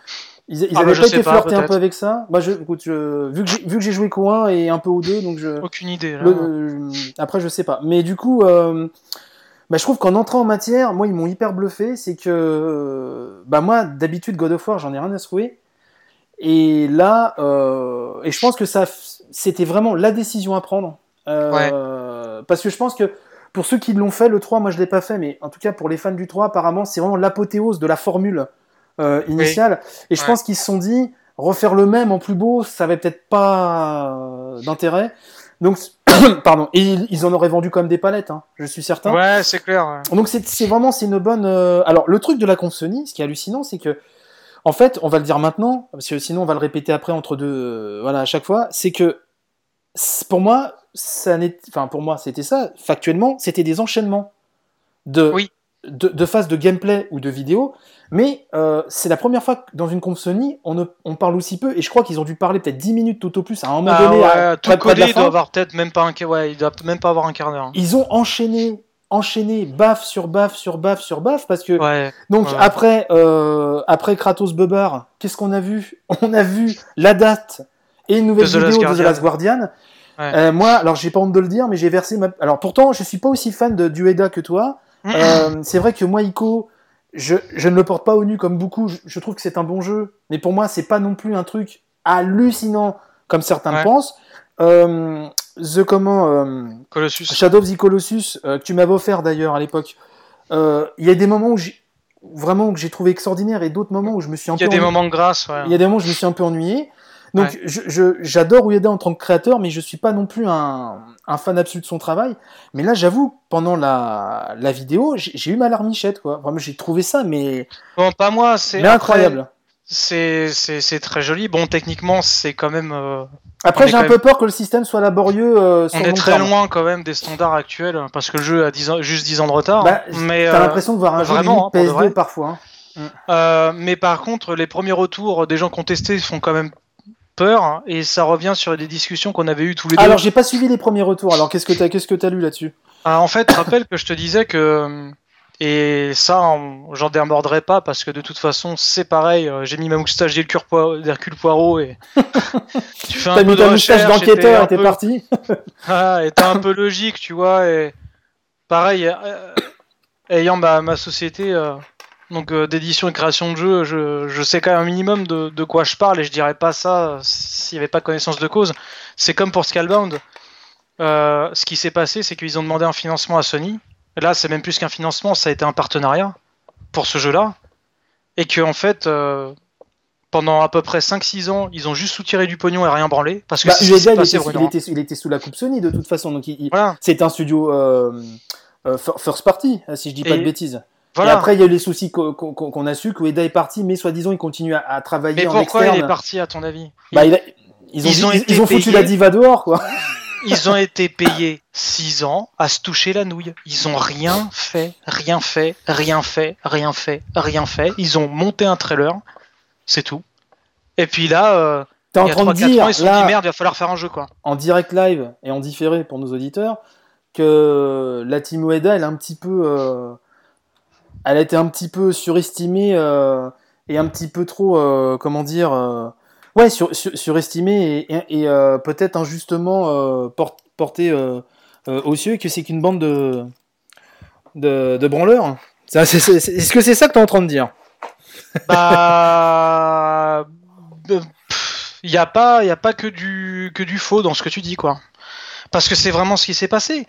ils, ils Ah, avaient bah, pas été flirtés un peu avec ça. Moi je écoute, je- vu que j'ai vu que j'ai joué qu'au 1 et un peu au 2 donc je Aucune idée. Là. le- euh, après je sais pas. Mais du coup euh, bah, je trouve qu'en entrant en matière, moi ils m'ont hyper bluffé, c'est que bah moi d'habitude God of War, j'en ai rien à secouer. Et là euh, et je pense que ça c'était vraiment la décision à prendre Euh, parce que je pense que pour ceux qui l'ont fait, le 3, moi je l'ai pas fait, mais en tout cas pour les fans du 3, apparemment c'est vraiment l'apothéose de la formule euh, initiale. Et je Ouais. pense qu'ils se sont dit, refaire le même en plus beau, ça avait peut-être pas d'intérêt. Donc, pardon, et ils, ils en auraient vendu comme des palettes, hein, je suis certain. Ouais, c'est clair. ouais. Donc c'est vraiment c'est une bonne. euh, Alors le truc de la conf Sony, ce qui est hallucinant, c'est que en fait, on va le dire maintenant, parce que sinon on va le répéter après entre deux, euh, voilà à chaque fois, c'est que pour moi, ça n'est, enfin pour moi c'était ça. Factuellement, c'était des enchaînements de Oui. de, de phases de gameplay ou de vidéo, mais euh, c'est la première fois que dans une conf Sony, on, ne, on parle aussi peu, et je crois qu'ils ont dû parler peut-être 10 minutes tout au plus à un moment Ah donné. ouais, à- tout près- codé, il doit avoir peut-être même pas un, ouais, il doit même pas avoir un quart d'heure. Ils ont enchaîné, enchaîné, baffe sur baffe sur baffe sur baffe, parce que Ouais. donc Ouais. après, euh, après Kratos Bubbar, qu'est-ce qu'on a vu? On a vu la date et une nouvelle Last vidéo de The. Last Guardian. Ouais. Euh, moi, alors j'ai pas honte de le dire, mais j'ai versé ma. Alors pourtant, je suis pas aussi fan de Dueda que toi. Euh, c'est vrai que moi, Ico, je, je ne le porte pas au nu comme beaucoup. Je, je trouve que c'est un bon jeu, mais pour moi, c'est pas non plus un truc hallucinant comme certains Ouais. pensent. Euh, The comment euh, Colossus. Shadow of the Colossus, euh, que tu m'avais offert d'ailleurs à l'époque, il y a des moments où j'ai- vraiment que j'ai trouvé extraordinaire et d'autres moments où je me suis un Il y a peu des ennuyé. moments de grâce, ouais. Il y a des moments où je me suis un peu ennuyé. Donc Ouais. je- j'adore Ueda en tant que créateur, mais je suis pas non plus un, un fan absolu de son travail. Mais là, j'avoue, pendant la, la vidéo, j'ai eu ma larmichette, quoi. Vraiment, j'ai trouvé ça, mais, Bon, pas moi, c'est incroyable. C'est très joli. Bon, techniquement, c'est quand même. Euh, Après, j'ai un peu peur que le système soit laborieux euh, sur on est long très terme. loin quand même des standards actuels parce que le jeu a 10 ans, juste 10 ans de retard. Bah, mais T'as euh, l'impression de voir un jeu vraiment, hein, pour de PS2 vrai. parfois. hein. euh, mais par contre, les premiers retours des gens testé font quand même peur hein, et ça revient sur des discussions qu'on avait eues tous les deux. Alors, j'ai pas suivi les premiers retours. Alors, qu'est-ce que t'as qu'est-ce que t'as lu là-dessus? Ah, en fait, rappelle que je te disais que. Et ça, j'en démordrai pas parce que de toute façon, c'est pareil. euh, J'ai mis ma moustache d'Hercule Poirot, et. tu fais un T'as peu mis ta moustache d'enquêteur t'es peu- parti Ah, et t'es un peu logique, tu vois. Et pareil, euh, ayant ma, ma société euh, donc euh, d'édition et création de jeux, je, je sais quand même un minimum de, de quoi je parle et je dirais pas ça euh, s'il n'y avait pas connaissance de cause. C'est comme pour Scalebound. Euh, ce qui s'est passé, c'est qu'ils ont demandé un financement à Sony. Là, c'est même plus qu'un financement, ça a été un partenariat pour ce jeu-là. Et que en fait, euh, pendant à peu près 5-6 ans, ils ont juste soutiré du pognon et rien branlé. Parce que Bah, Ueda, il, était, Bruno. il, était, il était sous la coupe Sony de toute façon. Donc, il- Voilà. c'est un studio euh, euh, fir- first party, euh, si je dis pas Et- de bêtises. Voilà. Et après, il y a eu les soucis qu'on a su, qu'Ueda est parti, mais soi-disant, il continue à, travailler Mais en pourquoi externe. il est parti à ton avis? Bah, il a- ils, ont, Ils ont ils- été ils ont foutu la diva dehors, quoi. Ils ont été payés 6 ans à se toucher la nouille. Ils ont rien fait, rien fait, rien fait, rien fait, rien fait. Ils ont monté un trailer, c'est tout. Et puis là, euh, T'es en train de 3-4 dire, ans, ils se sont là, dit merde, il va falloir faire un jeu quoi. en direct live et en différé pour nos auditeurs, que la team Ueda, elle a un petit peu, euh, elle a été un petit peu surestimée euh, et un petit peu trop, euh, comment dire, ouais, sur, sur- surestimée et, euh, peut-être injustement euh, port- portée euh, euh, aux et que c'est qu'une bande de, de, branleurs. Est-ce que c'est ça que t'es en train de dire? Bah, il n'y a pas, a pas que du que du faux dans ce que tu dis quoi. Parce que c'est vraiment ce qui s'est passé.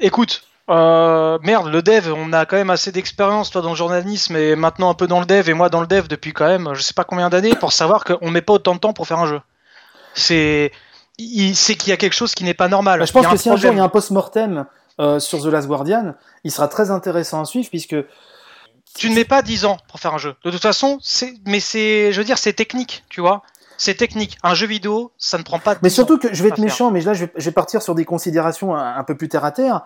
Écoute, euh, merde, le dev, on a quand même assez d'expérience toi dans le journalisme et maintenant un peu dans le dev et moi dans le dev depuis quand même je sais pas combien d'années pour savoir qu'on met pas autant de temps pour faire un jeu. C'est c'est qu'il y a quelque chose qui n'est pas normal. Bah, je pense que si un jour il y a un post-mortem euh, sur The Last Guardian, il sera très intéressant à suivre puisque tu ne mets pas 10 ans pour faire un jeu. De toute façon, c'est mais c'est je veux dire c'est technique, tu vois. C'est technique. Un jeu vidéo, ça ne prend pas 10 Mais surtout que je vais être méchant, mais là je vais, je vais partir sur des considérations un, un peu plus terre à terre.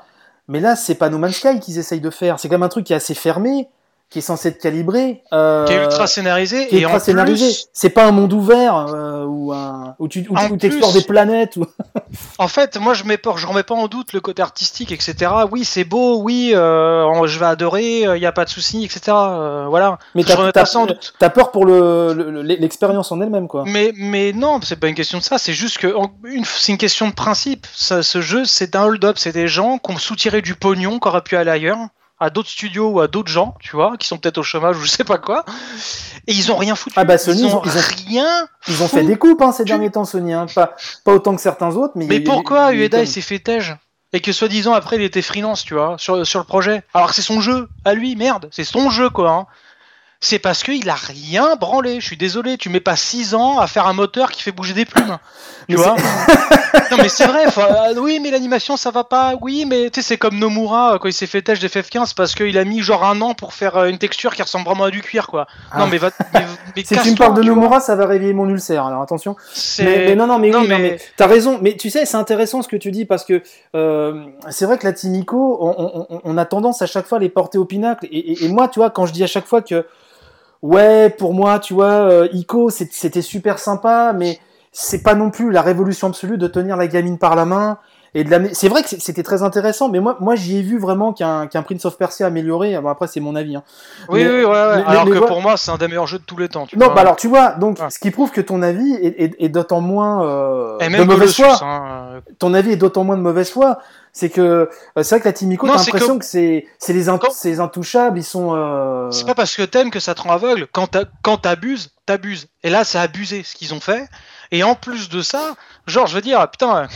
Mais là, c'est pas No Man's Sky qu'ils essayent de faire. C'est quand même un truc qui est assez fermé, qui est censé être calibré. euh, qui est ultra scénarisé qui est et en scénarisé. plus, C'est pas un monde ouvert euh, où, un- où tu où, où plus- des planètes. Ou... en fait, moi je mets pas, je remets pas en doute le côté artistique, etc. Oui, c'est beau, oui, euh, je vais adorer, il y a pas de souci, etc. euh, voilà. Mais je t'as remets t'as- pas ça en doute. t'as peur pour le- le- l'expérience en elle-même, quoi. Mais, mais non, c'est pas une question de ça, c'est juste que c'est une question de principe. Ça- ce jeu, c'est un hold-up, c'est des gens qui ont soutiré du pognon, qui auraient pu aller ailleurs, à d'autres studios ou à d'autres gens, tu vois, qui sont peut-être au chômage ou je sais pas quoi, et ils ont rien foutu. Ah bah, Sony, ils ils ont, ont- ils ont- rien. Ils ont fait des coupes hein, ces Tu- derniers temps, Sony. hein. Pas, pas autant que certains autres, mais. Mais il pourquoi il Ueda il s'est fait tège et que soi-disant après il était freelance, tu vois, sur, sur le projet. Alors que c'est son jeu, à lui, merde, c'est son jeu quoi. hein. C'est parce qu'il a rien branlé. Je suis désolé, tu mets pas 6 ans à faire un moteur qui fait bouger des plumes. Tu Mais vois Non mais c'est vrai, euh, oui mais l'animation ça va pas, oui mais tu sais c'est comme Nomura euh, quand il s'est fait tèche des FF15 parce qu'il a mis genre un an pour faire euh, une texture qui ressemble vraiment à du cuir quoi. Ah. Non mais va... Mais, mais Si tu me parles de. Nomura, ça va réveiller mon ulcère, alors attention. Mais, mais non, non, mais non, oui, mais- mais t'as raison. Mais tu sais, c'est intéressant ce que tu dis parce que euh, c'est vrai que la team Ico, on, on- on- on a tendance à chaque fois à les porter au pinacle. Et, et- et moi, tu vois, quand je dis à chaque fois que ouais, pour moi, tu vois, euh, Ico, c'était super sympa, mais c'est pas non plus la révolution absolue de tenir la gamine par la main. Et de l'amener- C'est vrai que c'était très intéressant, mais moi, moi j'y ai vu vraiment qu'un qu'un Prince of Persia amélioré. Bon, après, c'est mon avis. hein. Oui, Mais- oui, ouais, ouais. mais- Alors mais que voilà. pour moi, c'est un des meilleurs jeux de tous les temps. Tu Non, vois. bah alors tu vois, donc Ah. ce qui prouve que ton avis est, est- est d'autant moins euh, Et de mauvaise foi. hein, ton avis est d'autant moins de mauvaise foi. C'est que euh, c'est vrai que la Team Ico, t'as c'est l'impression que, c'est c'est les in- Quand- c'est intouchables, ils sont. euh, C'est pas parce que t'aimes que ça te rend aveugle. Quand t'abuses, t'abuses. Et là, c'est abusé ce qu'ils ont fait. Et en plus de ça, genre, je veux dire, putain,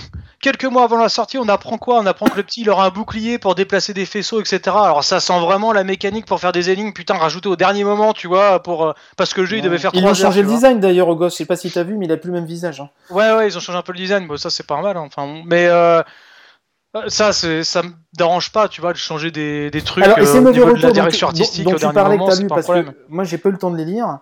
quelques mois avant la sortie, on apprend quoi? On apprend que le petit, il aura un bouclier pour déplacer des faisceaux, etc. Alors ça sent vraiment la mécanique pour faire des énigmes, putain, rajouté au dernier moment, tu vois, pour euh, parce que le jeu, il devait faire Ils ont changé le design d'ailleurs au gosse. Je sais pas si t'as vu, mais il a plus le même visage. hein. Ouais, ouais, ils ont changé un peu le design, bon, ça c'est pas mal, hein. enfin, mais euh, ça, ça me dérange pas, tu vois, de changer des, des trucs Alors, et euh, au niveau de la direction tu- dont- artistique dont au tu dernier parlais moment, que t'as c'est lu, parce problème. que moi j'ai pas eu le temps de les lire.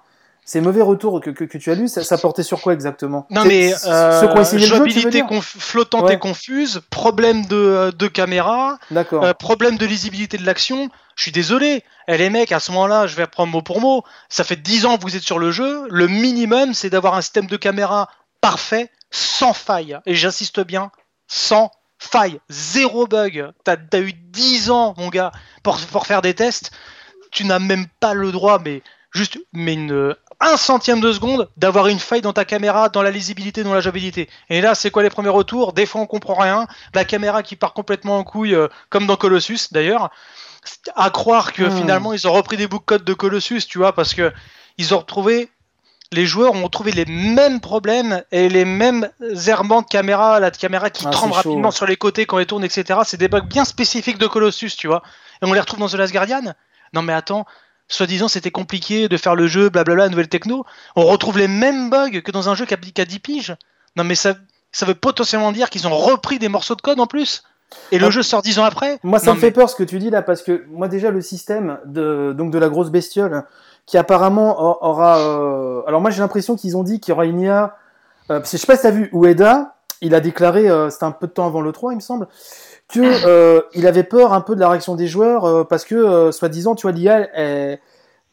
Ces mauvais retours que, que, que tu as lus, ça, ça portait sur quoi exactement? Non mais euh, jeu, veux jouabilité flottante Ouais. et confuse, problème de, de caméra, euh, problème de lisibilité de l'action. Je suis désolé. Eh, les mecs, à ce moment-là, je vais reprendre mot pour mot. Ça fait 10 ans que vous êtes sur le jeu. Le minimum, c'est d'avoir un système de caméra parfait, sans faille. Et j'insiste bien, sans faille. Zéro bug. T'as as eu 10 ans, mon gars, pour, pour faire des tests. Tu n'as même pas le droit, mais juste mais une, un centième de seconde d'avoir une faille dans ta caméra, dans la lisibilité, dans la jouabilité. Et là, c'est quoi les premiers retours? Des fois, on comprend rien. La caméra qui part complètement en couille, euh, comme dans Colossus d'ailleurs. À croire que Hmm. finalement, ils ont repris des bouts de code de Colossus, tu vois, parce que ils ont retrouvé. Les joueurs ont trouvé les mêmes problèmes et les mêmes errements de caméra, la caméra qui Ah, tremble rapidement sur les côtés quand elle tourne, etc. C'est des bugs bien spécifiques de Colossus, tu vois. Et on les retrouve dans The Last Guardian? Non mais attends, soi-disant c'était compliqué de faire le jeu, blablabla, nouvelle techno. On retrouve les mêmes bugs que dans un jeu qui a, qui a 10 piges. Non mais ça, ça veut potentiellement dire qu'ils ont repris des morceaux de code en plus. Et le Ah. jeu sort 10 ans après. Moi, ça Non, me fait peur ce que tu dis là, parce que moi déjà le système de donc de la grosse bestiole qui apparemment aura. euh, Alors moi j'ai l'impression qu'ils ont dit qu'il y aura une IA. Euh, je sais pas si t'as vu Ueda, il a déclaré, euh, c'était un peu de temps avant le 3 il me semble, que euh, il avait peur un peu de la réaction des joueurs euh, parce que soi-disant tu vois l'IA est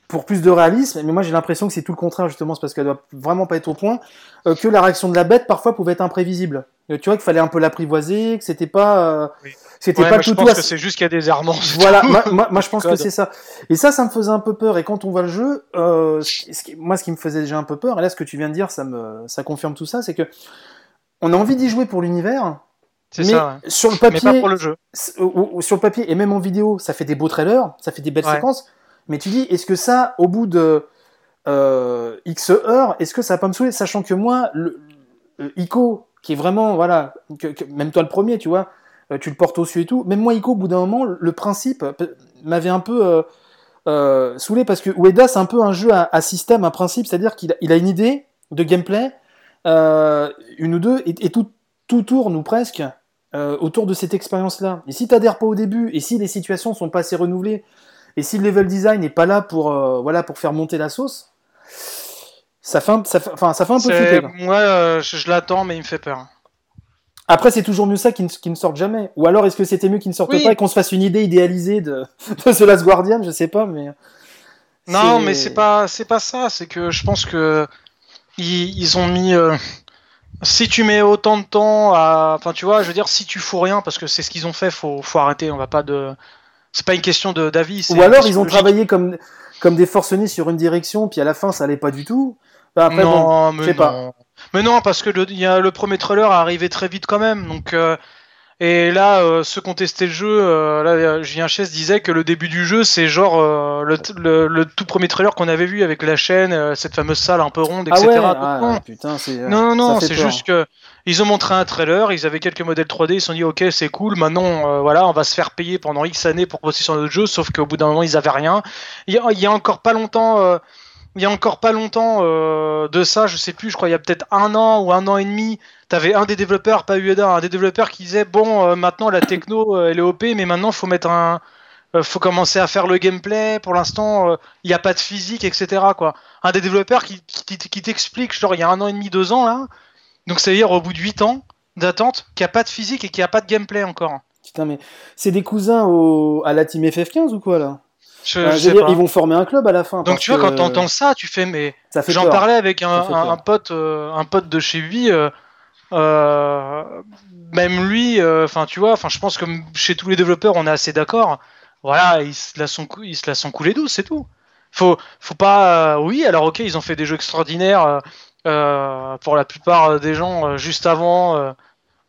pour plus de réalisme, mais moi j'ai l'impression que c'est tout le contraire justement, c'est parce qu'elle doit vraiment pas être au point, que la réaction de la bête parfois pouvait être imprévisible. Tu vois qu'il fallait un peu l'apprivoiser, que c'était pas, Oui. c'était Ouais, pas moi, je tout pense tout à que c'est juste qu'il y a des errements. c'est voilà, tout. moi, moi, moi, je pense que c'est ça. Et ça, ça me faisait un peu peur. Et quand on voit le jeu, ce qui- moi, ce qui me faisait déjà un peu peur, et là, ce que tu viens de dire, ça me, ça confirme tout ça, c'est que on a envie d'y jouer pour l'univers, C'est mais ça. ouais. sur le Mais papier, pas pour le jeu. s- ou- ou sur le papier et même en vidéo, ça fait des beaux trailers, ça fait des belles Ouais. séquences. Mais tu dis, est-ce que ça, au bout de euh, X heures, est-ce que ça va pas me saouler, sachant que moi, le, le Ico, qui est vraiment, voilà, que, que- même toi le premier, tu vois, euh, tu le portes au-dessus et tout. Même moi, Ico, au bout d'un moment, le principe euh, m'avait un peu euh, euh, saoulé parce que Ueda, c'est un peu un jeu à, à système, un principe, c'est-à-dire qu'il a, il a une idée de gameplay, euh, une ou deux, et, et tout, tout tourne ou presque euh, autour de cette expérience-là. Et si t'adhères pas au début, et si les situations sont pas assez renouvelées, et si le level design n'est pas là pour, euh, voilà, pour faire monter la sauce, ça fait un, ça fait, enfin, ça fait un peu flipper. Moi, euh, je, je l'attends, mais il me fait peur. Après, c'est toujours mieux ça qui ne, qui ne sortent jamais. Ou alors, est-ce que c'était mieux qu'ils ne sortent Oui. pas et qu'on se fasse une idée idéalisée de, de The Last Guardian? Je sais pas, mais. Non, mais c'est pas, c'est pas ça. C'est que je pense que ils, ils ont mis. euh, si tu mets autant de temps à, enfin, tu vois, je veux dire, si tu fous rien, parce que c'est ce qu'ils ont fait, faut, faut arrêter. On va pas de. C'est pas une question de d'avis. Ou alors, ils ont travaillé comme, comme des forcenés sur une direction, puis à la fin, ça allait pas du tout. Après, non, mais pas. non. Mais non, parce que le, y a, le premier trailer est arrivé très vite quand même. Donc, euh, et là, euh, ceux qui ont testé le jeu, euh, là, Julien Chess disait que le début du jeu, c'est genre euh, le, le- le tout premier trailer qu'on avait vu avec la chaîne, euh, cette fameuse salle un peu ronde, Ah etc. ouais, Donc, ah, non. putain. Non, non, c'est juste que ils ont montré un trailer, ils avaient quelques modèles 3D, ils se sont dit ok c'est cool, maintenant euh, voilà on va se faire payer pendant X années pour bosser sur notre jeu, sauf qu'au bout d'un moment ils avaient rien. Il y a, il y a encore pas longtemps, euh, il y a encore pas longtemps euh, de ça, je sais plus, je crois il y a peut-être un an ou un an et demi, t'avais un des développeurs, pas Ueda, un des développeurs qui disait bon euh, maintenant la techno euh, elle est OP, mais maintenant faut mettre un faut commencer à faire le gameplay. Pour l'instant, il n'y a pas de physique, etc. Quoi. Un des développeurs qui, qui, t'explique, genre il y a un an et demi, deux ans là, donc ça veut dire au bout de 8 ans d'attente, qu'il n'y a pas de physique et qu'il n'y a pas de gameplay encore. Putain, mais c'est des cousins à la team FF15 ou quoi là? Je, sais dire, pas. Ils vont former un club à la fin. Donc tu vois, que quand t'entends ça, tu fais mais j'en parlais avec un, pote, euh, un pote de chez lui. euh, euh, même lui, enfin tu vois, enfin je pense que chez tous les développeurs, on est assez d'accord. Voilà, ils se la sont, ils se la sont coulés douce, c'est tout. Faut, faut pas. oui, alors ok, ils ont fait des jeux extraordinaires pour la plupart des gens juste avant.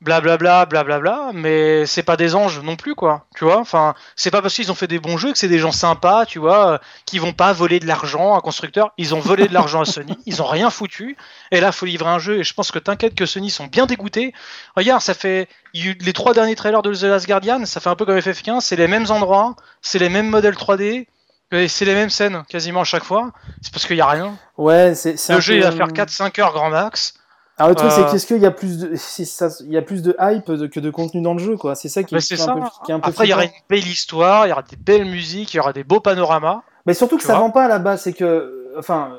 Blablabla, blablabla, mais c'est pas des anges non plus, quoi. Tu vois, enfin, c'est pas parce qu'ils ont fait des bons jeux que c'est des gens sympas, tu vois, euh, qui vont pas voler de l'argent à un constructeur. Ils ont volé de l'argent à Sony, ils ont rien foutu. Et là, faut livrer un jeu. Et je pense que t'inquiète que Sony sont bien dégoûtés. Regarde, ça fait les trois derniers trailers de The Last Guardian, ça fait un peu comme FF15, c'est les mêmes endroits, c'est les mêmes modèles 3D. Et c'est les mêmes scènes quasiment à chaque fois. C'est parce qu'il y a rien. Ouais, c'est. Le jeu, il va faire 4-5 heures grand max. Alors le truc c'est euh. qu'est-ce qu'il y a plus de ça, il y a plus de hype que de contenu dans le jeu quoi. C'est ça qui est, un, Peu, Après il y aura une belle histoire, il y aura des belles musiques, il y aura des beaux panoramas. Mais surtout que ça vend pas là-bas, c'est que enfin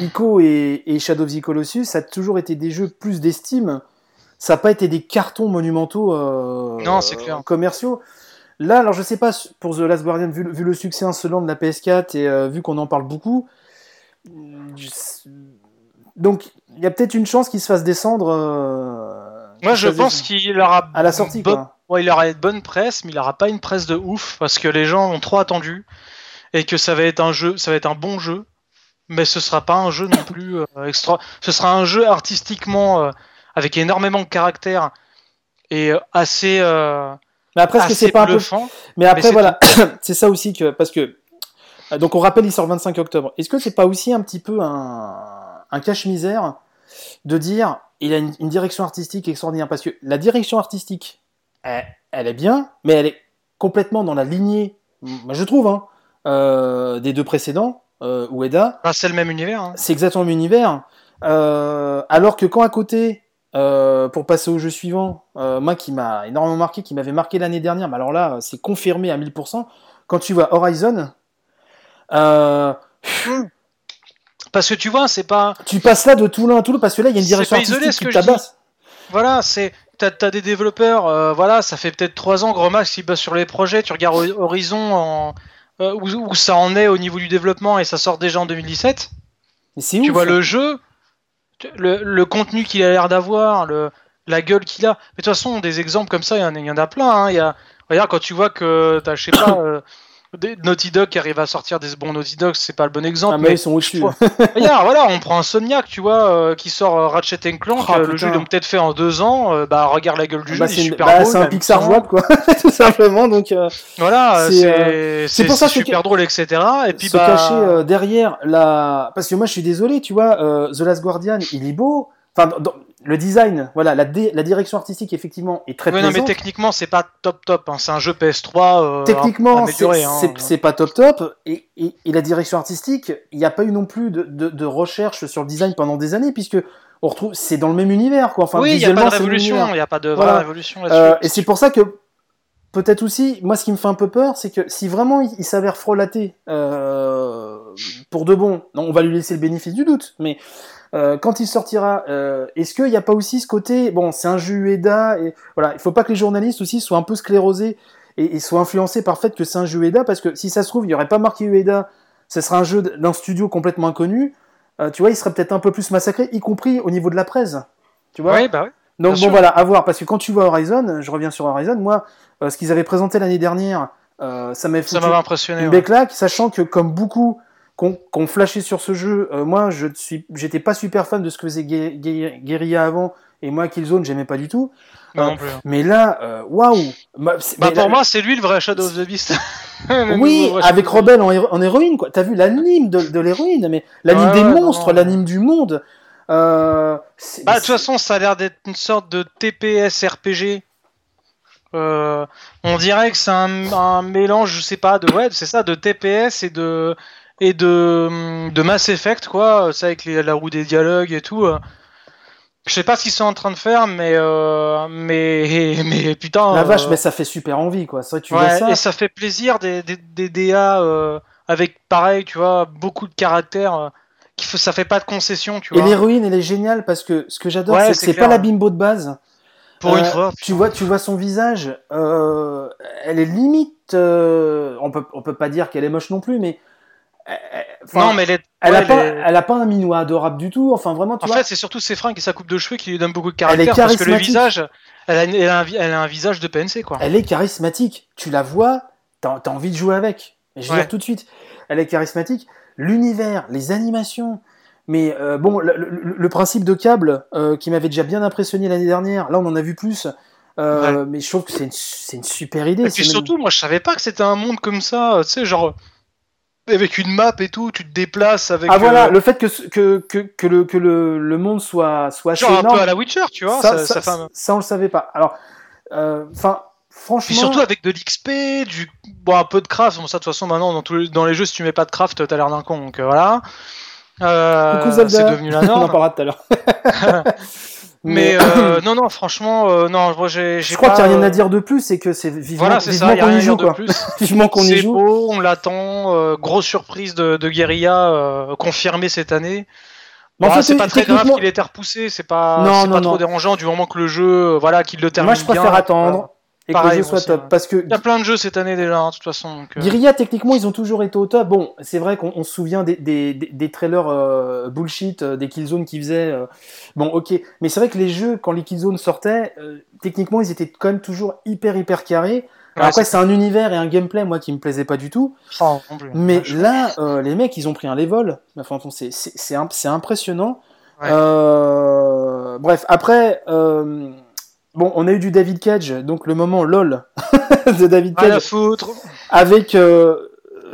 Ico et, Shadow of the Colossus, ça a toujours été des jeux plus d'estime. Ça n'a pas été des cartons monumentaux euh, non, c'est clair. commerciaux. Là, alors je sais pas pour The Last Guardian, vu, le succès insolent de la PS4 et euh, vu qu'on en parle beaucoup, donc il y a peut-être une chance qu'il se fasse descendre. Euh, Moi, je pense qu'il aura à la sortie. il aura une bonne presse, mais il aura pas une presse de ouf parce que les gens ont trop attendu et que ça va être un jeu, ça va être un bon jeu, mais ce sera pas un jeu non plus euh, extra. Ce sera un jeu artistiquement euh, avec énormément de caractère et assez. mais après, que c'est pas un peu. Mais après, voilà, c'est ça aussi que parce que donc on rappelle, il sort 25 octobre. Est-ce que c'est pas aussi un petit peu un, un cache-misère de dire il a une, direction artistique extraordinaire parce que la direction artistique, elle, est bien, mais elle est complètement dans la lignée, je trouve, hein, euh, des deux précédents, euh, Ueda. Ah, c'est le même univers. Hein. C'est exactement le même univers. Euh, alors que quand à côté, euh, pour passer au jeu suivant, moi qui m'a énormément marqué, qui m'avait marqué l'année dernière, mais alors là, c'est confirmé à 1000%, quand tu vois Horizon, parce que tu vois, c'est pas. Tu passes là de tout l'un à tout l'autre parce que là, il y a une direction artistique qui tabasse. Voilà, c'est. T'as as des développeurs, euh, voilà, ça fait peut-être 3 ans, grand max, ils bossent sur les projets. Tu regardes Horizon, en, euh, où, ça en est au niveau du développement et ça sort déjà en 2017. tu vois le jeu, le, contenu qu'il a l'air d'avoir, la gueule qu'il a. Mais de toute façon, des exemples comme ça, il y, en a plein. Hein. Y a, regarde, quand tu vois que t'as, je sais pas. Euh, Naughty Dog qui arrive à sortir des bons Naughty Dog, c'est pas le bon exemple. Ah, mais, ils sont au-dessus. Regarde, voilà, on prend un Soniac, tu vois, euh, qui sort euh, Ratchet Clank. Oh, le jeu, ils l'ont peut-être fait en deux ans. Euh, bah, regarde la gueule du ah, jeu, bah, c'est super bah, C'est un Pixar jouable, quoi, tout simplement. Donc, voilà, c'est pour ça super drôle, etc. Et puis, se bah... cacher derrière la. Parce que moi, je suis désolé, tu vois, The Last Guardian, il est beau. Enfin, le design, voilà, la, la, direction artistique effectivement est très oui, non, mais techniquement c'est pas top top. Hein. C'est un jeu PS3. Euh, techniquement, hein. c'est pas top top. Et, et, la direction artistique, il n'y a pas eu non plus de, de, recherche sur le design pendant des années, puisque on retrouve, c'est dans le même univers, quoi. Enfin, oui, il n'y a pas de révolution, il n'y a pas de vraie révolution là-dessus. Euh, et c'est pour ça que peut-être aussi, moi, ce qui me fait un peu peur, c'est que si vraiment il, s'avère frelaté euh, pour de bon, non, on va lui laisser le bénéfice du doute, mais euh, quand il sortira, euh, est-ce qu'il n'y a pas aussi ce côté, bon, c'est un jeu Ueda, et voilà, il faut pas que les journalistes aussi soient un peu sclérosés et, soient influencés par le fait que c'est un jeu Ueda, parce que si ça se trouve, il n'y aurait pas marqué Ueda, ce sera un jeu d'un studio complètement inconnu, euh, tu vois, il serait peut-être un peu plus massacré, y compris au niveau de la presse, tu vois. Oui, bah oui. Donc bon, voilà, à voir, parce que quand tu vois Horizon, je reviens sur Horizon, moi, ce qu'ils avaient présenté l'année dernière, ça m'a fait impressionné. Une ouais. sachant que comme beaucoup qu'on flashé sur ce jeu. Euh, moi, je suis, j'étais pas super fan de ce que faisait Guerilla avant, et moi, Killzone, j'aimais pas du tout. Euh, mais là, euh, waouh! Bah, pour moi, c'est lui le vrai Shadow of the Beast. oui, avec Rebelle en, héroïne, quoi. T'as vu l'anime de, l'héroïne, mais l'anime des monstres, l'anime du monde. bah, de toute façon, ça a l'air d'être une sorte de TPS RPG. on dirait que c'est un, un, mélange, je sais pas, de ouais, c'est ça, de TPS et de et de, de Mass Effect, quoi. Ça avec la roue des dialogues et tout. Euh. Je sais pas ce qu'ils sont en train de faire, mais euh, mais mais putain. La vache, euh, mais ça fait super envie, quoi. tu ça. Et ça fait plaisir des des, des DA avec pareil, tu vois, beaucoup de caractères. qui ça fait pas de concession, tu vois. Et l'héroïne, elle est géniale parce que ce que j'adore, c'est que c'est pas la bimbo de base. Pour une fois. Tu vois, tu vois son visage. elle est limite. on peut on peut pas dire qu'elle est moche non plus, mais non, mais elle, elle, a pas, elle, a pas, un minois adorable du tout. Enfin, vraiment, tu en fait, c'est surtout ses fringues et sa coupe de cheveux qui lui donnent beaucoup de caractère. parce que le visage, elle a, elle a, un, elle a un, visage de PNC, quoi. Elle est charismatique. Tu la vois, t'as as envie de jouer avec. je vais dire tout de suite, elle est charismatique. L'univers, les animations, Mais euh, bon, le, le- le principe de câble euh, qui m'avait déjà bien impressionné l'année dernière, là on en a vu plus. Euh, Mais je trouve que c'est une, une super idée. Et puis même- surtout, moi je savais pas que c'était un monde comme ça, tu sais, genre avec une map et tout, tu te déplaces avec. Ah voilà, euh, le fait que, que, que, que, le, que le, le monde soit, soit assez genre un énorme, peu à la Witcher, tu vois. ça, ça, ça, ça fait un- ça, on le savait pas. Alors, euh, enfin, franchement. Puis surtout avec de l'XP, du bon un peu de craft. Bon ça de toute façon maintenant dans tous les, dans les jeux si tu mets pas de craft t'as l'air d'un con donc euh, voilà. Euh, c'est devenu la on en norme. parlera tout à l'heure. Mais euh, non non franchement euh, non moi j'ai je crois qu'il n'y a rien à dire de plus, c'est que c'est vivement, Voilà c'est vivement qu'on y joue de quoi. plus. vivement qu'on y C'est joue. beau, on l'attend. Euh, grosse surprise de, de Guerilla euh, confirmée cette année. Bon, fait, c'est pas très grave qu'il ait été repoussé, c'est pas, Non, pas non. trop dérangeant du moment que le jeu, euh, voilà, qu'il le termine Moi, je préfère bien. attendre et que le jeu soit top. ouais. Parce que Il y a plein de jeux cette année déjà, hein, de toute façon. donc, euh, Guerilla, techniquement, ils ont toujours été au top. Bon, c'est vrai qu'on on se souvient des, des, des- des trailers euh, bullshit, euh, des Killzone qui faisaient. Bon, ok. Mais c'est vrai que les jeux, quand les Killzone sortaient, techniquement, ils étaient quand même toujours hyper, hyper carrés. Alors après, c'est un univers et un gameplay, moi, qui me plaisait pas du tout. oh. Mais là, euh, les mecs, ils ont pris un level. Enfin, c'est- c'est c'est imp- c'est impressionnant. Ouais. Euh, bref, après, euh, bon, on a eu du David Cage, donc le moment LOL de David Rien à Cage, foutre. avec euh,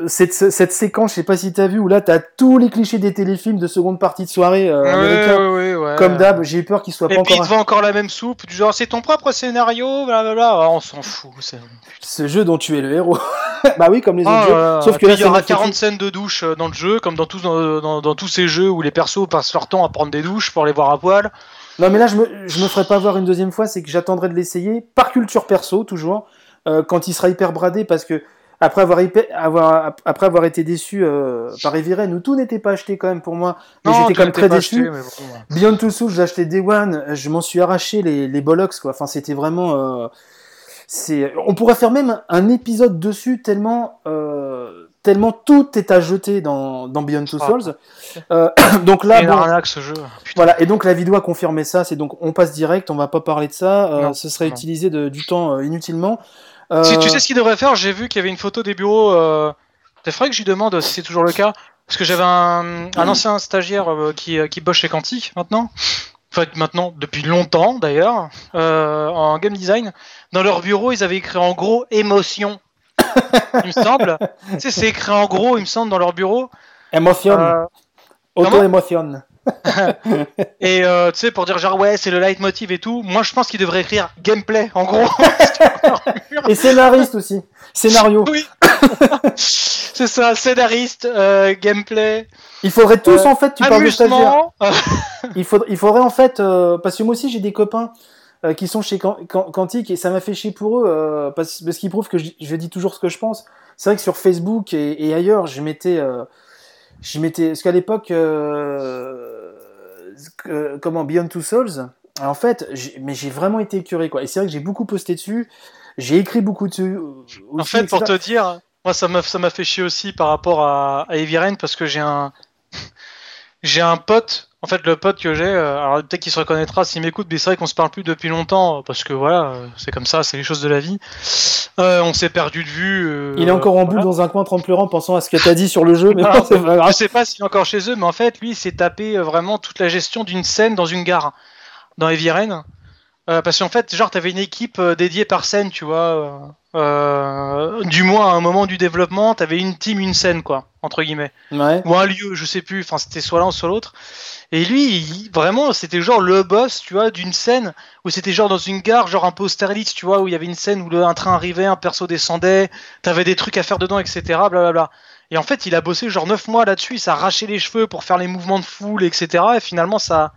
cette, cette séquence, je sais pas si t'as vu, où là, t'as tous les clichés des téléfilms de seconde partie de soirée euh, Ouais, américains. ouais, ouais, ouais. Comme d'hab, j'ai eu peur qu'il soit Et pas puis il encore. te encore la même soupe, du genre c'est ton propre scénario, blablabla. Ah, on s'en fout. c'est- Ce jeu dont tu es le héros. bah oui, comme les Oh autres là jeux. Sauf que là, il y aura notre 40 scènes de douche euh, dans le jeu, comme dans tous, dans, dans- dans tous ces jeux où les persos passent leur temps à prendre des douches pour les voir à poil. Non, mais là, je me, je me ferai pas voir une deuxième fois, c'est que j'attendrai de l'essayer, par culture perso, toujours, euh, quand il sera hyper bradé, parce que après avoir, hyper- avoir, après avoir été déçu euh, par Eviren, où tout n'était pas acheté quand même pour moi, mais j'étais quand même très déçu. acheté, bon. Beyond Two Souls, j'ai acheté Day One, je m'en suis arraché les, les bollocks, quoi. Enfin, c'était vraiment. euh, c'est... On pourrait faire même un épisode dessus, tellement, euh, tellement tout est à jeter dans, dans Beyond Two. Souls. Euh, donc là, bon, arnaque ce jeu. Putain. voilà, et donc la vidéo a confirmé ça, c'est donc on passe direct, on va pas parler de ça, euh, Non, ce serait non. utilisé de, du temps euh, inutilement. Euh, Si tu sais ce qu'il devrait faire, j'ai vu qu'il y avait une photo des bureaux. Euh... Il faudrait que je lui demande si c'est toujours le cas. Parce que j'avais un, un ancien stagiaire euh, qui, euh, qui bosse chez Quantic maintenant. Enfin, maintenant, depuis longtemps d'ailleurs, euh, en game design. Dans leur bureau, ils avaient écrit en gros émotion. il me semble. tu sais, c'est écrit en gros, il me semble, dans leur bureau. Émotion, auto-émotion. et euh, tu sais, pour dire genre, ouais, c'est le leitmotiv et tout. Moi, je pense qu'il devrait écrire gameplay en gros. Et scénariste aussi, scénario. oui. c'est ça, scénariste, euh, gameplay. Il faudrait tous Euh, en fait, tu parles de stagiaires. Amusement. Euh, Il faudrait, il faudrait en fait, euh, parce que moi aussi j'ai des copains euh, qui sont chez Quantic et ça m'a fait chier pour eux euh, parce, parce qu'ils prouvent que je, je dis toujours ce que je pense. C'est vrai que sur Facebook et, et ailleurs, je euh, je m'étais, parce qu'à l'époque, euh, euh, comment Beyond Two Souls, en fait, mais j'ai vraiment été écœuré quoi. Et c'est vrai que j'ai beaucoup posté dessus, j'ai écrit beaucoup dessus. euh, en fait, pour te dire, moi, ça m'a ça m'a fait chier aussi par rapport à, à Eviren parce que j'ai un j'ai un pote. En fait, le pote que j'ai, euh, alors peut-être qu'il se reconnaîtra s'il m'écoute, mais c'est vrai qu'on se parle plus depuis longtemps parce que voilà, euh, c'est comme ça, c'est les choses de la vie. Euh, on s'est perdu de vue. euh, Il est encore en boule voilà. dans un coin, en pleurant, pensant à ce que t'as dit sur le jeu, mais Non, bon, c'est pas Je sais pas s'il est encore chez eux, mais en fait, lui, il s'est tapé vraiment toute la gestion d'une scène dans une gare, dans Eviren. Euh, parce qu'en fait, genre, t'avais une équipe dédiée par scène, tu vois. euh, du moins, à un moment du développement, t'avais une team, une scène, quoi, entre guillemets. Ouais. Ou un lieu, je sais plus. Enfin, c'était soit l'un, soit l'autre. Et lui, il- vraiment, c'était genre le boss, tu vois, d'une scène où c'était genre dans une gare, genre un peu Austerlitz, tu vois, où il y avait une scène où le, un train arrivait, un perso descendait, t'avais des trucs à faire dedans, etc. Blablabla. Et en fait, il a bossé genre 9 mois là-dessus, il s'est arraché les cheveux pour faire les mouvements de foule, etc. Et finalement, ça.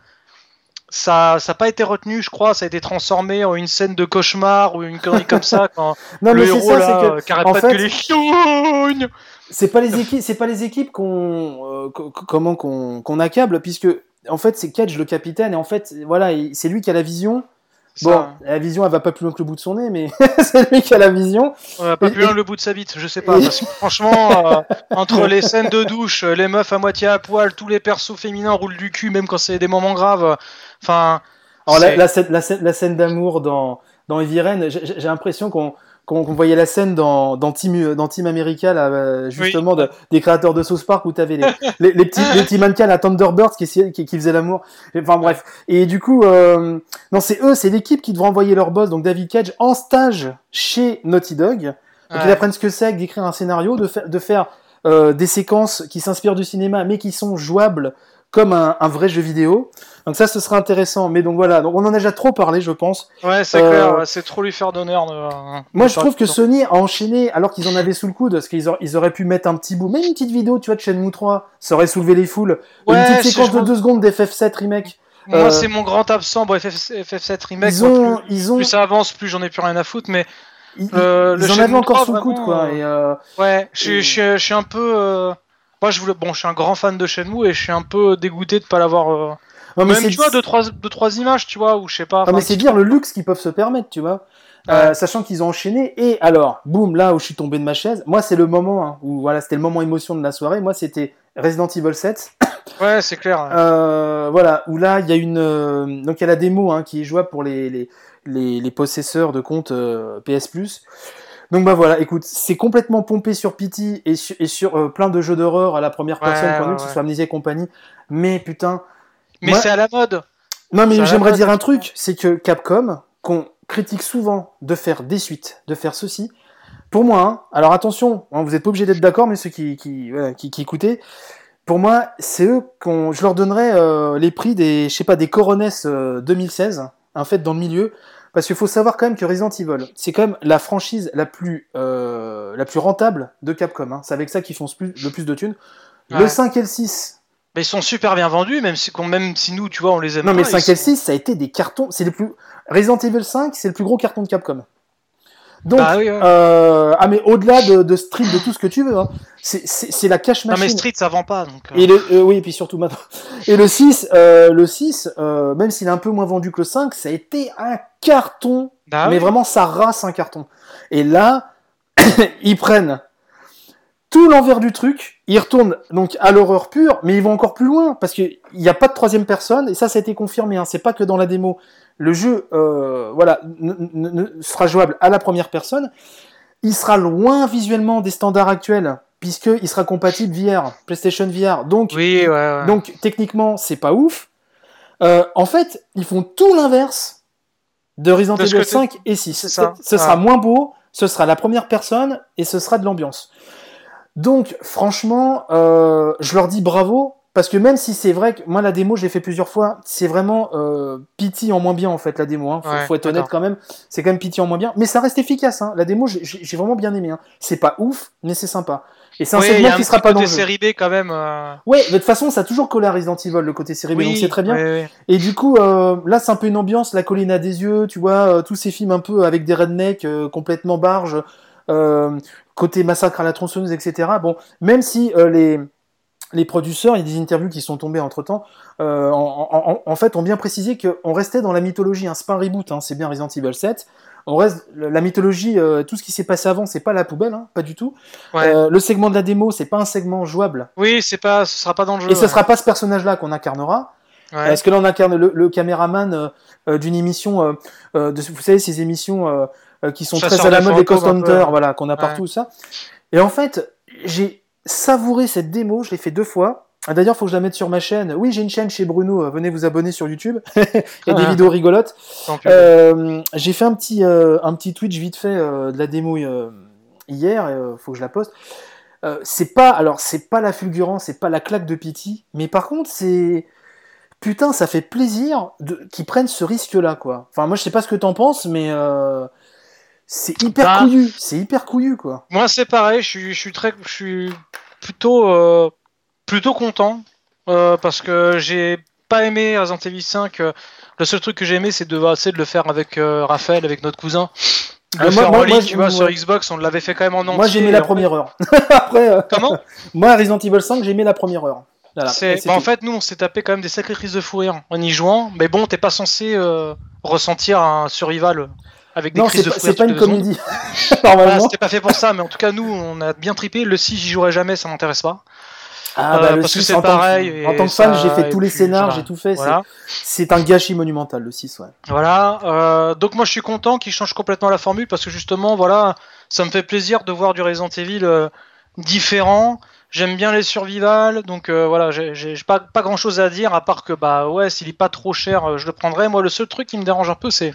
Ça ça a pas été retenu, je crois. Ça a été transformé en une scène de cauchemar ou une connerie comme ça. Quand Non, le héros ça, là, euh, qui arrête pas fait- de gueuler Chiogne c'est pas les équipes, c'est pas les équipes qu'on, euh, co- co- comment qu'on accable, puisque en fait c'est Cage le capitaine et en fait voilà, il- c'est lui qui a la vision. Bon, la vision elle va pas plus loin que le bout de son nez, mais c'est lui qui a la vision. Ouais, pas Et- plus loin le bout de sa bite, je sais pas. et- Parce que franchement, euh, entre les scènes de douche, euh, les meufs à moitié à poil, tous les persos féminins roulent du cul, même quand c'est des moments graves. Enfin, Alors la, scène, la scène, la scène d'amour dans dans j'ai l'impression qu'on qu'on voyait la scène dans, dans Team, dans Team America, là, euh, justement, de- des créateurs de South Park, où t'avais les, les, les petits, les petits mannequins, la Thunderbirds, qui, qui, qui faisaient l'amour. Enfin, bref. Et du coup, euh, non, c'est eux, c'est l'équipe qui devrait envoyer leur boss, donc David Cage, en stage chez Naughty Dog. Donc, ils Ouais. apprennent ce que c'est d'écrire un scénario, de, faire de faire euh, des séquences qui s'inspirent du cinéma, mais qui sont jouables comme un, un vrai jeu vidéo. Donc ça, ce sera intéressant. Mais donc voilà, donc on en a déjà trop parlé, je pense. Ouais, c'est Euh, clair, ouais, c'est trop lui faire d'honneur. de- Moi, de je trouve que. Sony a enchaîné alors qu'ils en avaient sous le coude, parce qu'ils auraient, ils auraient pu mettre un petit bout, même une petite vidéo, tu vois, de Shenmue 3, ça aurait soulevé les foules. Ouais, une petite séquence de pense- deux secondes d'FF7 remake. Moi, euh, c'est mon grand absent. Bon, FF, FF7 Remake, Ils moi, ont, plus, ils ont, plus ça avance, plus j'en ai plus rien à foutre. Mais ils, euh, ils le en avaient encore 3, sous le coude, quoi. euh, Et, euh, ouais, je suis un peu. Moi, je voulais. Bon, je suis un grand fan de Shenmue et je suis un peu dégoûté de pas l'avoir. euh, non, mais Même, tu vois, deux trois, deux, trois images, tu vois, ou je sais pas. Non, mais c'est dire le luxe qu'ils peuvent se permettre, tu vois. Euh, sachant qu'ils ont enchaîné. Et alors, boum, là où je suis tombé de ma chaise, moi, c'est le moment hein, où, voilà, c'était le moment émotion de la soirée. Moi, c'était Resident Evil 7. Ouais, c'est clair. Euh, voilà, où là, il y a une. euh, donc, il y a la démo hein, qui est jouable pour les, les, les, les possesseurs de comptes PS Plus. Donc, bah voilà, écoute, c'est complètement pompé sur Pity et sur, et sur euh, plein de jeux d'horreur à la première Ouais, personne, nous, ouais, que ce ouais. soit Amnesia et compagnie. Mais putain. mais moi- c'est à la mode. Non, mais j'aimerais dire un truc, c'est que Capcom, qu'on critique souvent de faire des suites, de faire ceci, pour moi, hein, alors attention, hein, vous n'êtes pas obligés d'être d'accord, mais ceux qui, qui, voilà, qui, qui écoutaient, pour moi, c'est eux qu'on, je leur donnerais euh, les prix des, je sais pas, des Coronets euh, 2016, en fait, dans le milieu, parce qu'il faut savoir quand même que Resident Evil, c'est quand même la franchise la plus, euh, la plus rentable de Capcom. Hein. C'est avec ça qu'ils font le plus de thunes. Le Ouais. 5 et le 6, Mais ils sont super bien vendus, même si, même si nous, tu vois, on les aime Non, pas. mais le ils 5 et le sont- 6, ça a été des cartons. C'est les plus. Resident Evil 5, c'est le plus gros carton de Capcom. Donc, Bah oui, ouais. euh, ah, mais au-delà de, de Street, de tout ce que tu veux, hein, c'est- la cash Non, machine. mais Street, ça vend pas. Donc, euh, Et le, euh, oui, et puis surtout maintenant. Et le 6, euh, le 6 euh, même s'il est un peu moins vendu que le 5, ça a été un carton. bah mais oui. vraiment, ça rase un carton. Et là, ils prennent tout l'envers du truc, ils retournent donc à l'horreur pure, mais ils vont encore plus loin, parce qu'il n'y a pas de troisième personne, et ça, ça a été confirmé, hein, c'est pas que dans la démo. Le jeu, euh, voilà, sera jouable à la première personne. Il sera loin visuellement des standards actuels, puisqu'il sera compatible VR, PlayStation VR. Donc, Oui, ouais, ouais. donc techniquement, c'est pas ouf. Euh, en fait, ils font tout l'inverse de Resident Evil que tu- 5 et 6. c'est ça. Ce sera Ah. moins beau, ce sera la première personne et ce sera de l'ambiance. Donc, franchement, euh, je leur dis bravo. Parce que même si c'est vrai que moi la démo je l'ai fait plusieurs fois, c'est vraiment euh, pity en moins bien en fait la démo. Hein. Faut, Ouais, faut être honnête quand même, c'est quand même pity en moins bien, mais ça reste efficace. Hein. La démo j'ai- vraiment bien aimé. Hein. C'est pas ouf, mais c'est sympa. Et c'est un Oui, segment qui sera pas dans le jeu. série B quand même. euh, Ouais, de toute façon, ça a toujours collé à Resident Evil, le côté série B, donc c'est très bien. oui. Et du coup, euh, là, c'est un peu une ambiance, la colline à des yeux, tu vois, euh, tous ces films un peu avec des rednecks euh, complètement barges, euh, côté massacre à la tronçonneuse, etc. Bon, même si euh, les les producteurs, il y a des interviews qui sont tombées entre temps, euh, en, en- en- fait, ont bien précisé qu'on restait dans la mythologie. Hein, c'est pas un reboot, hein, c'est bien Resident Evil 7. On reste la mythologie, euh, tout ce qui s'est passé avant, c'est pas la poubelle, hein, pas du tout. Ouais. Euh, le segment de la démo, c'est pas un segment jouable. Oui, c'est pas, ce sera pas dans le jeu. Et ce ouais. sera pas ce personnage-là qu'on incarnera. Ouais. Est-ce que là on incarne le, le caméraman euh, euh, d'une émission, euh, euh, de, vous savez ces émissions qui sont Chasseur très à la de mode des Cost ouais. voilà, qu'on a partout ça. Et en fait, j'ai savouré cette démo, je l'ai fait deux fois. Ah, D'ailleurs, faut que je la mette sur ma chaîne. Oui, j'ai une chaîne chez Bruno. euh, Venez vous abonner sur YouTube. Il y a des Ah. vidéos rigolotes. Euh, j'ai fait un petit, euh, un petit Twitch vite fait euh, de la démo hier. euh, faut que je la poste. C'est pas, alors c'est pas la fulgurance, c'est pas la claque de Pity, mais par contre c'est putain, ça fait plaisir de... qu'ils prennent ce risque-là, quoi. Enfin, moi je sais pas ce que t'en penses, mais c'est hyper Ben- couillu, c'est hyper couillu, quoi. Moi, c'est pareil. Je suis, je suis très, je suis plutôt, euh, plutôt content euh, parce que j'ai pas aimé Resident Evil 5. euh, le seul truc que j'ai aimé, c'est de, c'est de le faire avec euh, Raphaël, avec notre cousin. Ah, le moi- faire moi- tu vois, sur Xbox, on l'avait fait quand même en entier. Moi j'ai aimé la première heure. Après, Comment? moi Resident Evil 5, j'ai aimé la première heure. Voilà. Bah, en fait, nous, on s'est tapé quand même des sacrées crises de fou rire en y jouant. Mais bon, t'es pas censé euh, ressentir un survival avec des non, crises c'est de pas, c'est une comédie. Voilà, Normalement. c'était pas fait pour ça, mais en tout cas, nous, on a bien trippé. Le 6, j'y jouerai jamais, ça m'intéresse pas. Ah, bah, Euh, le parce que 6, c'est pareil, En tant que fan, j'ai fait tous les puis, scénars, voilà. j'ai tout fait. c'est- Voilà. C'est un gâchis monumental, le 6, ouais. Voilà, euh, donc moi je suis content qu'il change complètement la formule parce que justement, voilà, ça me fait plaisir de voir du Resident Evil euh, différent. J'aime bien les survival, donc voilà, j'ai pas, pas grand chose à dire à part que bah ouais, s'il est pas trop cher, je le prendrai. Moi, le seul truc qui me dérange un peu, c'est.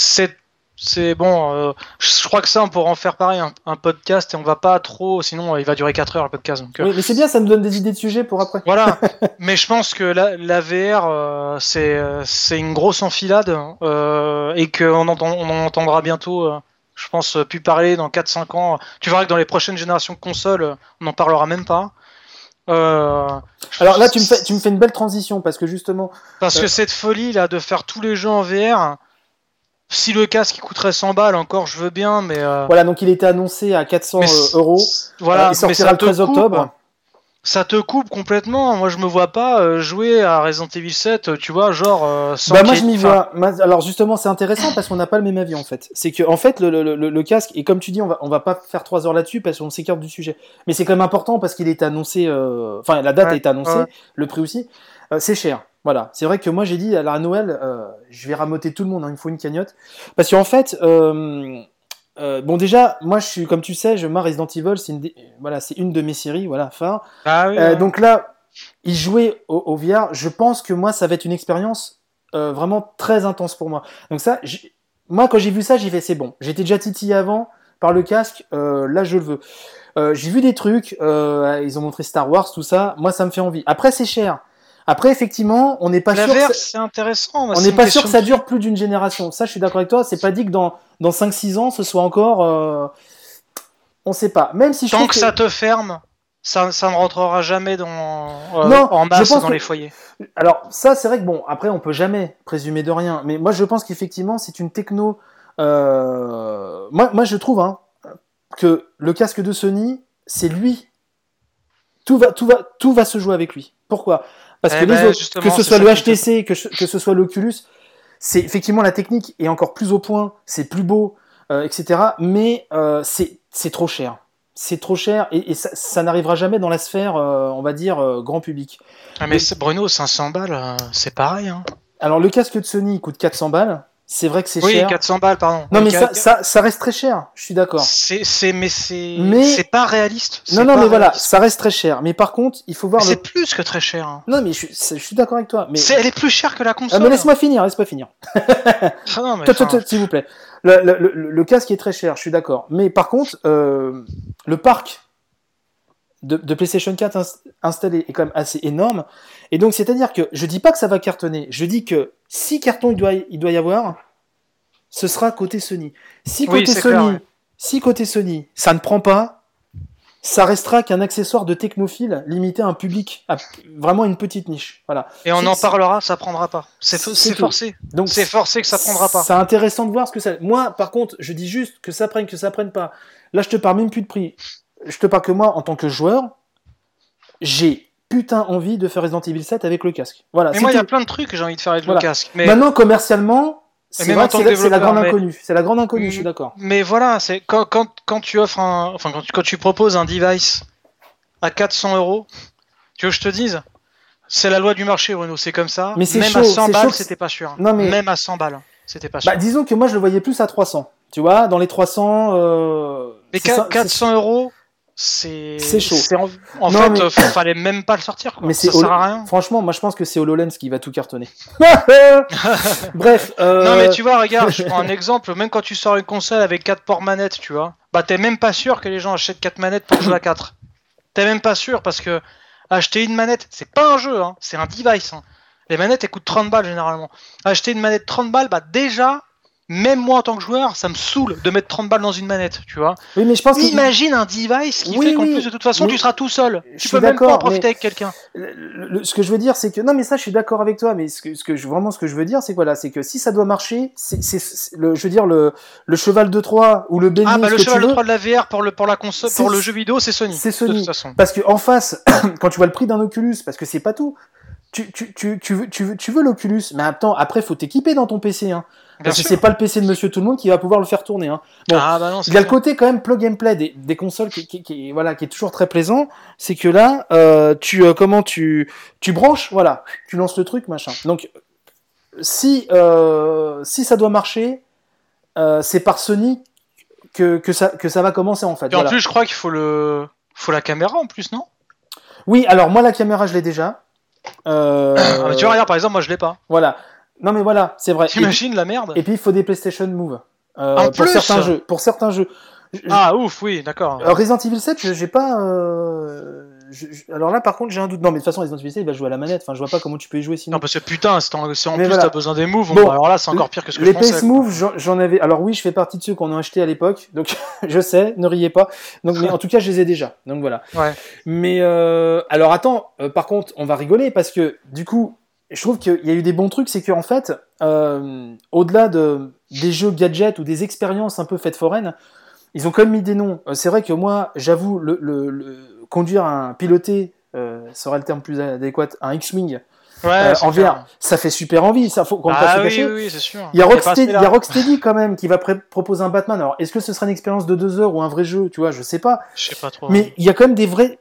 C'est. C'est bon, euh, je crois que ça, on pourra en faire pareil, un, un podcast, et on va pas trop, sinon euh, il va durer 4 heures le podcast. Donc, euh, Oui, mais c'est bien, ça me donne des idées de sujets pour après. voilà, mais je pense que la, la VR, euh, c'est c'est une grosse enfilade euh, et qu'on entend, on en entendra bientôt, je pense, plus parler dans 4-5 ans. Tu verras que dans les prochaines générations de consoles, on n'en parlera même pas. Alors là, tu me, fais, tu me fais une belle transition parce que justement, parce que cette folie là de faire tous les jeux en VR, si le casque il coûterait 100 balles encore, je veux bien, mais euh, voilà, donc il était annoncé à 400 mais euh, euros. voilà, Euh, il sortira ça le te 13 coupe. octobre. Ça te coupe complètement. Moi, je me vois pas euh, jouer à Resident Evil 7, tu vois, genre euh, sans Bah moi je m'y vois. Alors justement c'est intéressant parce qu'on n'a pas le même avis en fait. C'est que en fait le, le, le, le casque et comme tu dis on va on va pas faire trois heures là-dessus parce qu'on s'écarte du sujet. Mais c'est quand même important parce qu'il est annoncé. euh, Enfin la date Ouais, a été annoncée, ouais. le prix aussi. Euh, c'est cher. Voilà. C'est vrai que moi j'ai dit à la Noël euh, je vais ramoter tout le monde. hein, il me faut une cagnotte parce qu'en fait. Euh, euh, bon déjà, moi je suis comme tu sais, je moi Resident Evil, c'est une, voilà, c'est une de mes séries, voilà, phare. Ah oui, Euh, donc là, y jouer au, au VR, je pense que moi, ça va être une expérience vraiment très intense pour moi. Donc ça, moi, quand j'ai vu ça, j'ai fait c'est bon. J'étais déjà titillé avant par le casque, là, je le veux. J'ai vu des trucs, ils ont montré Star Wars, tout ça. Moi, ça me fait envie. Après, c'est cher. Après, effectivement, on n'est pas la sûr. que c'est intéressant. moi, on n'est pas question sûr que ça dure plus d'une génération. Ça, je suis d'accord avec toi. C'est pas dit que dans, dans 5-6 ans, ce soit encore. euh, On sait pas. Même si je Tant que ça te ferme, ça, ça ne rentrera jamais dans, euh, Non, en masse je pense dans que- les foyers. Alors ça, c'est vrai que bon, après on peut jamais présumer de rien, mais moi je pense qu'effectivement c'est une techno. euh, Moi, moi je trouve hein, que le casque de Sony, c'est lui. Tout va, tout va, tout va se jouer avec lui. Pourquoi? Parce Eh que les ben, autres, justement, que ce soit le HTC, que, je- que ce soit l'Oculus, c'est effectivement la technique est encore plus au point, c'est plus beau, euh, etc. Mais euh, c'est trop cher. C'est trop cher et, et ça, ça n'arrivera jamais dans la sphère, euh, on va dire, grand public. Ah, mais Bruno, 500 balles, c'est pareil. Hein. Alors le casque de Sony coûte 400 balles. C'est vrai que c'est Oui, cher. 400 balles, pardon. Non mais ça, ça, ça reste très cher. Je suis d'accord. C'est, c'est, mais c'est, Mais- c'est pas réaliste. Non non mais voilà, ça reste très cher. Mais par contre, il faut voir le. C'est plus que très cher. hein. Non mais je je suis d'accord avec toi. Mais, C'est, elle est plus chère que la Ah, console. mais laisse-moi finir, laisse-moi finir. Ah, non, mais S'il vous plaît. Le, le- le- le casque est très cher, je suis d'accord. Mais par contre, euh, le parc de, de PlayStation 4 ins- installé est quand même assez énorme. Et donc, c'est-à-dire que je dis pas que ça va cartonner. Je dis que si carton il doit, il doit y avoir, ce sera côté Sony. Si côté Sony, clair, ouais. si côté Sony, ça ne prend pas, ça restera qu'un accessoire de technophile limité à un public, à vraiment une petite niche. Voilà. Et on en parlera, ça prendra pas. C'est, forcé. Donc C'est forcé que ça prendra pas. C'est intéressant de voir ce que ça. Moi, par contre, je dis juste que ça prenne, que ça prenne pas. Là, je te parle même plus de prix. Je te parle que moi, en tant que joueur, j'ai putain envie de faire Resident Evil 7 avec le casque. Voilà. Mais moi, il y a plein de trucs que j'ai envie de faire avec Voilà. le casque. Mais, Maintenant, commercialement, c'est même la, grande mais- inconnue. C'est la grande inconnue. Je suis d'accord. mais voilà, c'est quand, quand, quand tu offres un, enfin, quand tu, quand tu proposes un device à 400 euros, tu veux que je te dise, c'est la loi du marché, Bruno. C'est comme ça. Mais Même chaud, à 100 c'est balles, chaud que c'était pas sûr. Non, mais- Même à 100 balles, c'était pas sûr. Bah, disons que moi, je le voyais plus à 300. Tu vois, dans les 300. Euh... mais c'est qua- ça- 400 euros, c'est. Chaud. En, en Non, fait, mais- euh, fallait même pas le sortir. Quoi. Mais ça sert à rien. Franchement, moi, je pense que c'est HoloLens qui va tout cartonner. Bref. euh, Non, mais tu vois, regarde, je prends un exemple. Même quand tu sors une console avec 4 ports manettes, tu vois, bah t'es même pas sûr que les gens achètent 4 manettes pour jouer à 4. T'es même pas sûr parce que acheter une manette, c'est pas un jeu, hein, c'est un device. hein. Les manettes, elles coûtent 30 balles généralement. Acheter une manette 30 balles, bah déjà, même moi en tant que joueur, ça me saoule de mettre 30 balles dans une manette, tu vois. Oui, mais je pense que. Imagine un device qui Oui, fait qu'en oui. plus de toute façon, tu seras tout seul. Je Tu peux même pas en profiter avec quelqu'un. Ce que je veux dire, c'est que non, mais ça, je suis d'accord avec toi. Mais ce que, ce que je, vraiment, ce que je veux dire, c'est que voilà, c'est que si ça doit marcher, c'est, le, je veux dire le, le cheval de Troie ou le bélier, Ah bah le cheval de Troie de la VR pour le pour la console, pour le jeu vidéo, c'est Sony. c'est Sony. De toute façon. Parce que en face, quand tu vois le prix d'un Oculus, parce que c'est pas tout. Tu, tu, tu, tu veux, tu veux, tu veux l'Oculus, mais attends, après, faut t'équiper dans ton PC. Hein. Parce que c'est pas le PC de Monsieur Tout le Monde qui va pouvoir le faire tourner. Hein. Bon, ah bah non, Il y a le côté quand même plug and play des, des consoles qui, qui, qui- voilà, qui est toujours très plaisant. C'est que là, euh, tu euh, comment tu tu branches, voilà, tu lances le truc, machin. Donc si euh, si ça doit marcher, c'est par Sony que, que ça que ça va commencer en fait. Et en voilà. plus, je crois qu'il faut le, faut la caméra en plus, non? Oui, alors moi la caméra je l'ai déjà. Euh, Ah, mais Tu vois, regarde, par exemple, moi je l'ai pas. Voilà. Non mais voilà, c'est vrai. T'imagines la merde? et puis il faut des PlayStation Move euh, En pour plus certains jeux. Pour certains jeux. Je- Ah ouf, oui, d'accord. Euh, Resident Evil 7, je- j'ai pas. euh, je- je- alors là, par contre, j'ai un doute. Non, mais de toute façon, Resident Evil 7, il va jouer à la manette. Enfin, je vois pas comment tu peux y jouer sinon. Non, parce que putain, si, en- plus voilà. t'as besoin des moves, Bon, alors là c'est encore pire que ce que les je pensais. PS quoi. Move, j'en- j'en avais. Alors oui, je fais partie de ceux qu'on a acheté à l'époque, donc je sais, ne riez pas. Donc, mais en tout cas, je les ai déjà. Donc voilà. Ouais. Mais euh, alors attends, euh, par contre, on va rigoler parce que du coup, je trouve qu'il y a eu des bons trucs, c'est qu'en fait, euh, au-delà de des jeux gadgets ou des expériences un peu faites foraines, ils ont quand même mis des noms. Euh, c'est vrai que moi, j'avoue, le, le- le- conduire un piloter, euh, serait le terme plus adéquat, un X-wing Ouais, euh, en clair. VR, ça fait super envie. Ça faut qu'on va pas Ah se oui, cacher. oui, oui, c'est sûr. Il y a Rocksteady, quand même qui va proposer un Batman. Alors, est-ce que ce sera une expérience de deux heures ou un vrai jeu Tu vois, je sais pas. Je sais pas trop. Mais il y a quand même des vrais.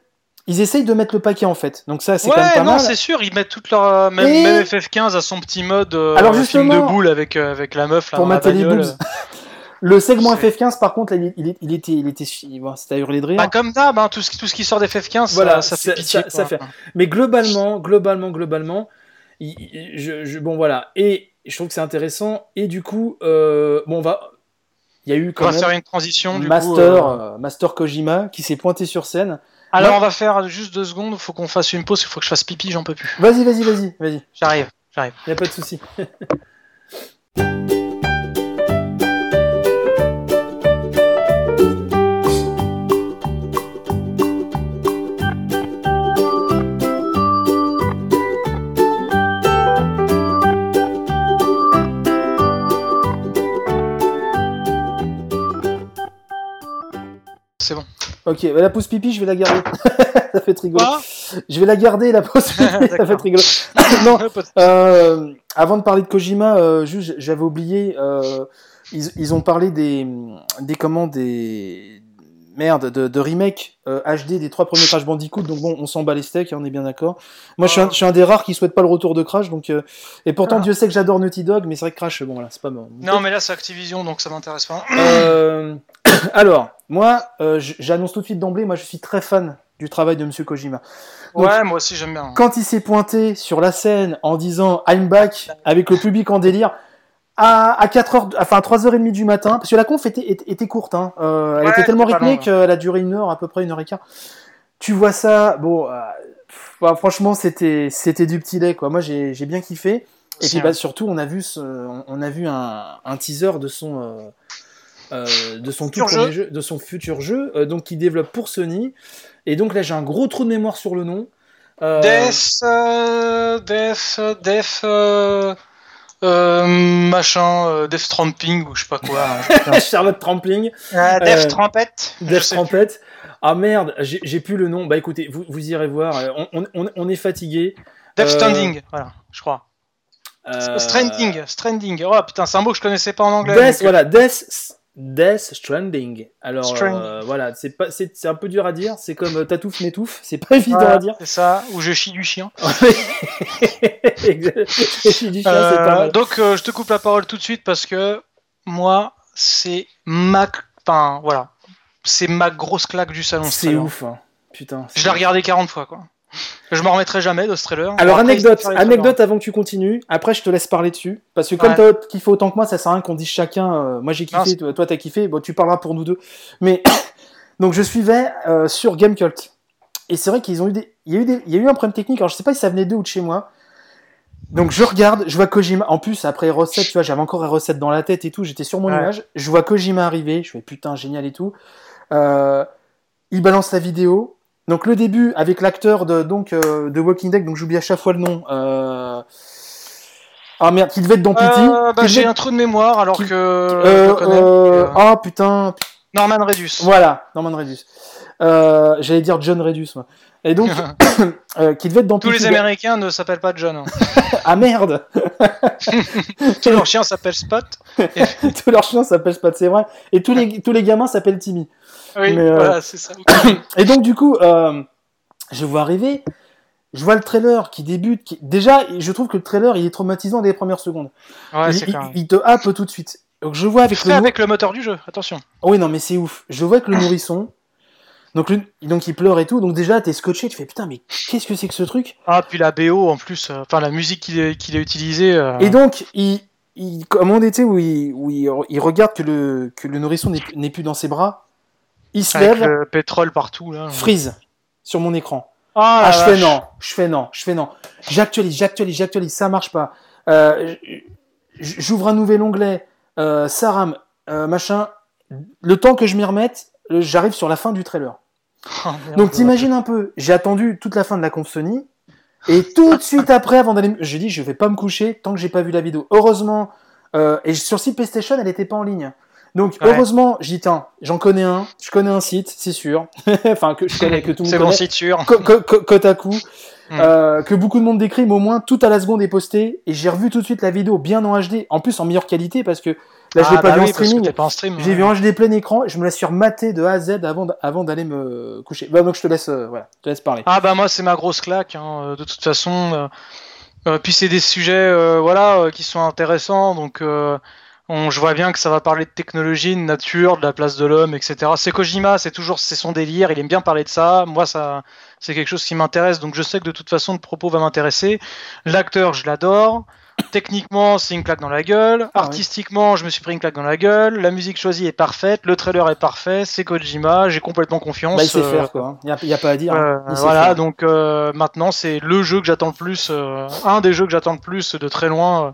Ils essayent de mettre le paquet en fait. Donc ça, c'est ouais, quand même pas non, mal. c'est sûr, ils mettent toute leur euh, même, Et- même FF15 à son petit mode euh, Alors, film de boule avec euh, avec la meuf là pour mater les boobs. Le segment C'est- FF15, par contre, là, il, était, il était, bon, c'était à hurler de rire. Bah, comme d'hab, hein, tout ce qui tout ce qui sort des FF15, Voilà, ça, fait pitié. ça- fait- Mais globalement, globalement, globalement, il- il- je, je- bon voilà. Et je trouve que c'est intéressant. Et du coup, euh, bon, on va. Il y a eu On quand va même faire une transition du Master, coup. euh, Master Kojima qui s'est pointé sur scène. Alors Ouais. on va faire juste deux secondes, faut qu'on fasse une pause, il faut que je fasse pipi, j'en peux plus. Vas-y, vas-y, vas-y, vas-y. J'arrive, j'arrive. Y a pas de souci. Ok, bah, la pause pipi, je vais la garder. ça fait rigolo. Je vais la garder, la pause pipi, ça fait rigolo. non, euh, avant de parler de Kojima, euh, juste, j'avais oublié, euh, ils, ils ont parlé des, des comment, des, merde, de, de remake HD des trois premiers Crash Bandicoot, donc bon, on s'en bat les steaks, hein, on est bien d'accord. Moi, je suis, un, je suis un des rares qui souhaite pas le retour de Crash, donc, euh, et pourtant, Ah. Dieu sait que j'adore Naughty Dog, mais c'est vrai que Crash, bon, voilà, c'est pas bon. Non mais là c'est Activision donc ça m'intéresse pas. Alors, moi, euh, j'annonce tout de suite d'emblée, moi je suis très fan du travail de Monsieur Kojima. Donc, Ouais, moi aussi j'aime bien. Quand il s'est pointé sur la scène en disant I'm back avec le public en délire, à, à 4 heures, enfin à 3h30 du matin, parce que la conf était, était, était courte, hein, euh, elle était tellement rythmée qu'elle a duré une heure, à peu près une heure et quart. Tu vois ça, bon, euh, pff, bah, franchement, c'était, c'était du petit lait, quoi. Moi, j'ai, bien kiffé. Et puis, hein. bah, surtout, on a vu, ce, on- on a vu un, un teaser de son, euh, de son tout Futur premier jeu, de son futur jeu, euh, donc qui développe pour Sony. Et donc là, j'ai un gros trou de mémoire sur le nom. Euh, Death, Death, Death, machin, euh, Death Tramping ou je sais pas quoi. hein. Charlotte Trampling, Death Trampette. Death Trampette. Ah merde, j'ai plus le nom. Bah écoutez, vous, vous irez voir. On, on- on est fatigué. Death Standing, voilà, je crois. Euh, Stranding, Stranding. Oh putain, c'est un mot que je connaissais pas en anglais. Death, donc, voilà, Death, Death Stranding. Alors Stranding. euh, voilà, c'est pas, c'est c'est un peu dur à dire. C'est comme euh, tatouffe m'étouffe. C'est pas évident voilà, à dire. C'est ça, ou je chie du chien. Je suis du chien, c'est pas Euh, mal. donc euh, je te coupe la parole tout de suite parce que moi, c'est ma, enfin voilà, c'est ma grosse claque du salon. ce C'est ouf, hein. putain. Je l'ai regardé 40 fois quoi. Je m'en remettrai jamais de ce trailer. Alors après, anecdote, anecdote avant que tu continues. Après, je te laisse parler dessus parce que comme Ouais. t'as kiffé autant que moi, ça sert à rien qu'on dise chacun. euh, moi j'ai Non, kiffé, toi, toi t'as kiffé. Bon, tu parleras pour nous deux. Mais donc je suivais euh, sur Gamecult et c'est vrai qu'ils ont eu des, il y a eu des, il y a eu un problème technique. Alors je sais pas si ça venait d'eux ou de chez moi. Donc je regarde, je vois Kojima. En plus après recette, tu vois, j'avais encore recette dans la tête et tout. J'étais sur mon Ouais. image. Je vois Kojima arriver. Je fais putain génial et tout. Euh, il balance la vidéo. Donc le début avec l'acteur de donc euh, de Walking Dead, donc j'oublie à chaque fois le nom. Euh... Ah merde, qui devait être dans Pity. Euh, bah, j'ai un trou de mémoire alors qui- que Ah putain, Norman Redus. Voilà, Norman Redus. J'allais dire John Redus, moi. Et donc, qui devait être dans Tous les Américains ne s'appellent pas John. hein. Ah merde Tous leurs chiens s'appellent Spot. Tous leurs chiens s'appellent Spot, c'est vrai. Et tous les, tous les gamins s'appellent Timmy. Oui, Mais, euh, voilà, c'est ça. Et donc, du coup, euh, je vois arriver, je vois le trailer qui débute. Qui... Déjà, je trouve que le trailer, il est traumatisant dès les premières secondes. Ouais, il, te happe tout de suite. Donc, je vois avec le. avec le moteur du jeu, attention. Oh oui, non, mais c'est ouf. Je vois que le nourrisson. Donc, il pleure et tout. Donc, déjà, t'es scotché. Tu fais putain, mais qu'est-ce que c'est que ce truc? Ah, puis la BO en plus, euh, enfin la musique qu'il a, utilisée. euh, Et donc, il, il, comme on était où il, où il, il regarde que le, que le nourrisson n'est plus dans ses bras, il se avec lève, le pétrole partout là. freeze sur mon écran. Ah, Ah, je fais non, je fais non, je fais non. J'actualise, j'actualise, j'actualise, ça marche pas. Euh, J'ouvre un nouvel onglet, euh, ça rame, euh, machin. Le temps que je m'y remette, j'arrive sur la fin du trailer. Oh, merde. Donc t'imagines un peu, j'ai attendu toute la fin de la conf Sony, et tout de suite après, avant d'aller, j'ai dit je vais pas me coucher tant que j'ai pas vu la vidéo. Heureusement, et sur site PlayStation, elle était pas en ligne. Donc Ouais. heureusement, dit tiens, j'en connais un, je connais un site, c'est sûr, enfin que je connais, que tout le monde C'est bon, connaît, site sûr. Co- co- co- Kotaku, Hmm. euh, que beaucoup de monde décrit, mais au moins tout à la seconde est posté, et j'ai revu tout de suite la vidéo bien en HD, en plus en meilleure qualité parce que là je l'ai Ah, pas bah vu en oui, streaming. pas en stream. J'ai ouais. vu en HD plein écran et je me la suis rematé de A à Z avant, d'aller me coucher. Bah, donc je te laisse, euh, voilà, je te laisse parler. Ah bah moi c'est ma grosse claque. hein, euh, De toute façon. euh, puis c'est des sujets euh, voilà euh, qui sont intéressants donc. Euh, on, je vois bien que ça va parler de technologie, de nature, de la place de l'homme, etc. C'est Kojima, c'est toujours c'est son délire, il aime bien parler de ça. Moi, ça, c'est quelque chose qui m'intéresse, donc je sais que de toute façon le propos va m'intéresser. L'acteur, je l'adore. Techniquement, c'est une claque dans la gueule. Ah oui. Artistiquement, je me suis pris une claque dans la gueule. La musique choisie est parfaite. Le trailer est parfait. C'est Kojima. J'ai complètement confiance. Bah, il sait euh, faire quoi, il n'y a, y a pas à dire. euh, hein. Sait voilà, faire. donc euh, maintenant c'est le jeu que j'attends le plus, euh, un des jeux que j'attends le plus de très loin.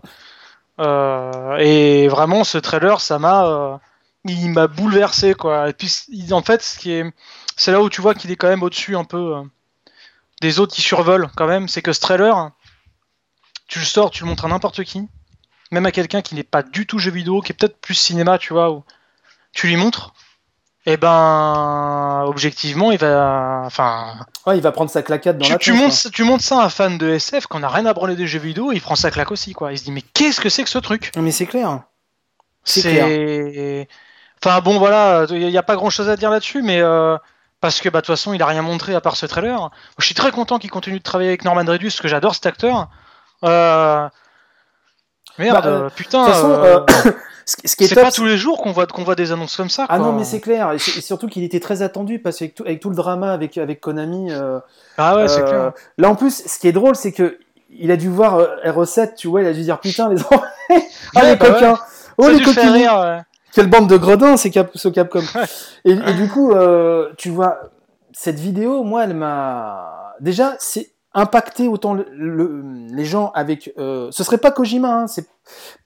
Euh, et vraiment, ce trailer, ça m'a, euh, il m'a bouleversé quoi. Et puis, en fait, ce qui est, c'est là où tu vois qu'il est quand même au-dessus un peu euh, des autres qui survolent quand même. C'est que ce trailer, tu le sors, tu le montres à n'importe qui, même à quelqu'un qui n'est pas du tout jeu vidéo, qui est peut-être plus cinéma, tu vois, tu lui montres. Et ben, objectivement, il va, enfin, Ouais, il va prendre sa claquette dans tu, la tu montes, tu montes ça à un fan de SF qu'on a rien à branler des jeux vidéo, il prend sa claque aussi, quoi. Il se dit, mais qu'est-ce que c'est que ce truc? Mais c'est clair. C'est. Enfin bon, voilà, il n'y a pas grand chose à dire là-dessus, mais. euh, parce que bah, de toute façon, il a rien montré à part ce trailer. Je suis très content qu'il continue de travailler avec Norman Reedus, parce que j'adore cet acteur. Euh... Merde, Bah, euh, putain. De toute façon, euh, ce, qui- ce qui est C'est top, pas tous les jours qu'on voit, qu'on voit des annonces comme ça. Ah quoi. non, mais c'est clair. Et, surtout qu'il était très attendu parce qu'avec tout, avec tout le drama avec, avec Konami. euh, Ah ouais, c'est euh, clair. Là, en plus, ce qui est drôle, c'est que il a dû voir euh, R7, tu vois, il a dû dire putain, les enfants. ah, les bah coquins. Oh, les coquins. ouais. Quelle bande de gredins, c'est Cap, ce Capcom. et, et du coup, euh, tu vois, cette vidéo, moi, elle m'a. Déjà, c'est impacté autant le- le- les gens avec. Euh... Ce serait pas Kojima, hein, c'est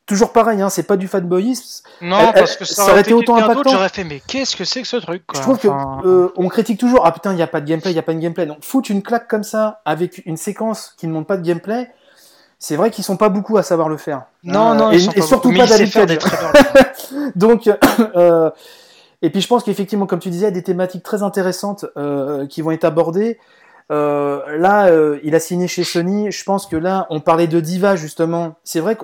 toujours pareil, hein, c'est pas du fanboyisme. Non, Elle- parce que ça, ça aurait été autant impactant. J'aurais fait, mais qu'est-ce que c'est que ce truc quoi Je trouve que Enfin, euh, on critique toujours ah putain il y a pas de gameplay il y a pas de gameplay. Donc foutre une claque comme ça avec une séquence qui ne montre pas de gameplay c'est vrai qu'ils sont pas beaucoup à savoir le faire. Non, Euh, non, et, ils sont et pas surtout beaucoup, pas trailers. donc euh, et puis je pense qu'effectivement comme tu disais il y a des thématiques très intéressantes euh, qui vont être abordées. Là il a signé chez Sony. Je pense que là on parlait de diva justement. C'est vrai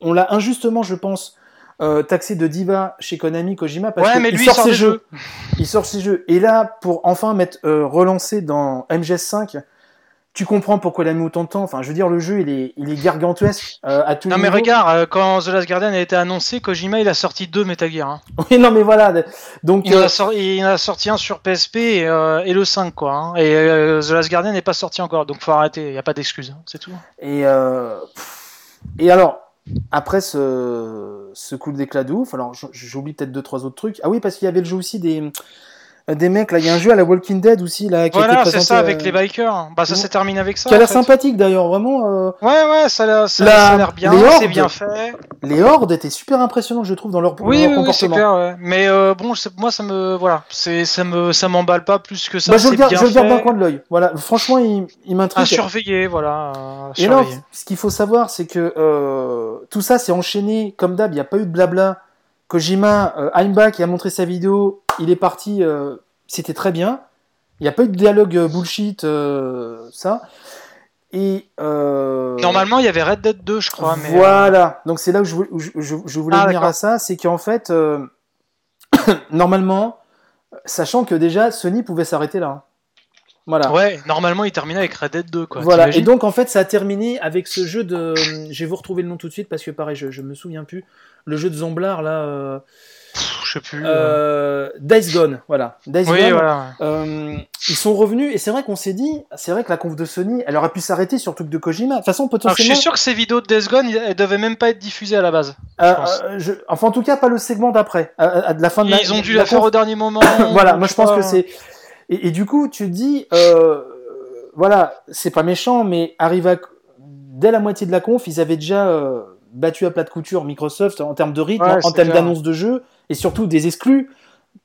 qu'on l'a injustement je pense euh, taxé de diva chez Konami Kojima parce Ouais, qu'il il sort sort ses jeux jeux. il sort ses jeux. Et là, pour enfin mettre euh, relancé dans MGS5, tu comprends pourquoi il a mis autant de temps. Enfin, je veux dire, le jeu, il est, il est gargantuesque euh, à tout Non, mais niveau. regarde, euh, quand The Last Guardian a été annoncé, Kojima il a sorti deux Metal Gear. hein. Oui, non, mais voilà. Donc, Il, en euh, a sor- il en a sorti un sur PSP et, euh, et le 5, quoi. hein. Et euh, The Last Guardian n'est pas sorti encore, donc faut arrêter, il n'y a pas d'excuse, hein, c'est tout. et, euh, et alors, après ce, ce coup d'éclat de ouf, alors j'oublie peut-être deux, trois autres trucs. Ah oui, parce qu'il y avait le jeu aussi des, des mecs, là. Il y a un jeu à la Walking Dead aussi, là, qui a Voilà, c'est ça, avec euh, les bikers. Bah, ça qui s'est terminé avec ça. a en l'air sympathique d'ailleurs, vraiment. euh, Ouais, ouais, ça, a l'air- a bien, les c'est hordes. bien fait. les hordes étaient super impressionnants, je trouve, dans leur, dans Oui, leur oui, oui, c'est comportement. clair, ouais. Mais euh, bon, c'est- moi, ça me, voilà, c'est, ça me, ça m'emballe pas plus que ça. Bah, je le garde, bien je le garde fait. d'un coin de l'œil. Voilà, franchement, il, il À m'intrigue. surveiller, voilà. à Et surveiller. ce qu'il faut savoir, c'est que euh, tout ça, c'est enchaîné comme d'hab. Il n'y a pas eu de blabla. Kojima, euh, I'm back, il a montré sa vidéo, il est parti, euh, c'était très bien. Il n'y a pas eu de dialogue euh, bullshit, euh, ça. Et Normalement, il y avait Red Dead 2, je crois. Mais, voilà. Donc c'est là où je, voulais- où je- je- je voulais Ah, venir à ça, c'est qu'en fait, normalement, sachant que déjà Sony pouvait s'arrêter là. hein. Voilà. Ouais, normalement, il terminait avec Red Dead 2, quoi. Voilà, et donc en fait ça a terminé avec ce jeu de... Je vais vous retrouver le nom tout de suite parce que pareil, je, je me souviens plus. Le jeu de Zomblard là... Euh... Je sais plus. euh, Days Gone, voilà. Days oui, Gone. voilà. Euh, ils sont revenus et c'est vrai qu'on s'est dit, c'est vrai que la conf de Sony, elle aurait pu s'arrêter sur le truc de Kojima. De toute façon, Alors, je potentiellement... suis sûr que ces vidéos de Death Gone, elles devaient même pas être diffusées à la base. Euh, pense. euh, je- Enfin, en tout cas, pas le segment d'après, à, à- à de la fin de la. Ils ont dû la faire conf. au dernier moment. voilà, moi je pense que c'est. Et, et du coup, tu te dis, euh, voilà, c'est pas méchant, mais arrive à dès la moitié de la conf, ils avaient déjà euh, battu à plat de couture Microsoft en termes de rythme, Ouais, en, termes d'annonce de jeux et surtout des exclus.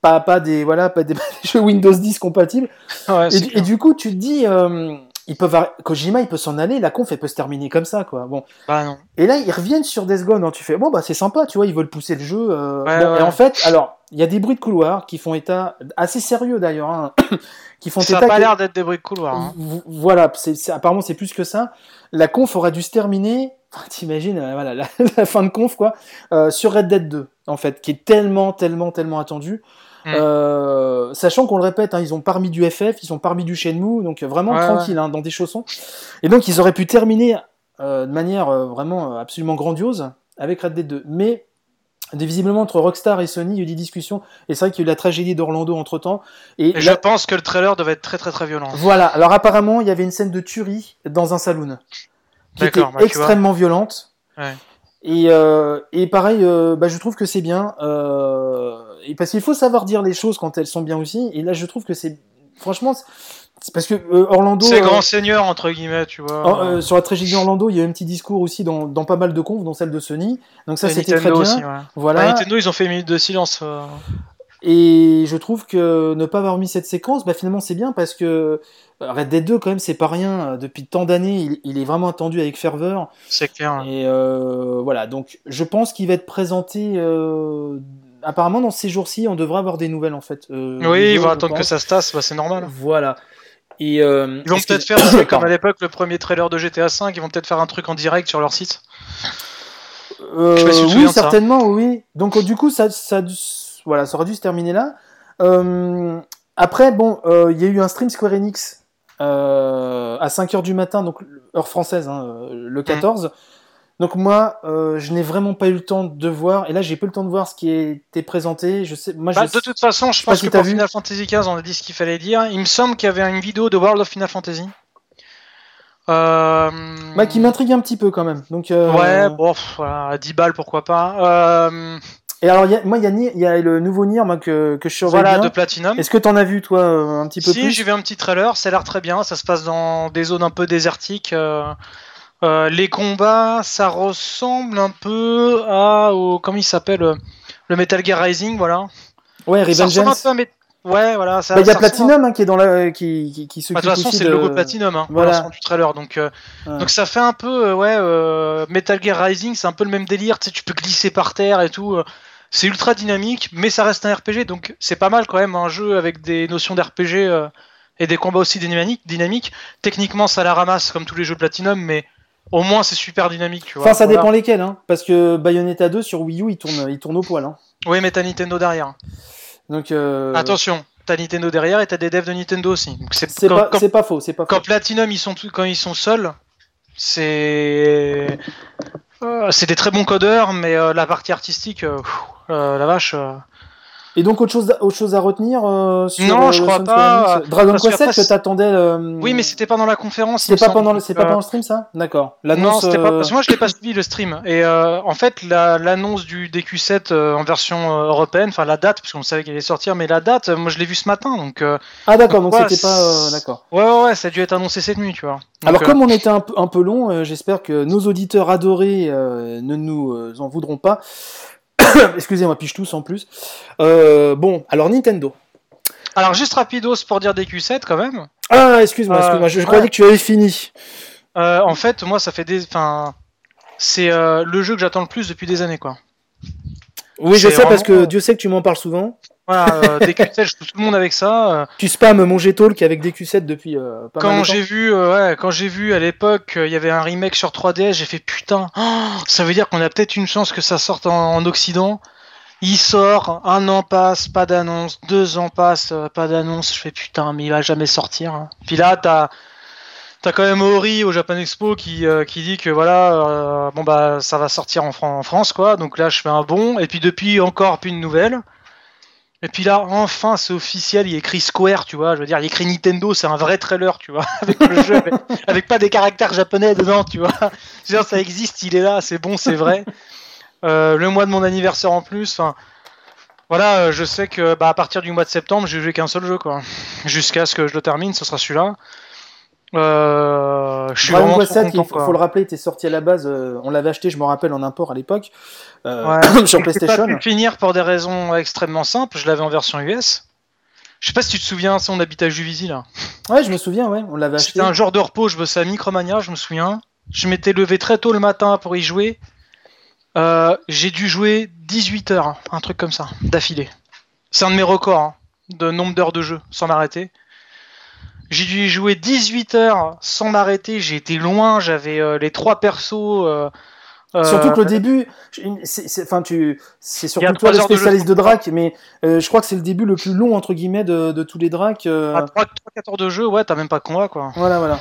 Pas, pas des voilà pas des jeux Windows 10 compatibles Ouais, et, du- et clair. du coup tu te dis euh, ils peuvent Kojima il peut s'en aller la conf elle peut se terminer comme ça quoi bon Bah non. et là, ils reviennent sur Death Gone. hein. Tu fais, bon, bah, c'est sympa, tu vois, ils veulent pousser le jeu. euh, Ouais, bon, ouais. Et en fait, alors, il y a des bruits de couloir qui font état, assez sérieux d'ailleurs, hein, qui font Ça état. pas que- l'air d'être des bruits de couloir. hein. Voilà, c'est, c'est- apparemment, c'est plus que ça. La conf aurait dû se terminer, enfin, t'imagines, euh, voilà, la, la fin de conf, quoi, euh, sur Red Dead 2, en fait, qui est tellement, tellement, tellement attendu. Mm. Euh, sachant qu'on le répète, hein, ils ont parmi du FF, ils ont parmi du Shenmue, donc vraiment Ouais, tranquille, hein, dans des chaussons. Et donc ils auraient pu terminer euh, de manière vraiment absolument grandiose avec Red Dead 2. Mais visiblement entre Rockstar et Sony, il y a eu des discussions, et c'est vrai qu'il y a eu la tragédie d'Orlando entre temps. Et, je pense que le trailer devait être très très très violent. voilà, alors apparemment il y avait une scène de tuerie dans un saloon qui était bah, extrêmement violente. Ouais. Et, euh, et pareil, euh, bah, je trouve que c'est bien. Euh, et parce qu'il faut savoir dire les choses quand elles sont bien aussi. Et là, je trouve que c'est. Franchement, c'est- parce que Orlando. C'est grand seigneur, entre guillemets, tu vois. en- sur la tragédie d'Orlando, il y a eu un petit discours aussi dans, dans pas mal de confs, dont celle de Sony. Donc ça, c'était très bien. aussi, ouais. Voilà. Bah, Nintendo, ils ont fait une minute de silence. Et je trouve que ne pas avoir mis cette séquence, bah finalement c'est bien parce que euh, Red Dead 2 quand même c'est pas rien. Depuis tant d'années, il, il est vraiment attendu avec ferveur. C'est clair. hein. Et euh, voilà, donc je pense qu'il va être présenté. euh, apparemment dans ces jours-ci, on devrait avoir des nouvelles en fait. euh, Oui, ils vont attendre que ça se tasse, bah, c'est normal. Voilà. Et Ils vont peut-être que- faire, comme à l'époque, le premier trailer de GTA V, ils vont peut-être faire un truc en direct sur leur site. Je sais pas si oui, certainement, oui. Donc du coup, ça, voilà, ça aurait dû se terminer là. Euh, après, bon, euh, il y a eu un stream Square Enix euh, à 5h du matin, donc heure française, hein, le 14. Donc moi, je n'ai vraiment pas eu le temps de voir, et là j'ai pas eu le temps de voir ce qui était présenté. Je sais, moi Bah, je de toute façon, je pense si que pour vu. Final Fantasy XV, on a dit ce qu'il fallait dire. Il me semble qu'il y avait une vidéo de World of Final Fantasy. Euh... Bah, qui m'intrigue un petit peu quand même. Donc, euh, Ouais, bon, pff, voilà, à 10 balles, pourquoi pas. Euh... Et alors, il y a- moi, il y, a y le nouveau Nier moi, que, que je surveille Voilà, bien. de Platinum. Est-ce que t'en as vu, toi, un petit peu Si, j'ai vu un petit trailer, ça a l'air très bien, ça se passe dans des zones un peu désertiques. euh, euh, les combats, ça ressemble un peu à, au, comment il s'appelle, euh, le Metal Gear Rising, voilà. Ouais, Revengeance. Ouais, voilà. Bah, il y a Platinum hein, qui est dans la, qui, qui, qui Bah, de toute façon, c'est de... le logo Platinum, hein, Voilà. voilà. du trailer. Donc, euh, Ouais. donc ça fait un peu, euh, ouais, euh, Metal Gear Rising, c'est un peu le même délire. Tu sais, tu peux glisser par terre et tout. C'est ultra dynamique, mais ça reste un RPG, donc c'est pas mal quand même un jeu avec des notions d'RPG euh, et des combats aussi dynamiques. Techniquement, ça la ramasse comme tous les jeux Platinum, mais au moins c'est super dynamique, tu vois. Enfin, ça Voilà. dépend lesquels, hein, parce que Bayonetta 2 sur Wii U, il tourne, il tourne au poil. Hein. Oui, mais t'as Nintendo derrière. Donc, euh, Attention, t'as Nintendo derrière et t'as des devs de Nintendo aussi. C'est pas, faux, c'est pas faux. quand Platinum ils sont quand ils sont seuls, c'est euh, c'est des très bons codeurs, mais euh, la partie artistique, euh, la vache. euh, Et donc, autre chose, autre chose à retenir euh, sur Non, euh, je crois pas, Dragon Quest 7 qu'après, que t'attendais. euh, Oui, mais c'était pas dans la conférence. C'était pas pendant le, c'est pas Euh, pendant le stream, ça? D'accord. Non, L'annonce. c'était pas. euh, Parce que moi, je l'ai pas suivi le stream. Et euh, en fait, la- l'annonce du DQ7 euh, en version euh, européenne, enfin la date, parce qu'on savait qu'elle allait sortir, mais la date, euh, moi, je l'ai vu ce matin. Donc, euh, Ah, d'accord, donc c'était pas. euh, D'accord. ouais, ouais, ouais, ça a dû être annoncé cette nuit, tu vois. Donc, Alors, euh, comme on était un peu, un peu long, euh, j'espère que nos auditeurs adorés euh, ne nous euh, en voudront pas. Excusez-moi, puis je tousse en plus. Euh, bon, alors Nintendo. Alors, juste rapidos pour dire DQ7 quand même. Ah, excuse-moi, Euh, excuse-moi, je, je ouais. croyais que tu avais fini. Euh, en fait, moi, ça fait des. Enfin, c'est le jeu que j'attends le plus depuis des années, quoi. Oui, je sais parce que Dieu sait que tu m'en parles souvent. Voilà, euh, des Q7, je touche tout le monde avec ça. euh, Tu spams mon G-Talk avec des Q7 depuis euh, pas mal Quand de temps. j'ai vu, euh, ouais, quand j'ai vu à l'époque, il y avait un remake sur 3DS, j'ai fait putain, oh, ça veut dire qu'on a peut-être une chance que ça sorte en, en Occident. Il sort, un an passe, pas d'annonce, deux ans passent, euh, pas d'annonce. Je fais putain, mais il va jamais sortir. hein. Puis là, t'as T'as quand même Ori au Japan Expo qui, euh, qui dit que voilà, euh, bon bah ça va sortir en, Fran- en France quoi. Donc là je fais un bond et puis depuis encore plus de nouvelles. Et puis là enfin c'est officiel, il écrit Square, tu vois. Je veux dire, il écrit Nintendo, c'est un vrai trailer, tu vois, avec le jeu, avec, avec pas des caractères japonais dedans, tu vois. Je veux dire, ça existe, il est là, c'est bon, c'est vrai. Euh, le mois de mon anniversaire en plus, enfin. Voilà, euh, je sais que bah, à partir du mois de septembre, j'ai joué qu'un seul jeu, quoi. Jusqu'à ce que je le termine, ce sera celui-là. Euh, je suis trop 7, il faut, le rappeler, était sorti à la base, euh, on l'avait acheté, je me rappelle, en import à l'époque, euh, Ouais. sur J'ai pas PlayStation. pu finir pour des raisons extrêmement simples. Je l'avais en version US. Je sais pas si tu te souviens, ça, on habite à Juvisy là. Ouais, je me souviens, ouais, on l'avait acheté. C'était un jour de repos, je bossais à Micromania, je me souviens. Je m'étais levé très tôt le matin pour y jouer. Euh, j'ai dû jouer 18 heures, un truc comme ça, d'affilée. C'est un de mes records hein, de nombre d'heures de jeu, sans m'arrêter. J'ai dû y jouer 18 heures sans m'arrêter, j'ai été loin, j'avais euh, les trois persos. euh, euh, Surtout que le début, c'est enfin, tu, c'est surtout toi le heures de spécialiste de Drac, mais je crois que c'est le début le plus long entre guillemets de, de tous les Dracs. à 3-4 heures de jeu, ouais, t'as même pas de combat quoi. Voilà, voilà.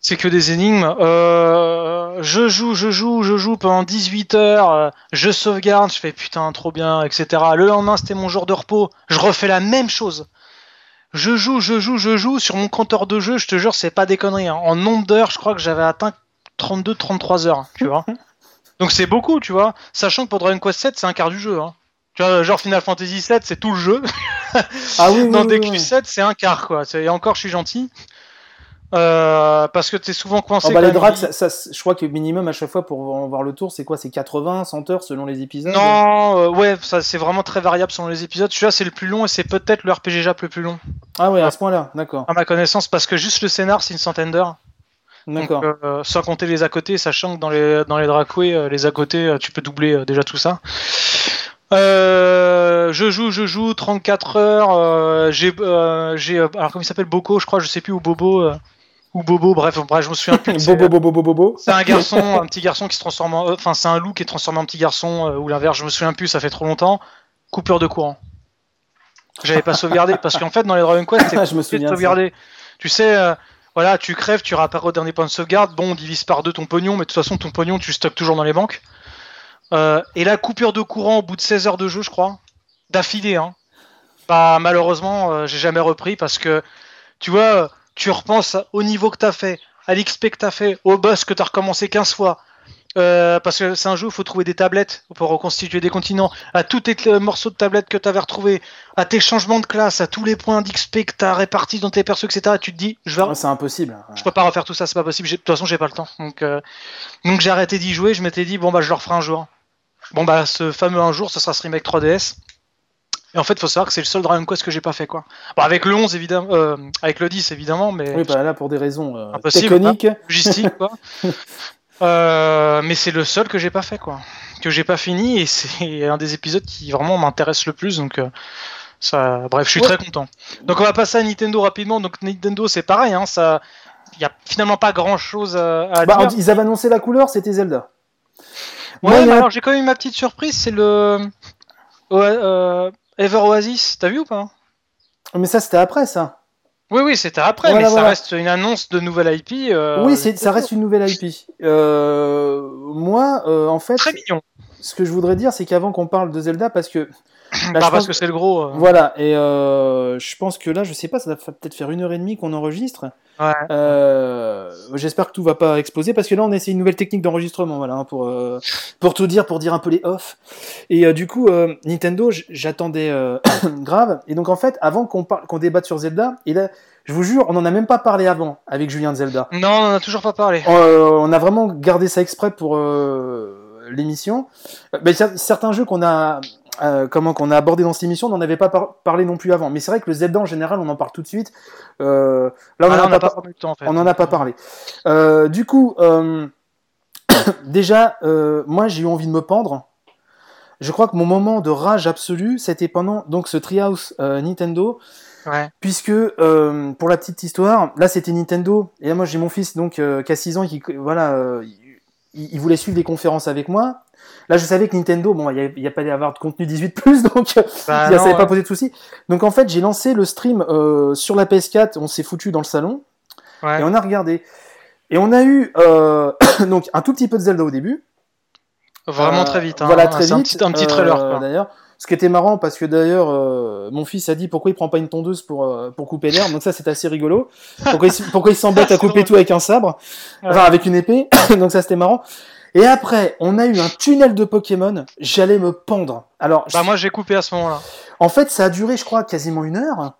C'est que des énigmes. Euh, je joue, je joue, je joue pendant 18 heures. je sauvegarde, je fais putain, trop bien, etc. Le lendemain, c'était mon jour de repos. Je refais la même chose. Je joue, je joue, je joue. Sur mon compteur de jeu, je te jure, c'est pas des conneries. hein. En nombre d'heures, je crois que j'avais atteint 32-33 heures, tu vois. Donc c'est beaucoup, tu vois. Sachant que pour Dragon Quest 7, c'est un quart du jeu. Hein. Tu vois, genre Final Fantasy 7, c'est tout le jeu. Ah oui, Dans oui, des oui. Q7, c'est un quart, quoi. Et encore, je suis gentil. Euh, parce que t'es souvent coincé. Oh, bah, les ça, ça, je crois que minimum à chaque fois pour voir le tour, c'est quoi? C'est 80, 100 heures selon les épisodes? Non, euh, ouais, ça c'est vraiment très variable selon les épisodes. Celui-là, c'est le plus long et c'est peut-être le RPG Jap le plus long, Ah ouais, à ce point-là, d'accord. à ma connaissance, parce que juste le scénar, c'est une centaine d'heures. D'accord. euh, sans compter les à côté, sachant que dans les, dans les les à côté, tu peux doubler déjà tout ça. Euh, je joue, je joue, 34 heures. euh, j'ai, euh, j'ai, alors comment il s'appelle? Boko, je crois, je sais plus, ou Bobo, ou Bobo, bref, bref, je me souviens plus. C'est- Bobo, bobo, bobo, bobo. C'est un garçon, un petit garçon qui se transforme en. euh, Enfin, c'est un loup qui est transformé en petit garçon, euh, ou l'inverse, je me souviens plus, ça fait trop longtemps. Coupure de courant. J'avais pas sauvegardé, parce qu'en fait, dans les Dragon Quest, c'est Je me de souviens de ça. sauvegarder. Tu sais, euh, voilà, tu crèves, tu réapparais au dernier point de sauvegarde, bon, on divise par deux ton pognon, mais de toute façon, ton pognon, tu stockes toujours dans les banques. Euh, et la coupure de courant au bout de 16 heures de jeu, je crois, d'affilée, hein. Bah, malheureusement, j'ai jamais repris parce que, tu vois, tu repenses au niveau que t'as fait, à l'XP que t'as fait, au boss que t'as recommencé 15 fois. Euh, parce que c'est un jeu où il faut trouver des tablettes pour reconstituer des continents, à tous tes cl- morceaux de tablettes que tu avais retrouvés, à tes changements de classe, à tous les points d'XP que tu as répartis dans tes persos, etc. Tu te dis, je vais, Ouais, c'est impossible. je peux pas refaire tout ça, c'est pas possible. De toute façon, j'ai pas le temps. Donc, euh, donc j'ai arrêté d'y jouer. Je m'étais dit, bon, bah, je le referai un jour. Bon, bah, ce fameux un jour, ce sera ce remake 3DS. Et en fait, faut savoir que c'est le seul Dragon Quest que j'ai pas fait, quoi. Bon, avec le 11, évidemment, euh, avec le 10, évidemment, mais Oui, bah là, pour des raisons euh, Impossible, techniques. logistique, quoi. Euh, mais c'est le seul que j'ai pas fait, quoi. Que j'ai pas fini, et c'est un des épisodes qui vraiment m'intéresse le plus, donc. euh, ça, bref, je suis Ouais. très content. Donc on va passer à Nintendo rapidement. Donc Nintendo, c'est pareil, hein, ça, il y a finalement pas grand chose à, à Bah, dire. ils avaient annoncé la couleur, c'était Zelda. Ouais, Moi, a- alors j'ai quand même une ma petite surprise, c'est le ouais, euh, Ever Oasis. T'as vu ou pas Mais ça, c'était après, ça. Oui, oui, c'était après, Voilà, mais ça reste une annonce de nouvelle IP. euh, oui, c'est- ça reste une nouvelle IP. Euh, moi, euh, en fait, très mignon. ce que je voudrais dire, c'est qu'avant qu'on parle de Zelda, parce que. Je parce pense- que c'est le gros. euh, Voilà, et euh, je pense que là, je sais pas, ça va peut-être faire une heure et demie qu'on enregistre. Ouais. Euh, J'espère que tout va pas exploser parce que là, on essaie une nouvelle technique d'enregistrement, voilà, hein, pour euh, pour tout dire, pour dire un peu les off. Et euh, du coup, euh, Nintendo, j'attendais euh, grave. Et donc en fait, avant qu'on parle, qu'on débatte sur Zelda, et là, je vous jure, on en a même pas parlé avant avec Julien de Zelda. Non, on en a toujours pas parlé. Euh, on a vraiment gardé ça exprès pour euh, l'émission. Cer- certains jeux qu'on a, euh, comment qu'on a abordé dans cette émission, on n'en avait pas par- parlé non plus avant. Mais c'est vrai que le Zelda en général, on en parle tout de suite. Euh, là, on Ah, en là, a en fait. n'en a pas parlé. Euh, du coup, déjà, moi, j'ai eu envie de me pendre. je crois que mon moment de rage absolue, c'était pendant donc ce Treehouse Nintendo, Ouais. puisque pour la petite histoire, là c'était Nintendo, et là moi j'ai mon fils donc qui a 6 ans, qui voilà, il, il voulait suivre des conférences avec moi. Là je savais que Nintendo, bon, il n'y a, pas d'avoir de contenu 18 plus, donc euh, Bah, ça n'avait pas ouais. posé de soucis. Donc en fait j'ai lancé le stream euh, sur la PS4, on s'est foutu dans le salon, Ouais. et on a regardé. Et on a eu euh, donc un tout petit peu de Zelda au début. Vraiment Euh, très vite. Hein. Voilà, très C'est un vite. petit, un petit trailer. euh. D'ailleurs, ce qui était marrant parce que d'ailleurs, euh, mon fils a dit pourquoi il prend pas une tondeuse pour euh, pour couper l'herbe. Donc ça, c'est assez rigolo. Pourquoi il, pourquoi il s'embête à couper tout avec un sabre, enfin avec une épée? donc ça, c'était marrant. Et après, on a eu un tunnel de Pokémon. J'allais me pendre. Alors, Bah je- moi j'ai coupé à ce moment-là. en fait, ça a duré, je crois, quasiment une heure.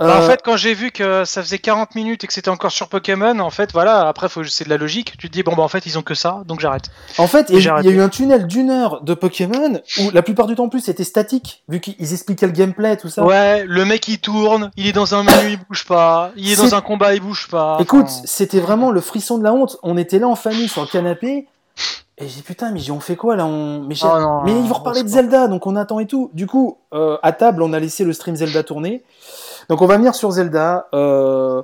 Bah, en Euh, fait, quand j'ai vu que ça faisait 40 minutes et que c'était encore sur Pokémon, en fait, voilà, après, faut, c'est de la logique. Tu te dis, bon, bah, en fait, ils ont que ça, donc j'arrête. En fait, il y, a- y eu un tunnel d'une heure de Pokémon où la plupart du temps en plus c'était statique, vu qu'ils expliquaient le gameplay, tout ça. Ouais, le mec il tourne, il est dans un menu, il bouge pas. Il est dans un combat, il bouge pas. Écoute, Enfin, c'était vraiment le frisson de la honte. On était là en famille sur le canapé. Et j'ai dit putain, mais on fait quoi là on... Mais, Oh non, mais non, ils vont non, reparler de Zelda, donc on attend et tout. Du coup, euh, à table, on a laissé le stream Zelda tourner. Donc on va venir sur Zelda. Euh,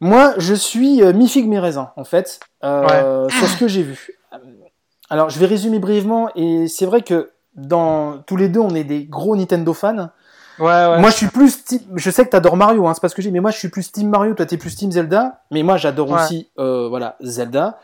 Moi, je suis euh, mi-figue, mi-raisin, en fait, euh, sur ce que j'ai vu. Alors, je vais résumer brièvement, et c'est vrai que dans tous les deux, on est des gros Nintendo fans. Ouais, ouais. Moi, je suis plus. team- Je sais que t'adores Mario, hein, c'est pas ce que j'ai, mais moi, je suis plus Team Mario. Toi, t'es plus Team Zelda. Mais moi, j'adore Ouais. aussi, voilà, Zelda.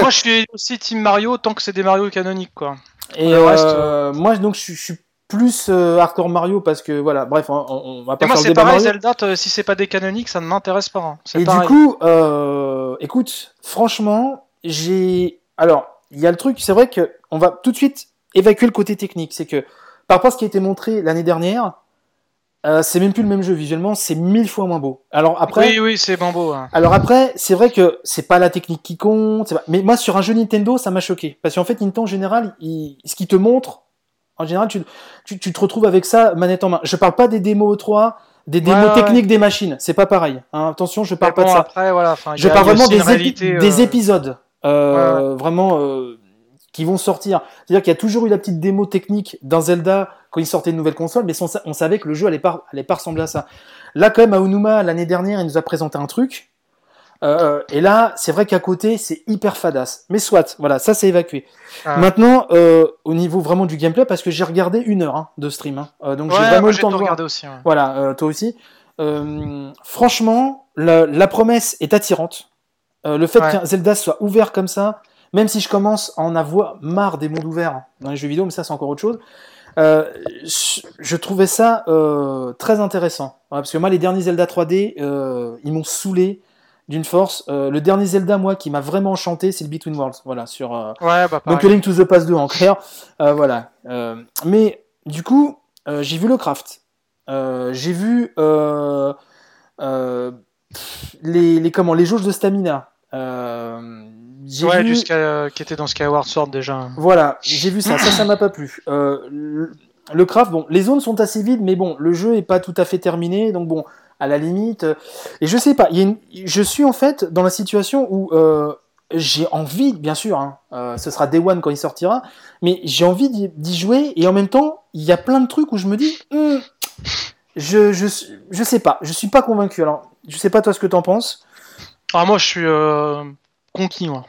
Moi, je suis aussi Team Mario tant que c'est des Mario canoniques, quoi. Et reste, euh, moi, donc, je, suis- je suis plus euh, hardcore Mario parce que voilà. Bref, on, on- va pas Et moi, faire le c'est débat pareil, Mario. Zelda, si c'est pas des canoniques, ça ne m'intéresse pas. hein. C'est Et pareil. du coup, euh, écoute, franchement, j'ai. Alors, il y a le truc, c'est vrai que on va tout de suite évacuer le côté technique. C'est que par rapport à ce qui a été montré l'année dernière, euh, c'est même plus le même jeu visuellement, c'est mille fois moins beau. Alors après. Oui, oui, c'est bambo. hein. Alors après, c'est vrai que c'est pas la technique qui compte, pas- mais moi sur un jeu Nintendo, ça m'a choqué parce qu'en fait Nintendo en général, il- ce qu'il te montre, en général, tu, tu, tu te retrouves avec ça manette en main. Je parle pas des démos E3, des démos Ouais, ouais. techniques des machines, c'est pas pareil. hein. Attention, je parle pas de ça. Après, voilà, Je parle vraiment des, épi- des euh, épisodes, euh, vraiment euh, qui vont sortir. C'est-à-dire qu'il y a toujours eu la petite démo technique d'un Zelda quand il sortait une nouvelle console, mais on savait que le jeu allait pas, allait pas ressembler à ça. Là, quand même, à Onuma, l'année dernière, il nous a présenté un truc. Euh, et là, c'est vrai qu'à côté, c'est hyper fadasse. Mais soit, voilà, ça c'est évacué. Ah. Maintenant, euh, au niveau vraiment du gameplay, parce que j'ai regardé une heure hein, de stream, hein. Euh, donc j'ai vraiment eu le temps de voir. regardé aussi. ouais. Voilà, toi aussi. Franchement, la, la promesse est attirante. Le fait Ouais. qu'un Zelda soit ouvert comme ça, même si je commence à en avoir marre des mondes ouverts dans les jeux vidéo, mais ça c'est encore autre chose. euh, je, trouvais ça euh, très intéressant. Ouais, parce que moi, les derniers Zelda 3D, euh, ils m'ont saoulé d'une force. Le dernier Zelda, moi, qui m'a vraiment enchanté, c'est le Between Worlds. Voilà, sur, Ouais, bah, donc. Link to the Past 2 en clair. Voilà. Mais du coup, j'ai vu le craft. J'ai vu les, comment, les jauges de stamina. Euh, Ouais, vu... du Sky- qui était dans Skyward Sword déjà. Voilà, j'ai vu ça. Ça, ça m'a pas plu. Euh, le, le craft, bon, les zones sont assez vides, mais bon, le jeu est pas tout à fait terminé. Donc bon, à la limite. euh, Et je sais pas, il y a une- je suis en fait dans la situation où euh, j'ai envie, bien sûr, hein, euh, ce sera Day One quand il sortira, mais j'ai envie d'y jouer et en même temps, il y a plein de trucs où je me dis, Hum, je, je, je sais pas, je suis pas convaincu. Alors, je sais pas toi ce que t'en penses. Ah, moi, je suis euh, conquis, moi.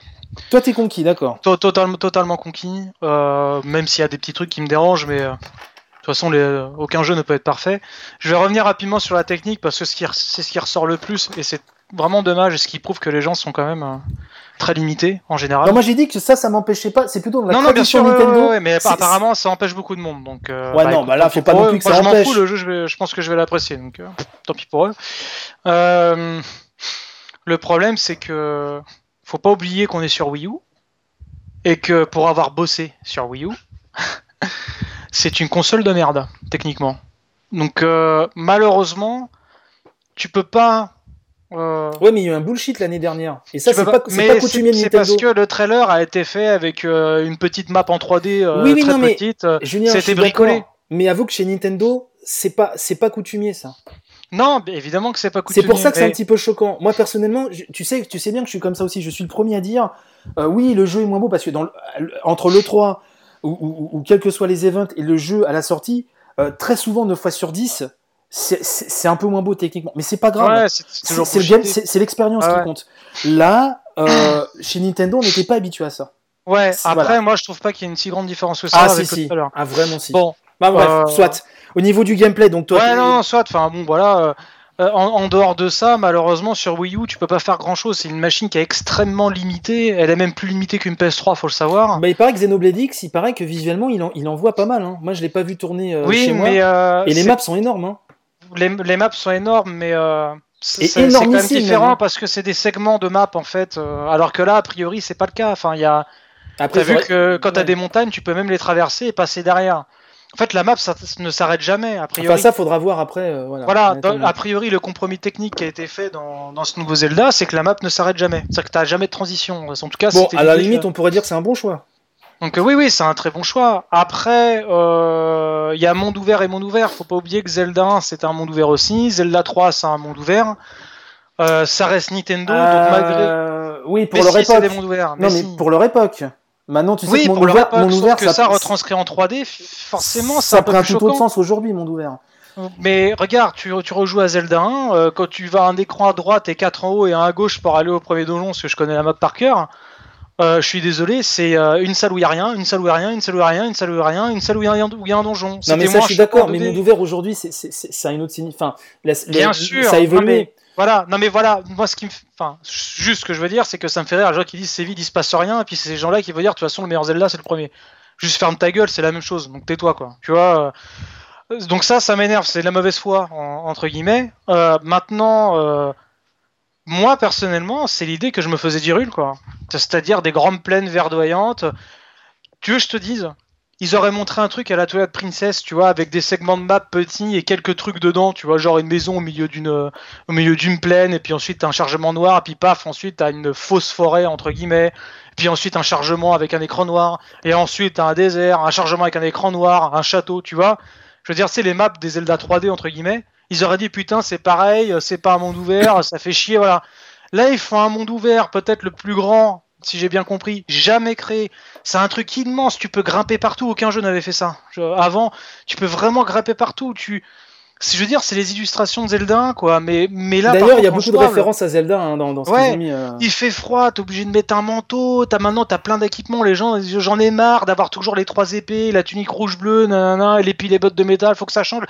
Toi, t'es conquis, d'accord. To- Totalement, totalement conquis. euh, même s'il y a des petits trucs qui me dérangent, mais euh, de toute façon, les, euh, aucun jeu ne peut être parfait. Je vais revenir rapidement sur la technique parce que c'est ce qui ressort le plus et c'est vraiment dommage et ce qui prouve que les gens sont quand même euh, très limités en général. Non, moi j'ai dit que ça, ça m'empêchait pas. C'est plutôt dans la non, non, bien sûr, Nintendo. ouais, mais apparemment ça empêche beaucoup de monde. Donc, euh, Ouais, non, écoute, bah là, faut pas non plus que Moi, ça je m'en empêche. fous, le jeu, je, vais- je pense que je vais l'apprécier, donc euh, tant pis pour eux. Le problème, c'est que faut pas oublier qu'on est sur Wii U et que pour avoir bossé sur Wii U, c'est une console de merde, techniquement. Donc, euh, malheureusement, tu peux pas. euh, Ouais, mais il y a eu un bullshit l'année dernière. Et ça, c'est pas, mais pas coutumier de c'est parce que le trailer a été fait avec euh, une petite map en 3D euh, Oui, oui, très non, mais- petite. c'était bricolé. Mais avoue que chez Nintendo, c'est pas, c'est pas coutumier ça. Non, évidemment que c'est pas C'est pour ça que c'est un petit peu choquant. Moi personnellement, je- tu sais, tu sais bien que je suis comme ça aussi. Je suis le premier à dire, euh, oui, le jeu est moins beau parce que dans le- entre le 3, ou, ou, ou quels que soient les events et le jeu à la sortie, euh, très souvent 9 fois sur 10, c'est- un peu moins beau techniquement. Mais c'est pas grave. Ouais, c'est l'expérience Ouais, qui ouais. compte. Là, euh, chez Nintendo, on n'était pas habitué à ça. Ouais, après, voilà. moi je trouve pas qu'il y ait une si grande différence que ça Ah si avec si, l'heure. ah vraiment si. Bon, Bah bref, euh, soit. Au niveau du gameplay, donc toi, ouais, non, non, soit, enfin bon, voilà. euh, euh, en, en dehors de ça, malheureusement, sur Wii U, tu peux pas faire grand chose. C'est une machine qui est extrêmement limitée. Elle est même plus limitée qu'une PS3, faut le savoir. Bah, il paraît que Xenoblade X, il paraît que visuellement, il en, il en voit pas mal. Hein. Moi, je l'ai pas vu tourner euh, oui, chez moi. mais Et les maps sont énormes. Hein. les, les maps sont énormes, mais c'est quand même différent même. hein. parce que c'est des segments de map en fait. alors que là, a priori, c'est pas le cas. Enfin, il y a. Après, T'as vu que quand t'as ouais. des montagnes, tu peux même les traverser et passer derrière. En fait, la map, ça ne s'arrête jamais. A priori. Enfin, ça, faudra voir après. euh, voilà. Voilà, dans- Honnêtement. a priori, le compromis technique qui a été fait dans, dans ce nouveau Zelda, c'est que la map ne s'arrête jamais. C'est-à-dire que t'as jamais de transition. En tout cas, Bon, c'était à la limite, on pourrait dire que c'est un bon choix. Donc euh, oui, oui, c'est un très bon choix. Après, euh, il y a monde ouvert et monde ouvert. Faut pas oublier que Zelda 1, c'est un monde ouvert aussi. Zelda 3, c'est un monde ouvert. Euh, ça reste Nintendo, donc malgré... Oui, pour Mais leur si, époque. des mondes ouverts. Non, mais si. pour leur époque. Maintenant, tu sais Oui, que pour monde ouvert, monde ouvert, que ça, ça, retranscrit en 3D, f- forcément, ça peu prend un plus tout autre sens aujourd'hui, monde ouvert. Mais regarde, tu, tu rejoues à Zelda 1, euh, quand tu vas un écran à droite et 4 en haut et un à gauche pour aller au premier donjon, parce que je connais la map par cœur, euh, je suis désolé, c'est euh, une salle où il n'y a rien, une salle où il n'y a rien, une salle où il n'y a rien, une salle où il n'y a rien, une salle où il y y a un donjon. Non, mais ça, je suis d'accord, mais 2D. monde ouvert aujourd'hui, c'est- ça une autre signification. Enfin, la- la- Bien sûr, ça a évolué. mais- Voilà, non mais voilà, moi ce qui me. Enfin, juste ce que je veux dire, c'est que ça me fait rire les gens qui disent c'est vide, il se passe rien, et puis c'est ces gens-là qui vont dire de toute façon le meilleur Zelda c'est le premier. Juste ferme ta gueule, c'est la même chose, donc tais-toi quoi. Tu vois euh, Donc ça, ça m'énerve, c'est de la mauvaise foi, en- entre guillemets. Euh, maintenant, euh, moi personnellement, c'est l'idée que je me faisais dire quoi. C'est-à-dire des grandes plaines verdoyantes. Tu veux que je te dise? Ils auraient montré un truc à la Twilight Princess, tu vois, avec des segments de map petits et quelques trucs dedans, tu vois, genre une maison au milieu d'une euh, plaine, et puis ensuite un chargement noir, et puis paf, ensuite t'as une fausse forêt entre guillemets, et puis ensuite un chargement avec un écran noir, et ensuite t'as un désert, un chargement avec un écran noir, un château, tu vois. Je veux dire, c'est les maps des Zelda 3D entre guillemets. Ils auraient dit putain, c'est pareil, c'est pas un monde ouvert, ça fait chier, voilà. Là, ils font un monde ouvert, peut-être le plus grand, si j'ai bien compris, jamais créé. C'est un truc immense, tu peux grimper partout, aucun jeu n'avait fait ça. Je- avant, tu peux vraiment grimper partout. Tu... Je veux dire, c'est les illustrations de Zelda 1, quoi. Mais, mais là, D'ailleurs, il y a beaucoup de références à Zelda hein, dans, dans ce Ouais. mis. euh. Il fait froid, t'es obligé de mettre un manteau, t'as maintenant t'as plein d'équipements, les gens, j'en ai marre d'avoir toujours les trois épées, la tunique rouge bleue, nanana, et les bottes de métal, faut que ça change.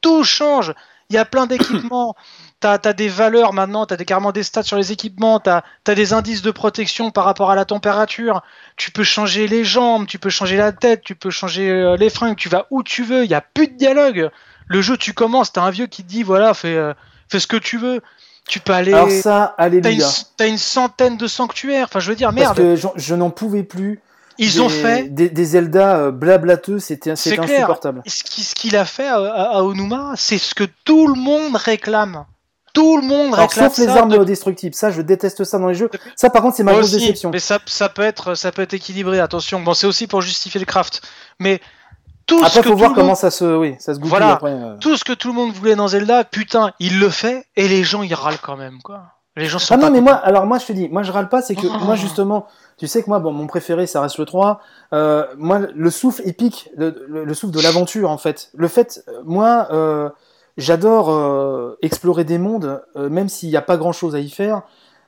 Tout change. Il y a plein d'équipements. T'as as des valeurs maintenant, t'as des, carrément des stats sur les équipements, t'as as des indices de protection par rapport à la température. Tu peux changer les jambes, tu peux changer la tête, tu peux changer euh, les fringues, tu vas où tu veux, il y a plus de dialogue. Le jeu, tu commences, t'as un vieux qui te dit voilà, fais, euh, fais ce que tu veux. Tu peux aller. Alors ça, T'as une, t'as une centaine de sanctuaires. Enfin, je veux dire, Parce merde. que j'en- je n'en pouvais plus. Ils des, ont fait des, des Zelda euh, blablateux, c'était c'était clair. insupportable. ce qui- ce qu'il a fait à- à Onuma, c'est ce que tout le monde réclame. Tout le monde Alors, sauf les armes de- destructibles, ça je déteste ça dans les jeux. Ça par contre c'est ma grosse déception. mais ça, ça peut être, ça peut être équilibré. Attention, bon, c'est aussi pour justifier le craft. Mais tout ce que faut tout voir le comment monde- ça se, oui, ça se goupille Voilà. après. euh. tout ce que tout le monde voulait dans Zelda, putain, il le fait et les gens ils râlent quand même, quoi. Les gens sont Ah non mais moi, alors moi je te dis, moi je râle pas, c'est que Oh. moi justement, tu sais que moi bon mon préféré ça reste le 3. Euh, moi le souffle épique, le, le- le souffle de l'aventure en fait. Le fait, euh, moi euh, j'adore euh, explorer des mondes, euh, même s'il n'y a pas grand chose à y faire.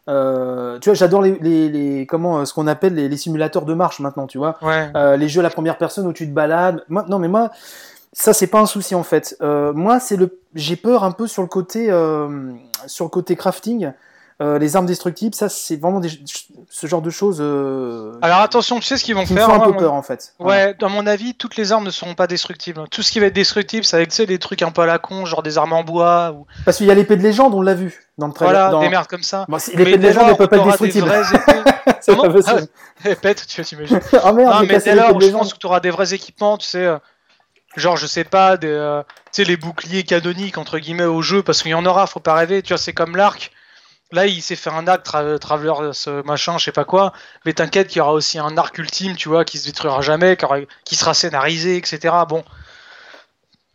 Euh, tu vois, j'adore les, les, les- comment ce qu'on appelle les, les simulateurs de marche maintenant, tu vois. Ouais. Les jeux à la première personne où tu te balades. Moi, non, mais moi, ça c'est pas un souci en fait. Moi, c'est le, j'ai peur un peu sur le côté, sur le côté crafting. Euh, les armes destructibles, ça c'est vraiment des, ce genre de choses euh, Alors attention, tu sais ce qu'ils vont qui me faire font un moi, peu peur en fait. Ouais, dans mon avis, toutes les armes ne seront pas destructibles. Tout ce qui va être destructible, avec tu sais, des trucs un peu à la con, genre des armes en bois ou Parce qu'il y a l'épée de légende, on l'a vu dans le trailer. voilà, dans... des merdes comme ça. Bon, l'épée de légende ne peut pas être destructible. c'est pas possible. Eh, pète, tu t'imagines. oh merde, Non, mais dès lors je pense que tu auras des vrais équipements, tu sais, euh, genre je sais pas, des, euh, tu sais, les boucliers canoniques entre guillemets au jeu, parce qu'il y en aura, faut pas rêver. Tu vois, c'est comme l'arc. Là, il s'est fait un arc tra Traveler, ce machin, je sais pas quoi. Mais t'inquiète qu'il y aura aussi un arc ultime, tu vois, qui se détruira jamais, qui, sera scénarisé, etc. Bon.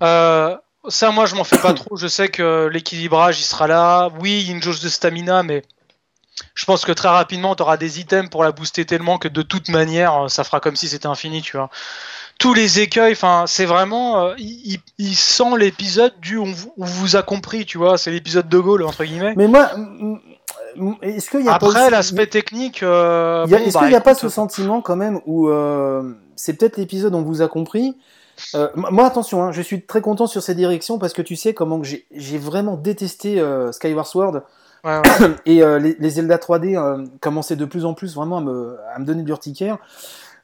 Euh, ça, moi, je m'en fais pas trop. Je sais que l'équilibrage, il sera là. Oui, il y a une jauge de stamina, mais je pense que très rapidement, tu auras des items pour la booster tellement que de toute manière, ça fera comme si c'était infini, tu vois. Tous les écueils, enfin, c'est vraiment, euh, il, il sent l'épisode du on, vous- on vous a compris, tu vois, c'est l'épisode de Gaulle entre guillemets. Mais moi, est-ce qu'il y a pas Après, aussi- l'aspect technique, euh, bon, Est-ce bah, qu'il n'y a pas ce sentiment quand même où euh, c'est peut-être l'épisode on vous a compris Euh, Moi attention, hein, je suis très content sur ces directions parce que tu sais comment j'ai vraiment détesté euh, Skyward Sword ouais, ouais. et euh, les, les Zelda 3D euh, commençaient de plus en plus vraiment à me, à me donner de l'urticaire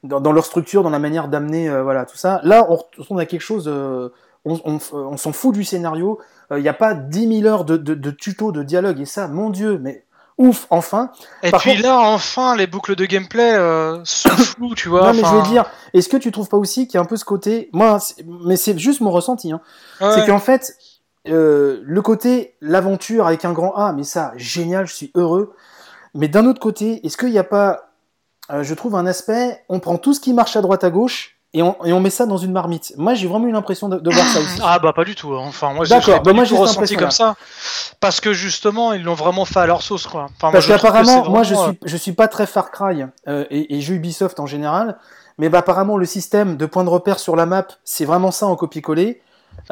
dans, dans leur structure, dans la manière d'amener euh, voilà tout ça. Là on retourne à quelque chose, euh, on, on, on s'en fout du scénario, Euh, il n'y a pas 10 000 heures de, de, de tutos, de dialogue et ça, mon dieu, mais ouf, enfin Et Par puis contre- là, enfin, les boucles de gameplay euh, sont floues, tu vois. non, mais je veux dire, est-ce que tu trouves pas aussi qu'il y a un peu ce côté, moi, mais c'est juste mon ressenti, hein, ouais. c'est qu'en fait, euh, le côté l'aventure avec un grand A, mais ça, génial, je suis heureux. Mais d'un autre côté, est-ce qu'il n'y a pas, euh, je trouve un aspect, on prend tout ce qui marche à droite à gauche et on, et on met ça dans une marmite. Moi, j'ai vraiment eu l'impression de, de voir ça aussi. Ah bah pas du tout. hein. Enfin moi, l'ai bah moi, j'ai tout ressenti comme ça parce que justement ils l'ont vraiment fait à leur sauce quoi. Enfin, Parce qu'apparemment, moi, je suis, je suis pas très Far Cry euh, et, et jeux Ubisoft en général, mais bah, apparemment, le système de points de repère sur la map, c'est vraiment ça en copier-coller.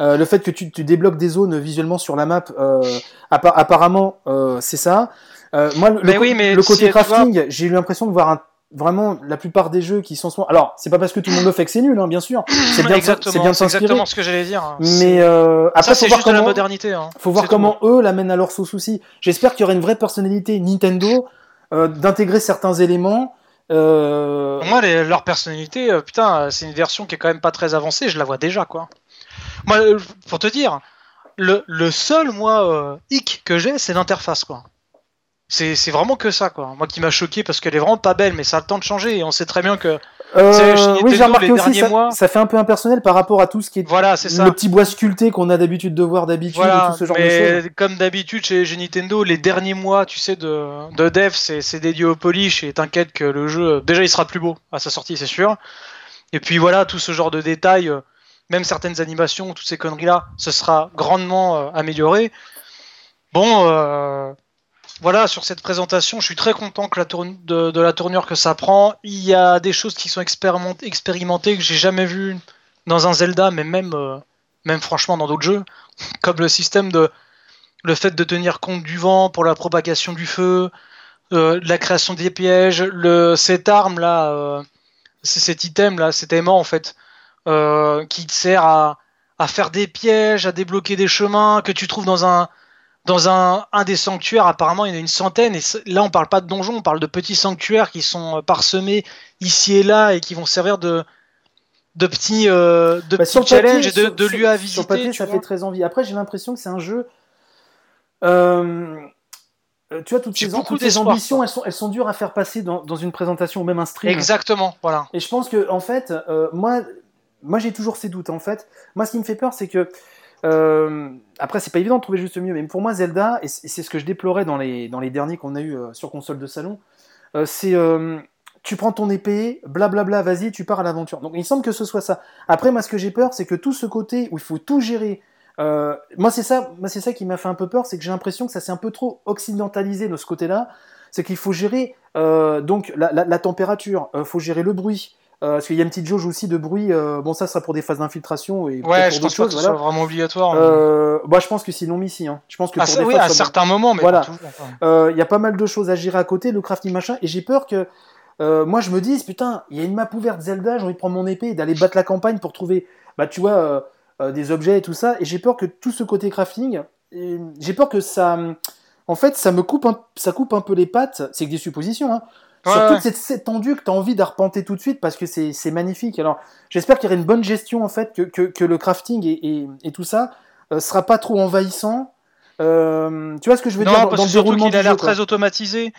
Euh, le fait que tu, tu débloques des zones visuellement sur la map, euh, appa- apparemment, euh, c'est ça. Euh, moi, le, Mais le, oui, mais le côté crafting, j'ai eu l'impression de voir un, vraiment la plupart des jeux qui sont souvent. Alors, c'est pas parce que tout le monde le fait que c'est nul, hein, bien sûr. C'est bien, c'est bien c'est s'inspirer. exactement ce que j'allais dire. hein. Mais euh, après, ça faut c'est voir juste de la comment- modernité. Hein. faut voir tout. comment eux l'amènent à leur sauce aussi. J'espère qu'il y aura une vraie personnalité Nintendo, euh, d'intégrer certains éléments. Euh... Moi, les- leur personnalité, euh, putain, c'est une version qui est quand même pas très avancée. Je la vois déjà quoi. Moi, pour te dire, le, le seul moi hic que j'ai, c'est l'interface quoi. C'est vraiment que ça quoi. Moi qui m'a choqué parce qu'elle est vraiment pas belle, mais ça a le temps de changer et on sait très bien que Euh, oui, j'ai remarqué aussi, ça, mois. ça fait un peu impersonnel par rapport à tout ce qui est voilà, c'est ça. le petit bois sculpté qu'on a d'habitude de voir d'habitude et tout ce genre de mais choses. comme d'habitude chez, chez Nintendo, les derniers mois, tu sais, de, de dev, c'est c'est dédié au polish et t'inquiète que le jeu, déjà, il sera plus beau à sa sortie, c'est sûr. Et puis voilà, tout ce genre de détails, euh, même certaines animations, toutes ces conneries-là, ce sera grandement euh, amélioré. Bon, euh, voilà, sur cette présentation, je suis très content de, la tournure que ça prend. Il y a des choses qui sont expériment- expérimentées que j'ai jamais vues dans un Zelda, mais même, euh, franchement dans d'autres jeux, comme le système de le fait de tenir compte du vent pour la propagation du feu, euh, la création des pièges, le, cette arme là, euh, cet item là, cet aimant en fait, qui te sert à faire des pièges, à débloquer des chemins que tu trouves dans un dans un, un des sanctuaires. Apparemment, il y en a une centaine. Et là, on parle pas de donjons, on parle de petits sanctuaires qui sont euh, parsemés ici et là et qui vont servir de de petits euh, de Bah, petits papier, challenges et de, de sur- lieux à visiter. papier, ça vois. fait très envie. Après, j'ai l'impression que c'est un jeu. euh, tu vois, toutes ces, toutes ces ambitions, elles sont, elles sont dures à faire passer dans, dans une présentation ou même un stream. Exactement, voilà. Et je pense que, en fait, euh, moi, moi j'ai toujours ces doutes. En fait, moi, ce qui me fait peur, c'est que. Euh, après, c'est pas évident de trouver juste mieux, mais pour moi, Zelda, et c'est ce que je déplorais dans les, dans les derniers qu'on a eu euh, sur console de salon, euh, c'est. euh, tu prends ton épée, blablabla, vas-y, tu pars à l'aventure. Donc il semble que ce soit ça. Après, moi, ce que j'ai peur, c'est que tout ce côté où il faut tout gérer. moi, c'est ça, ça qui m'a fait un peu peur, c'est que j'ai l'impression que ça s'est un peu trop occidentalisé de ce côté-là. C'est qu'il faut gérer donc la, température, euh, faut gérer le bruit. Euh, parce qu'il y a une petite jauge aussi de bruit. euh, bon, ça, ça sera pour des phases d'infiltration et Ouais, je pour pense pas que choses. ce Voilà. vraiment obligatoire. hein. Euh, bah, je pense que s'ils l'ont mis, si. Hein. Je pense que Ah, pour ça, des oui, phases à comme- certains moments, mais Voilà. enfin. il y a pas mal de choses à gérer à côté, le crafting machin, et j'ai peur que moi je me dise putain, il y a une map ouverte Zelda, j'ai envie de prendre mon épée et d'aller battre la campagne pour trouver, bah tu vois, des objets et tout ça, et j'ai peur que tout ce côté crafting, j'ai peur que ça, en fait, ça me coupe, un, ça coupe un peu les pattes. C'est que des suppositions, hein. Ouais, sur ouais. toute cette, étendue que tu as envie d'arpenter tout de suite parce que c'est magnifique. Alors, j'espère qu'il y aura une bonne gestion en fait, que, que, que le crafting et, et, et tout ça euh, sera pas trop envahissant. Euh, tu vois ce que je veux Non, dire? dans, parce dans que le surtout qu'il a l'air très automatisé.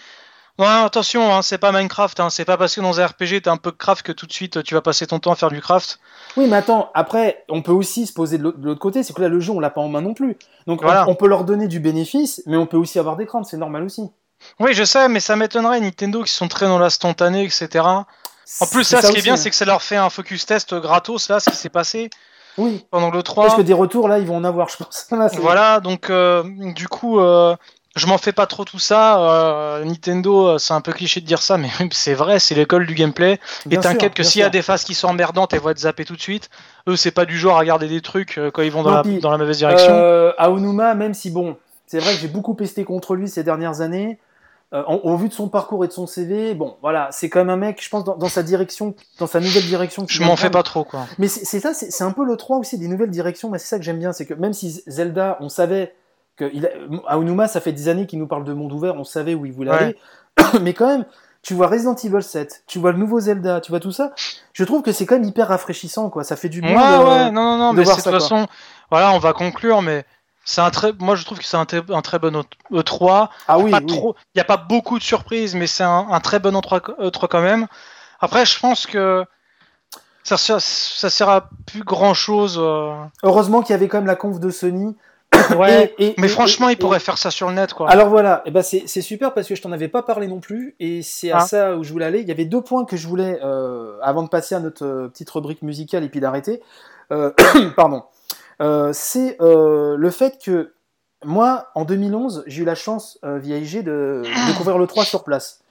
Ouais, attention, hein, c'est pas Minecraft, hein, c'est pas parce que dans un RPG t'as un peu craft que tout de suite tu vas passer ton temps à faire du craft. Oui, mais attends, après, on peut aussi se poser de l'autre côté, c'est que là, le jeu, on l'a pas en main non plus. Donc, on- Voilà. on, peut leur donner du bénéfice, mais on peut aussi avoir des craintes, c'est normal aussi. Oui, je sais, mais ça m'étonnerait Nintendo qui sont très dans l'instantané, etc. En plus, ça, ce qui est bien, c'est que ça leur fait un focus test gratos, là, ce qui s'est passé Oui, pendant le parce 3. que des retours, là, ils vont en avoir, je pense. Là, Voilà, donc euh, du coup, euh, je m'en fais pas trop tout ça. euh, Nintendo, c'est un peu cliché de dire ça, mais c'est vrai, c'est l'école du gameplay. Et t'inquiète que s'il y a des phases qui sont emmerdantes, elles vont être zappées tout de suite. Eux, c'est pas du genre à regarder des trucs quand ils vont dans, la, puis, dans la mauvaise direction. Euh, Aonuma, même si bon, c'est vrai que j'ai beaucoup pesté contre lui ces dernières années, euh, en- au vu de son parcours et de son CV, bon, voilà, c'est quand même un mec, je pense, dans, dans sa direction, dans sa nouvelle direction. Je m'en fais pas trop, quoi. Mais c'est ça, c'est un peu le 3 aussi des nouvelles directions. Mais c'est ça que j'aime bien, c'est que même si Zelda, on savait que il a, Aonuma, ça fait des années qu'il nous parle de monde ouvert, on savait où il voulait Ouais. aller, mais quand même. Tu vois Resident Evil 7, tu vois le nouveau Zelda, tu vois tout ça. Je trouve que c'est quand même hyper rafraîchissant, quoi. Ça fait du Ouais, bien. de- ouais, non, non, non, de mais de toute façon, voilà, on va conclure, mais c'est un très, moi je trouve que c'est un, très- un très bon E- E3. Ah oui, il n'y a pas beaucoup de surprises, mais c'est un, un très bon E3, E3 quand même. Après, je pense que ça, ça sert à plus grand chose. Heureusement qu'il y avait quand même la conf de Sony. Ouais. Et- et- mais et- franchement, et- ils pourraient faire ça sur le net, quoi. Alors voilà, eh ben c'est super parce que je t'en avais pas parlé non plus et c'est à Ah. ça où je voulais aller. Il y avait deux points que je voulais, euh, avant de passer à notre euh, petite rubrique musicale et puis d'arrêter. Euh, pardon. Euh, c'est euh, le fait que moi, en 2011, j'ai eu la chance euh, via IG de découvrir le 3 sur place.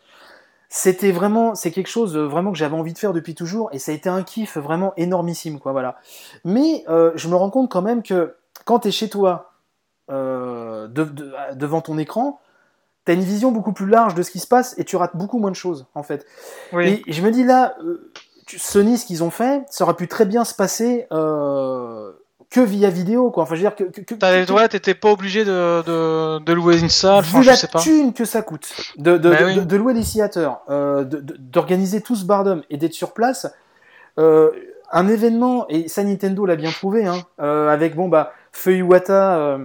C'était vraiment, c'est quelque chose euh, vraiment que j'avais envie de faire depuis toujours et ça a été un kiff vraiment énormissime, quoi, voilà. Mais euh, je me rends compte quand même que quand tu es chez toi, euh, de- de- devant ton écran, tu as une vision beaucoup plus large de ce qui se passe et tu rates beaucoup moins de choses, en fait. oui. Et je me dis là, Sony, ce qu'ils ont fait, ça aurait pu très bien se passer que via vidéo, quoi. Enfin, je veux dire que. que, T'avais- que- ouais, t'étais pas obligé de, de, de louer une salle, enfin, je la sais pas. thune que ça coûte de, de, Bah de- oui. de- de louer les theaters, euh, d'organiser tout ce bardom et d'être sur place, euh, un événement, et ça Nintendo l'a bien prouvé, hein, euh, avec bon bah Feu Iwata,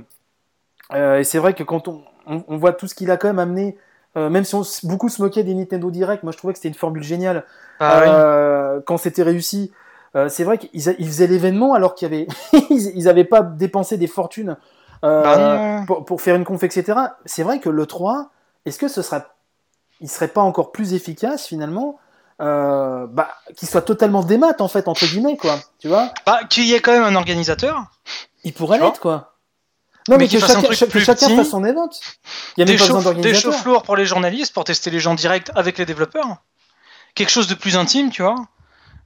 et c'est vrai que quand on, on, on voit tout ce qu'il a quand même amené, même si on beaucoup se moquait des Nintendo Direct, moi je trouvais que c'était une formule géniale Ah oui. quand c'était réussi. Euh, c'est vrai qu'ils ils faisaient l'événement alors qu'il y avait, ils ils avaient pas dépensé des fortunes euh, Bah pour, pour faire une conf, etc. C'est vrai que le 3, est-ce que ce sera, il serait pas encore plus efficace finalement, euh, bah, qu'il soit totalement démat en fait entre guillemets quoi, tu vois? Bah, qu'il y ait quand même un organisateur, Il pourrait l'être quoi. Non mais, Mais que chacun, chaque- plus chacun fasse son event. Il y a des, même pas besoin des pour les journalistes, pour tester les gens directs avec les développeurs. Quelque chose de plus intime, tu vois.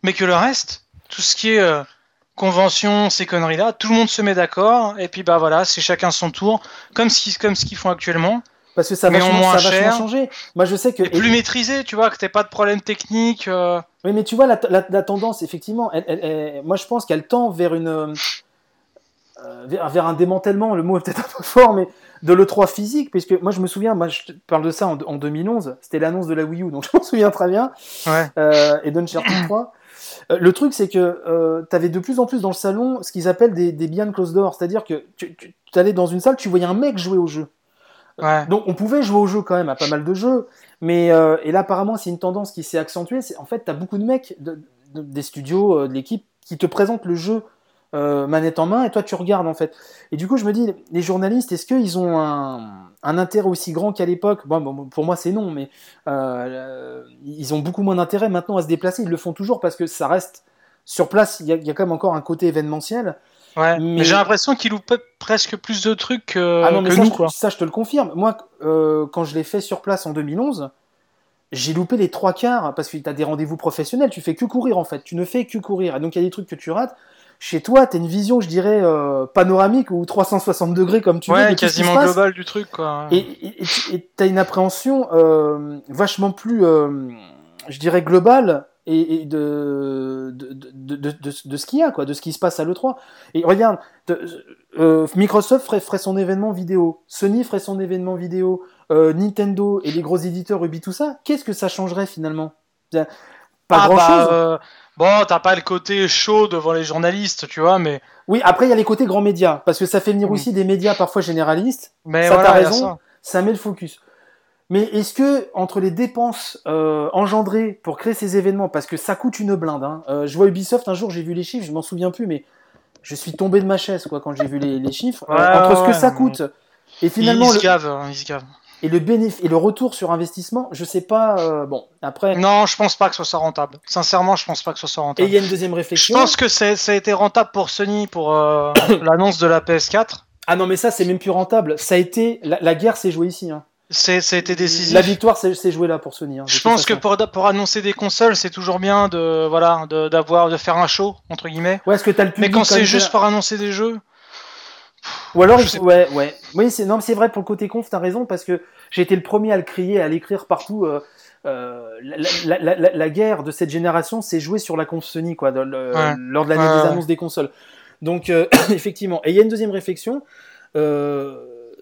Mais que le reste, tout ce qui est euh, convention, ces conneries-là, tout le monde se met d'accord, et puis bah voilà, c'est chacun son tour, comme ce qu'ils comme ce qu'ils font actuellement. Parce que ça va moins ça cher. Moi je sais que Et plus maîtrisé, tu vois, que t'aies pas de problème technique. euh, Oui, mais tu vois, la, la- la tendance, effectivement, elle- elle- elle- moi je pense qu'elle tend vers une. euh, vers, vers un démantèlement, le mot est peut-être un peu fort, mais de l'E3 physique, puisque moi je me souviens, moi je parle de ça en, en 2011, c'était l'annonce de la Wii U, donc je m'en souviens très bien, Ouais. euh, et d'Uncharted 3. Euh, le truc, c'est que tu avais de plus en plus dans le salon ce qu'ils appellent des, des behind closed doors, c'est-à-dire que tu, tu allais dans une salle, tu voyais un mec jouer au jeu. Ouais. Donc on pouvait jouer au jeu quand même à pas mal de jeux, mais euh, et là apparemment c'est une tendance qui s'est accentuée. C'est en fait t'as beaucoup de mecs de- de- des studios, euh, de l'équipe qui te présentent le jeu euh, manette en main et toi tu regardes en fait. Et du coup je me dis les journalistes est-ce qu'ils ont un, un intérêt aussi grand qu'à l'époque? Bon, bon, pour moi c'est non, mais euh, ils ont beaucoup moins d'intérêt maintenant à se déplacer. Ils le font toujours parce que ça reste sur place. Il y a, il y a quand même encore un côté événementiel. Ouais. Mais- Mais, j'ai l'impression qu'ils louent pe- presque plus de trucs que, Ah non, mais que ça, nous, je, quoi. ça, je te le confirme. Moi, euh, quand je l'ai fait sur place en 2011, j'ai loupé les trois quarts parce que tu as des rendez-vous professionnels. Tu fais que courir en fait. Tu ne fais que courir. Et donc, il y a des trucs que tu rates. Chez toi, tu as une vision, je dirais, euh, panoramique ou 360 degrés, comme tu. Ouais, qui se quasiment global du truc, quoi. Et tu as une appréhension euh, vachement plus, euh, je dirais, globale et, et de, de, de, de, ce qu'il y a, quoi, de ce qui se passe à l'E3. Et regarde, de- Microsoft ferait, ferait son événement vidéo, Sony ferait son événement vidéo, Nintendo et les gros éditeurs Ubi, tout ça. Qu'est-ce que ça changerait finalement? Pas Ah, bah, euh, bon, t'as pas le côté chaud devant les journalistes, tu vois, mais, Oui, après, il y a les côtés grands médias, parce que ça fait venir Mm. aussi des médias parfois généralistes. mais Ça, voilà, t'as raison. ça. ça met le focus. Mais est-ce que entre les dépenses euh, engendrées pour créer ces événements, parce que ça coûte une blinde, hein, euh, je vois Ubisoft un jour, j'ai vu les chiffres, je m'en souviens plus, mais je suis tombé de ma chaise quoi quand j'ai vu les, les chiffres Ouais, entre ce que ouais, ça mais- coûte et finalement ils se gavent, hein, ils se gavent. Et le bénéfice et le retour sur investissement, je sais pas. euh, bon, après, Non, je pense pas que ce soit rentable. Sincèrement, je pense pas que ce soit et rentable. il y a une deuxième Je réflexion. pense que c'est- ça a été rentable pour Sony pour euh, l'annonce de la PS4. Ah non, mais ça, c'est même plus rentable. Ça a été. La, la guerre s'est jouée ici. Hein. C'est, ça a été décisif. La victoire s'est jouée là pour Sony. hein, Je pense que pour, pour annoncer des consoles, c'est toujours bien de voilà de, d'avoir de faire un show entre guillemets. Ouais, est-ce que t'as le Mais quand c'est juste pour annoncer des jeux, Ou alors, Je ouais, ouais. Oui, c'est non, c'est vrai pour le côté conf, t'as raison parce que j'ai été le premier à le crier, à l'écrire partout. euh, euh, la, la- la- la- la guerre de cette génération s'est jouée sur la conf Sony, quoi, dans le- Ouais. lors de l'année Ouais, des annonces des consoles. Donc, euh, effectivement. Et il y a une deuxième réflexion.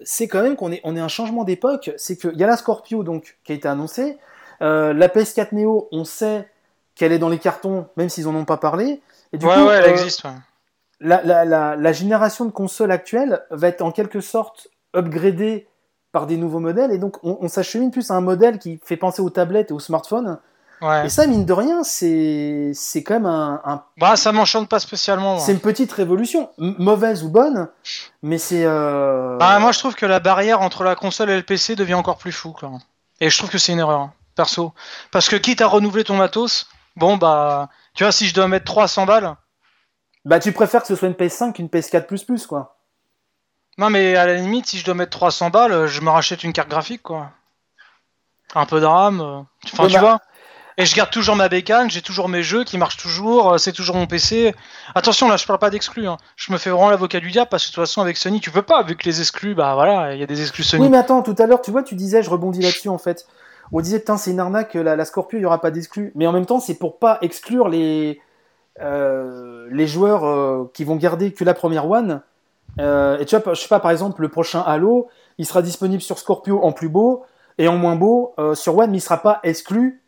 c'est quand même qu'on est, on est un changement d'époque. C'est qu'il y a la Scorpio donc qui a été annoncée. La PS4 Neo, on sait qu'elle est dans les cartons, même s'ils en ont pas parlé. Et du ouais coup, ouais, elle existe. La, la, la, la génération de consoles actuelle va être en quelque sorte upgradée par des nouveaux modèles et donc on, on s'achemine plus à un modèle qui fait penser aux tablettes et aux smartphones Ouais. et ça mine de rien c'est c'est quand même un, un- Bah ça m'enchante pas spécialement. c'est une petite révolution M- mauvaise ou bonne mais c'est euh... Bah, moi je trouve que la barrière entre la console et le PC devient encore plus fou quoi. Et je trouve que c'est une erreur hein, perso. Parce que quitte à renouveler ton matos, bon bah tu vois si je dois mettre 300 balles, bah tu préfères que ce soit une PS5 qu'une PS4 quoi non mais à la limite si je dois mettre 300 balles, je me rachète une carte graphique quoi. Un peu de RAM, euh, enfin Ouais, tu bah- vois. Et je garde toujours ma bécane, j'ai toujours mes jeux qui marchent toujours, euh, c'est toujours mon PC. Attention là, je parle pas d'exclus. Hein. Je me fais vraiment l'avocat du diable parce que de toute façon avec Sony, tu peux pas vu que les exclus, bah voilà, il y a des exclus Sony. oui mais attends tout à l'heure tu vois tu disais je rebondis là-dessus en fait on disait putain c'est une arnaque la, la Scorpio il y aura pas d'exclus mais en même temps c'est pour pas exclure les euh, les joueurs euh, qui vont garder que la première one Euh, et tu vois je sais pas par exemple le prochain Halo il sera disponible sur Scorpio en plus beau et en moins beau sur one mais il sera pas exclu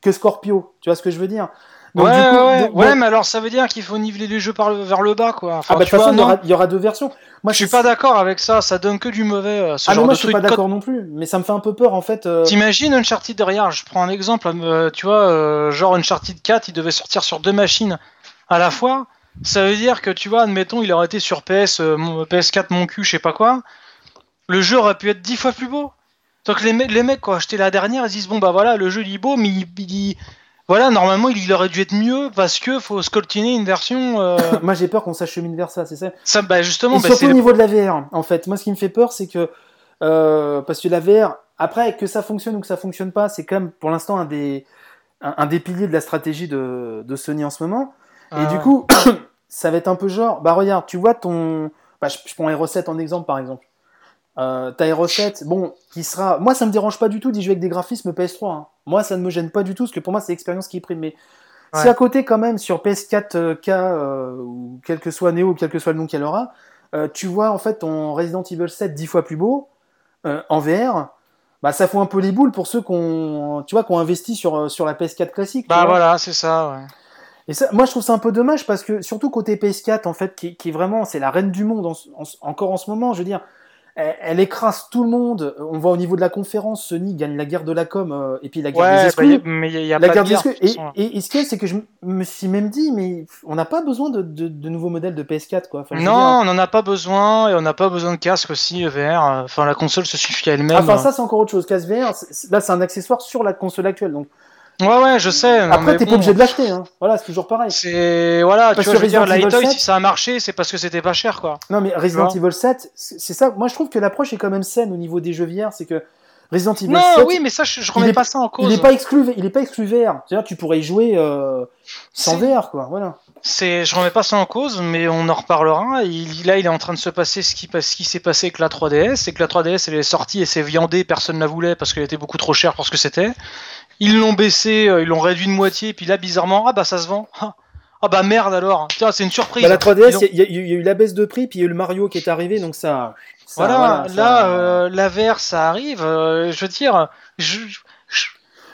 que Scorpio. Tu vois ce que je veux dire? Donc, ouais, coup, ouais, donc- ouais, mais alors ça veut dire qu'il faut niveler les jeux par le- vers le bas, quoi. Enfin, ah bah de tu toute façon vois, il y, aura, il y aura deux versions moi je suis pas d'accord avec ça, ça donne que du mauvais, euh, ce ah mais moi de je suis pas d'accord non plus mais ça me fait un peu peur en fait euh, T'imagines Uncharted derrière, je prends un exemple, euh, tu vois, euh, genre Uncharted 4, il devait sortir sur deux machines à la fois. Ça veut dire que, tu vois, admettons, il aurait été sur PS, euh, mon- PS4, mon cul, je sais pas quoi. Le jeu aurait pu être dix fois plus beau. Donc les, me- les mecs, qui ont acheté la dernière, ils se disent, bon bah voilà, le jeu il est beau, mais il, il- voilà, normalement il aurait dû être mieux parce que faut scoltiner une version. euh, moi j'ai peur qu'on s'achemine vers ça c'est ça ça, bah justement, Et bah, surtout au niveau de la VR, en fait. Moi, ce qui me fait peur, c'est que euh, parce que la VR, après que ça fonctionne ou que ça fonctionne pas, c'est quand même pour l'instant un des un, un des piliers de la stratégie de, de Sony en ce moment. Et Ah du coup, ça va être un peu genre, bah regarde, tu vois ton, bah, je, je prends Hero 7 en exemple par exemple. Euh, Hero 7, bon, qui sera, moi ça me dérange pas du tout d'y jouer avec des graphismes PS3. hein. Moi ça ne me gêne pas du tout, parce que pour moi c'est l'expérience qui prime. Mais si à côté quand même sur PS4K euh, ou quel que soit Neo, quel que soit le nom qu'elle aura, euh, tu vois en fait ton Resident Evil 7 dix fois plus beau euh, en VR, bah ça fout un peu les boules pour ceux qui ont, tu vois, qui ont investi sur euh, sur la PS4 classique. Bah voilà, c'est ça, ouais. Et ça, moi je trouve ça un peu dommage parce que surtout côté PS4 en fait, qui, qui est vraiment c'est la reine du monde en en encore en ce moment. Je veux dire, elle, elle écrase tout le monde. On voit au niveau de la conférence, Sony gagne la guerre de la com euh, et puis la guerre des Ouais, bah, exclus. y a- mais il y, a la pas guerre de des guerre. toute Et, façon. et, et ce qu'il y a, c'est que je me suis même dit, mais on n'a pas besoin de, de, de nouveaux modèles de PS4 quoi. Enfin, Non, dire- on n'en a pas besoin et on n'a pas besoin de casque aussi VR. euh, Enfin, la console se suffit à elle-même. Enfin, ça c'est encore autre chose. Casse VR, là c'est un accessoire sur la console actuelle. Donc Ouais, ouais, je sais. non, après t'es bon, pas obligé de l'acheter. Hein. Voilà, c'est toujours pareil. C'est voilà, Parce tu vois, que je veux dire, Resident Evil Lightoy, 7, si ça a marché, c'est parce que c'était pas cher, quoi. Non, mais Resident Evil 7, c'est ça. Moi, je trouve que l'approche est quand même saine au niveau des jeux VR. C'est que Resident Evil Non, 7, oui, mais ça, je, je remets est- pas ça en cause. il n'est pas exclu, il est pas exclu VR. C'est-à-dire, tu pourrais y jouer euh, sans VR, quoi. Voilà. C'est, je remets pas ça en cause, mais on en reparlera. Il, là, il est en train de se passer ce qui, ce qui s'est passé avec la 3DS, c'est que la 3DS, elle est sortie et s'est viandée, personne ne la voulait parce qu'elle était beaucoup trop chère pour ce que c'était. Ils l'ont baissé, euh, ils l'ont réduit de moitié, puis là, bizarrement, ah bah ça se vend. Ah, Ah bah merde alors. Tiens, c'est une surprise. Bah, la 3DS, Ils ont- il y, a- il y a eu la baisse de prix, puis il y a eu le Mario qui est arrivé, donc ça. ça- Voilà, ça- là, euh, la VR, ça arrive. euh, je veux dire, je, je-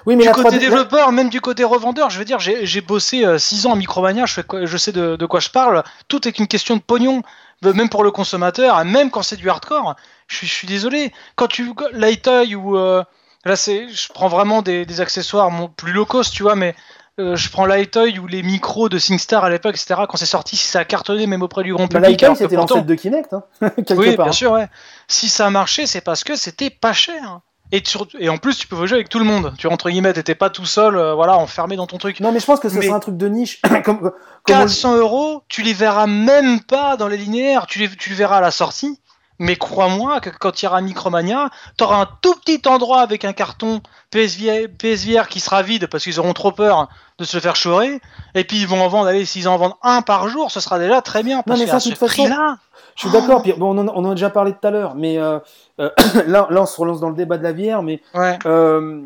oui, mais du côté 3D développeur, même du côté revendeur, je veux dire, j'ai bossé 6 ans à Micromania, je, fais quoi- je sais de, de quoi je parle. Tout est une question de pognon, euh, même pour le consommateur, et même quand c'est du hardcore. Je suis, je suis désolé. Quand tu Lightoy ou euh, là, c'est, je prends vraiment des, des accessoires mon, plus low cost, tu vois, mais euh, je prends Lightoy ou les micros de SingStar à l'époque, etc. Quand c'est sorti, si ça a cartonné même auprès du grand Bah, public. que c'était l'ancêtre de Kinect, hein, quelque oui, part. bien sûr, ouais. Si ça a marché, c'est parce que c'était pas cher. Et, en plus, tu peux jouer avec tout le monde. Tu entre guillemets, t'étais pas tout seul, euh, voilà, enfermé dans ton truc. Non, mais je pense que ce sera un truc de niche. comme, comme on le- 400 euros, tu les verras même pas dans les linéaires. Tu les, tu les verras à la sortie. Mais crois-moi que quand il y aura Micromania, t'auras un tout petit endroit avec un carton PSVR, PSVR qui sera vide parce qu'ils auront trop peur de se faire chorer. Et puis ils vont en vendre, allez, s'ils en vendent un par jour, ce sera déjà très bien. Parce mais que ça, de toute façon, prix-là, Je suis d'accord. Bon, on, en, a déjà parlé tout à l'heure, mais euh, euh, là, là, on se relance dans le débat de la VR. Mais ouais. euh,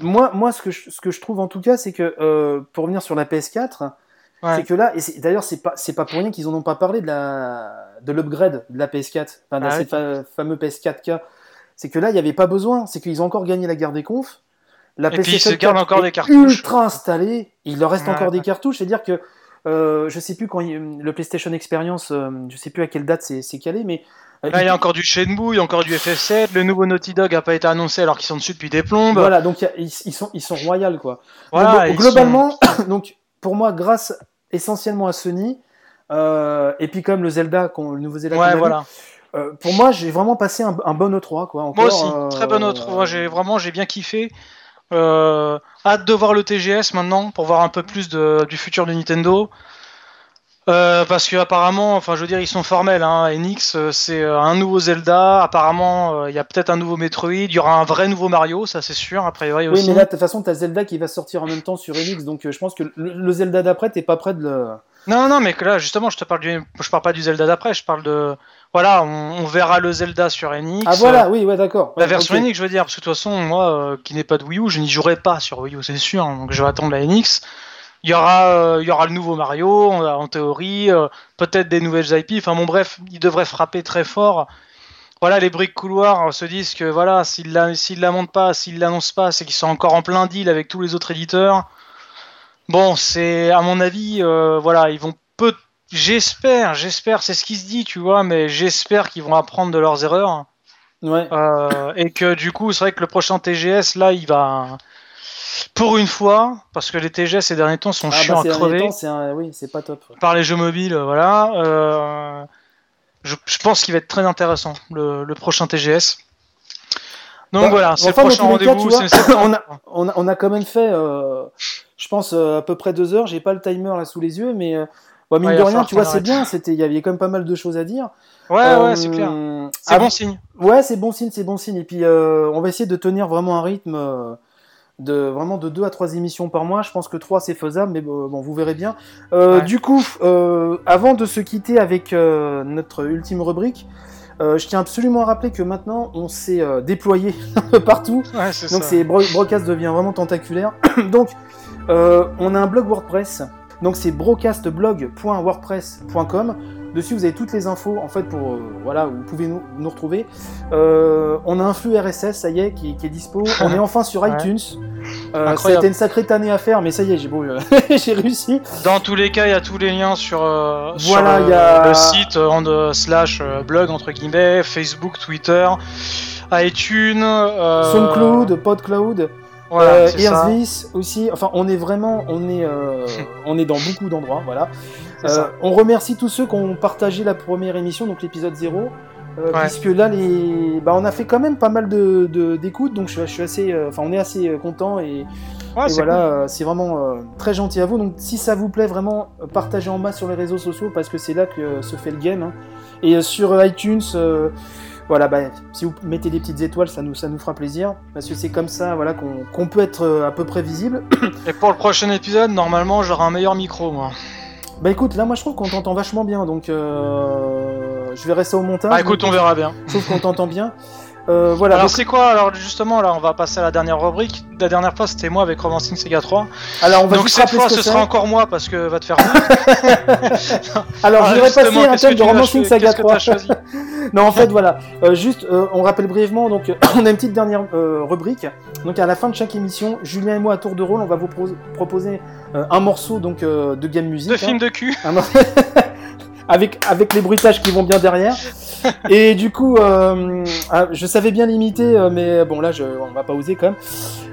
moi, moi, ce que je, ce que je trouve en tout cas, c'est que pour revenir sur la PS4, Ouais. c'est que là, et d'ailleurs, c'est pas, c'est pas pour rien qu'ils en ont pas parlé de la, de l'upgrade de la PS4, enfin de Ah ces fa- fameux PS4K. C'est que là, il n'y avait pas besoin. C'est qu'ils ont encore gagné la guerre des confs. La Et puis, ils se gardent 4 encore est des cartouches. Ultra installée. Il leur reste encore des cartouches. C'est-à-dire que euh, je sais plus quand il- le PlayStation Experience, euh, je sais plus à quelle date c'est calé, mais euh, Là, il y a encore du Shenmue, il y a encore du FF7. Le nouveau Naughty Dog a pas été annoncé alors qu'ils sont dessus depuis des plombes. Voilà, donc a- ils, ils sont, ils sont royal quoi. Voilà, Donc, globalement, donc pour moi, grâce essentiellement à Sony, euh, et puis comme le Zelda, le nouveau Zelda, Ouais, voilà. euh, pour moi, j'ai vraiment passé un, un bon E3 quoi. Encore, Moi aussi, euh, très autre. Moi, j'ai vraiment, j'ai bien kiffé. Euh, hâte de voir le TGS maintenant pour voir un peu plus de, du futur de Nintendo. Parce que apparemment, enfin, je veux dire, ils sont formels. Hein. Enix, c'est un nouveau Zelda. Apparemment, il y a peut-être un nouveau Metroid. Il y aura un vrai nouveau Mario, ça c'est sûr. A priori Oui, aussi. mais là, de toute façon, t'as Zelda qui va sortir en même temps sur Enix, donc je pense que le, le Zelda d'après, t'es pas prêt de le. Non, non, mais que là, justement, je te parle du, je parle pas du Zelda d'après. Je parle de, voilà, on, on verra le Zelda sur Enix. Ah voilà, oui, ouais, d'accord. La version ok. Enix, je veux dire, parce que de toute façon, moi, euh, qui n'ai pas de Wii U, je n'y jouerai pas sur Wii U, c'est sûr. hein, donc je vais attendre la Enix. Il y aura, euh, il y aura le nouveau Mario, en, en théorie, euh, peut-être des nouvelles IP. Enfin bon, bref, il devrait frapper très fort. Voilà, les briques couloirs euh, se disent que voilà, s'ils la, s'ils la montent pas, s'ils l'annoncent pas, c'est qu'ils sont encore en plein deal avec tous les autres éditeurs. Bon, c'est à mon avis, euh, voilà, ils vont peu. J'espère, j'espère, c'est ce qui se dit, tu vois, mais j'espère qu'ils vont apprendre de leurs erreurs. Ouais. Euh, et que du coup, c'est vrai que le prochain TGS, là, il va. Pour une fois, parce que les TGS ces derniers temps sont Ah, chiants bah, à ces derniers crever temps, un- oui, c'est pas top. ouais. par les jeux mobiles, euh, voilà. euh, je, je pense qu'il va être très intéressant le, le prochain TGS. Donc Bah, voilà, c'est enfin, le prochain cas, rendez-vous. on, a, on, a, on a quand même fait, euh, je pense, euh, à peu près deux heures. J'ai pas le timer là sous les yeux, mais euh, mine Ouais, de rien, tu vois, c'est bien. C'était, il y avait quand même pas mal de choses à dire. Ouais, Euh, ouais, c'est clair. C'est bon signe. Ouais, c'est bon signe, c'est bon signe. Et puis, euh, on va essayer de tenir vraiment un rythme euh, de vraiment de deux à trois émissions par mois. Je pense que trois c'est faisable, mais bon, bon, vous verrez bien. Euh, Ouais. Du coup, euh, avant de se quitter avec euh, notre ultime rubrique. euh, je tiens absolument à rappeler que maintenant on s'est euh, déployé partout. Ouais, c'est Donc ça. c'est Bro- Brocast devient vraiment tentaculaire. Donc euh, on a un blog WordPress. Donc c'est brocastblog.wordpress.com. Dessus vous avez toutes les infos en fait pour euh, voilà vous pouvez nous, nous retrouver. Euh, on a un flux RSS ça y est qui, qui est dispo. On est enfin sur iTunes. Euh, ça a été une sacrée tannée à faire mais ça y est j'ai bon, j'ai réussi. Dans tous les cas, il y a tous les liens sur, euh, sur Voilà, le, il y a- le site euh, en euh, slash euh, blog entre guillemets, Facebook, Twitter, iTunes, SoundCloud, PodCloud. Voilà, Euh, aussi. Enfin, on est vraiment, on est, euh, on est dans beaucoup d'endroits, voilà. Euh, on remercie tous ceux qui ont partagé la première émission, donc l'épisode 0. euh, Ouais. Puisque là, les... bah, on a fait quand même pas mal de, d'écoutes, donc je, suis- je suis assez, enfin, on est assez content et, Ouais, et c'est voilà, c'est vraiment très gentil à vous. Donc, si ça vous plaît, vraiment, partagez en masse sur les réseaux sociaux parce que c'est là que se fait le game. hein. Et sur iTunes, voilà, bah, si vous mettez des petites étoiles, ça nous, ça nous fera plaisir parce que c'est comme ça, voilà, qu'on, peut être euh, à peu près visible. Et pour le prochain épisode, normalement, j'aurai un meilleur micro, moi. Bah écoute, là, moi, je trouve qu'on t'entend vachement bien, donc euh, je verrai ça au montage. Ah, écoute, on verra bien. Je trouve qu'on t'entend bien. Euh, voilà. alors c'est quoi Alors justement, là, on va passer à la dernière rubrique. La dernière fois, c'était moi avec Romancing Sega 3. alors, on va Donc cette fois, ce ce sera encore moi parce que va te faire. foutre. Alors, Ah, je voudrais passer un thème de Romancing Saga qu'est-ce que 3. t'as choisi non, en fait, voilà. Euh, juste, euh, on rappelle brièvement, donc, euh, on a une petite dernière rubrique. Donc, à la fin de chaque émission, Julien et moi, à tour de rôle, on va vous pro- proposer un morceau donc de game music. De hein. film de cul. Avec, avec les bruitages qui vont bien derrière. Et du coup, euh, ah, je savais bien l'imiter, euh, mais bon, là, je, on va pas oser quand même.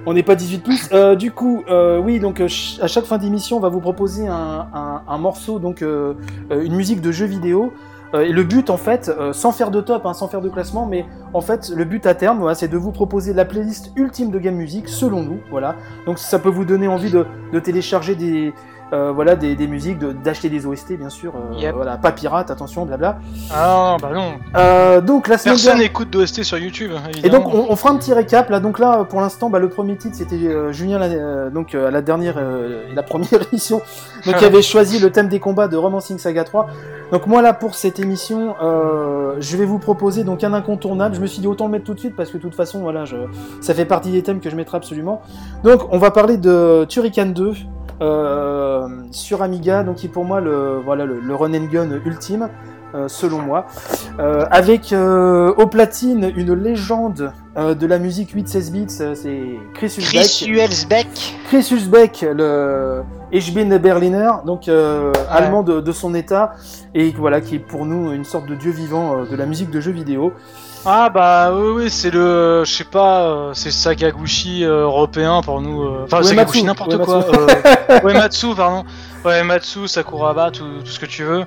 On n'est pas 18 plus. Euh, du coup, euh, oui, donc à chaque fin d'émission, on va vous proposer un, un- un morceau, donc une musique de jeu vidéo. Et le but, en fait, sans faire de top, hein, sans faire de classement, mais en fait, le but à terme, voilà, c'est de vous proposer la playlist ultime de Game Music, selon nous. Voilà. Donc ça peut vous donner envie de, de télécharger des, euh, voilà, des, des musiques, de- d'acheter des OST, bien sûr. euh, Yep. Voilà, pas pirate, attention, blabla. Ah bah non. Euh, donc la semaine Personne dernière- n'écoute d'OST sur YouTube, Et évidemment. donc on, on fera un petit récap là. Donc là, pour l'instant, bah, le premier titre c'était euh, Julien, la- euh, donc euh, à la dernière, euh, la première émission, donc qui avait choisi le thème des combats de Romancing Saga 3. Donc moi là pour cette émission, euh, je vais vous proposer donc un incontournable. Je me suis dit autant le mettre tout de suite parce que de toute façon voilà, je, ça fait partie des thèmes que je mettrai absolument. Donc on va parler de Turrican 2 euh, sur Amiga, donc qui est pour moi le voilà le, le run and gun ultime. euh, selon moi, Euh, avec euh, au platine une légende euh, de la musique 8-16 bits, c'est Chris Hülsbeck. Chris Huelsbeck. Chris Hülsbeck, le Ich bin Berliner, donc euh, allemand de, de son état, et voilà, qui est pour nous une sorte de dieu vivant euh, de la musique de jeux vidéo. Ah bah oui, oui c'est le, je sais pas, euh, c'est Sagaguchi euh, européen pour nous. euh, Enfin, Sagaguchi n'importe quoi. Uematsu. Euh, Uematsu, pardon. Ouais, Matsu, Sakuraba, tout, tout ce que tu veux.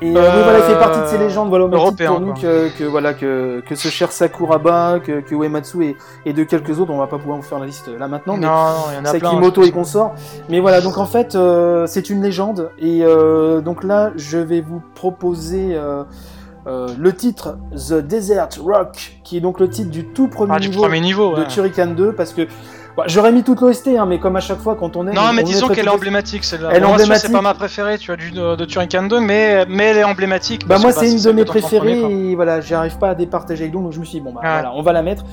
Et euh, Euh, voilà, il fait partie de ces légendes, voilà, européen, pour nous que, que, voilà, que, que ce cher Sakuraba, que, que Uematsu et, et de quelques autres, on va pas pouvoir vous faire la liste là maintenant, mais Non, non, il y en a plein. Sakimoto je et consorts. Mais voilà, donc en fait, euh, c'est une légende. Et donc là, je vais vous proposer euh, le titre The Desert Rock, qui est donc le titre du tout premier Ah, du niveau premier niveau, de ouais. Turrican 2, parce que bah, j'aurais mis toute l'OST, hein, mais comme à chaque fois quand on est. Non, on- mais on disons qu'elle est emblématique, celle-là. Elle Bon. C'est pas ma préférée, tu as du de, de Turrican 2, mais, mais elle est emblématique. Bah moi que, c'est une de mes préférées premier, et voilà j'arrive pas à départager avec donc, donc je me suis dit bon bah Ouais. voilà on va la mettre.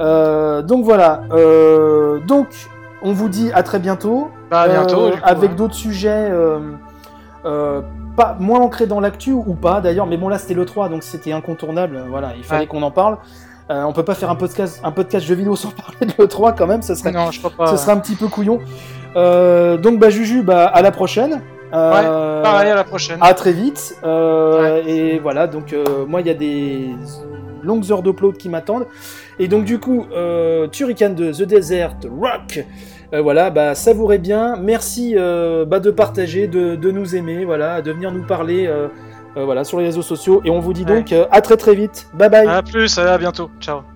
Euh, donc voilà euh, donc on vous dit à très bientôt. Bah, à bientôt. Coup, avec ouais. d'autres sujets pas moins ancrés dans l'actu ou pas d'ailleurs mais bon là c'était le 3 donc c'était incontournable voilà il fallait Ouais. qu'on en parle. Euh, on peut pas faire un podcast un podcast jeu vidéo sans parler de le 3 quand même ça serait Non, je crois pas. ce ouais. serait un petit peu couillon. Euh, donc bah Juju bah à la prochaine. Euh, Pareil, à la prochaine. à très vite. Et voilà, donc moi, il y a des longues heures d'upload qui m'attendent. Et donc, du coup, Turrican 2, The Desert, Rock. Euh, voilà, bah, savourez bien. Merci euh, bah, de partager, de, de nous aimer, voilà, de venir nous parler euh, euh, voilà, sur les réseaux sociaux. Et on vous dit Ouais. donc euh, à très très vite. Bye bye. À plus, à bientôt. Ciao.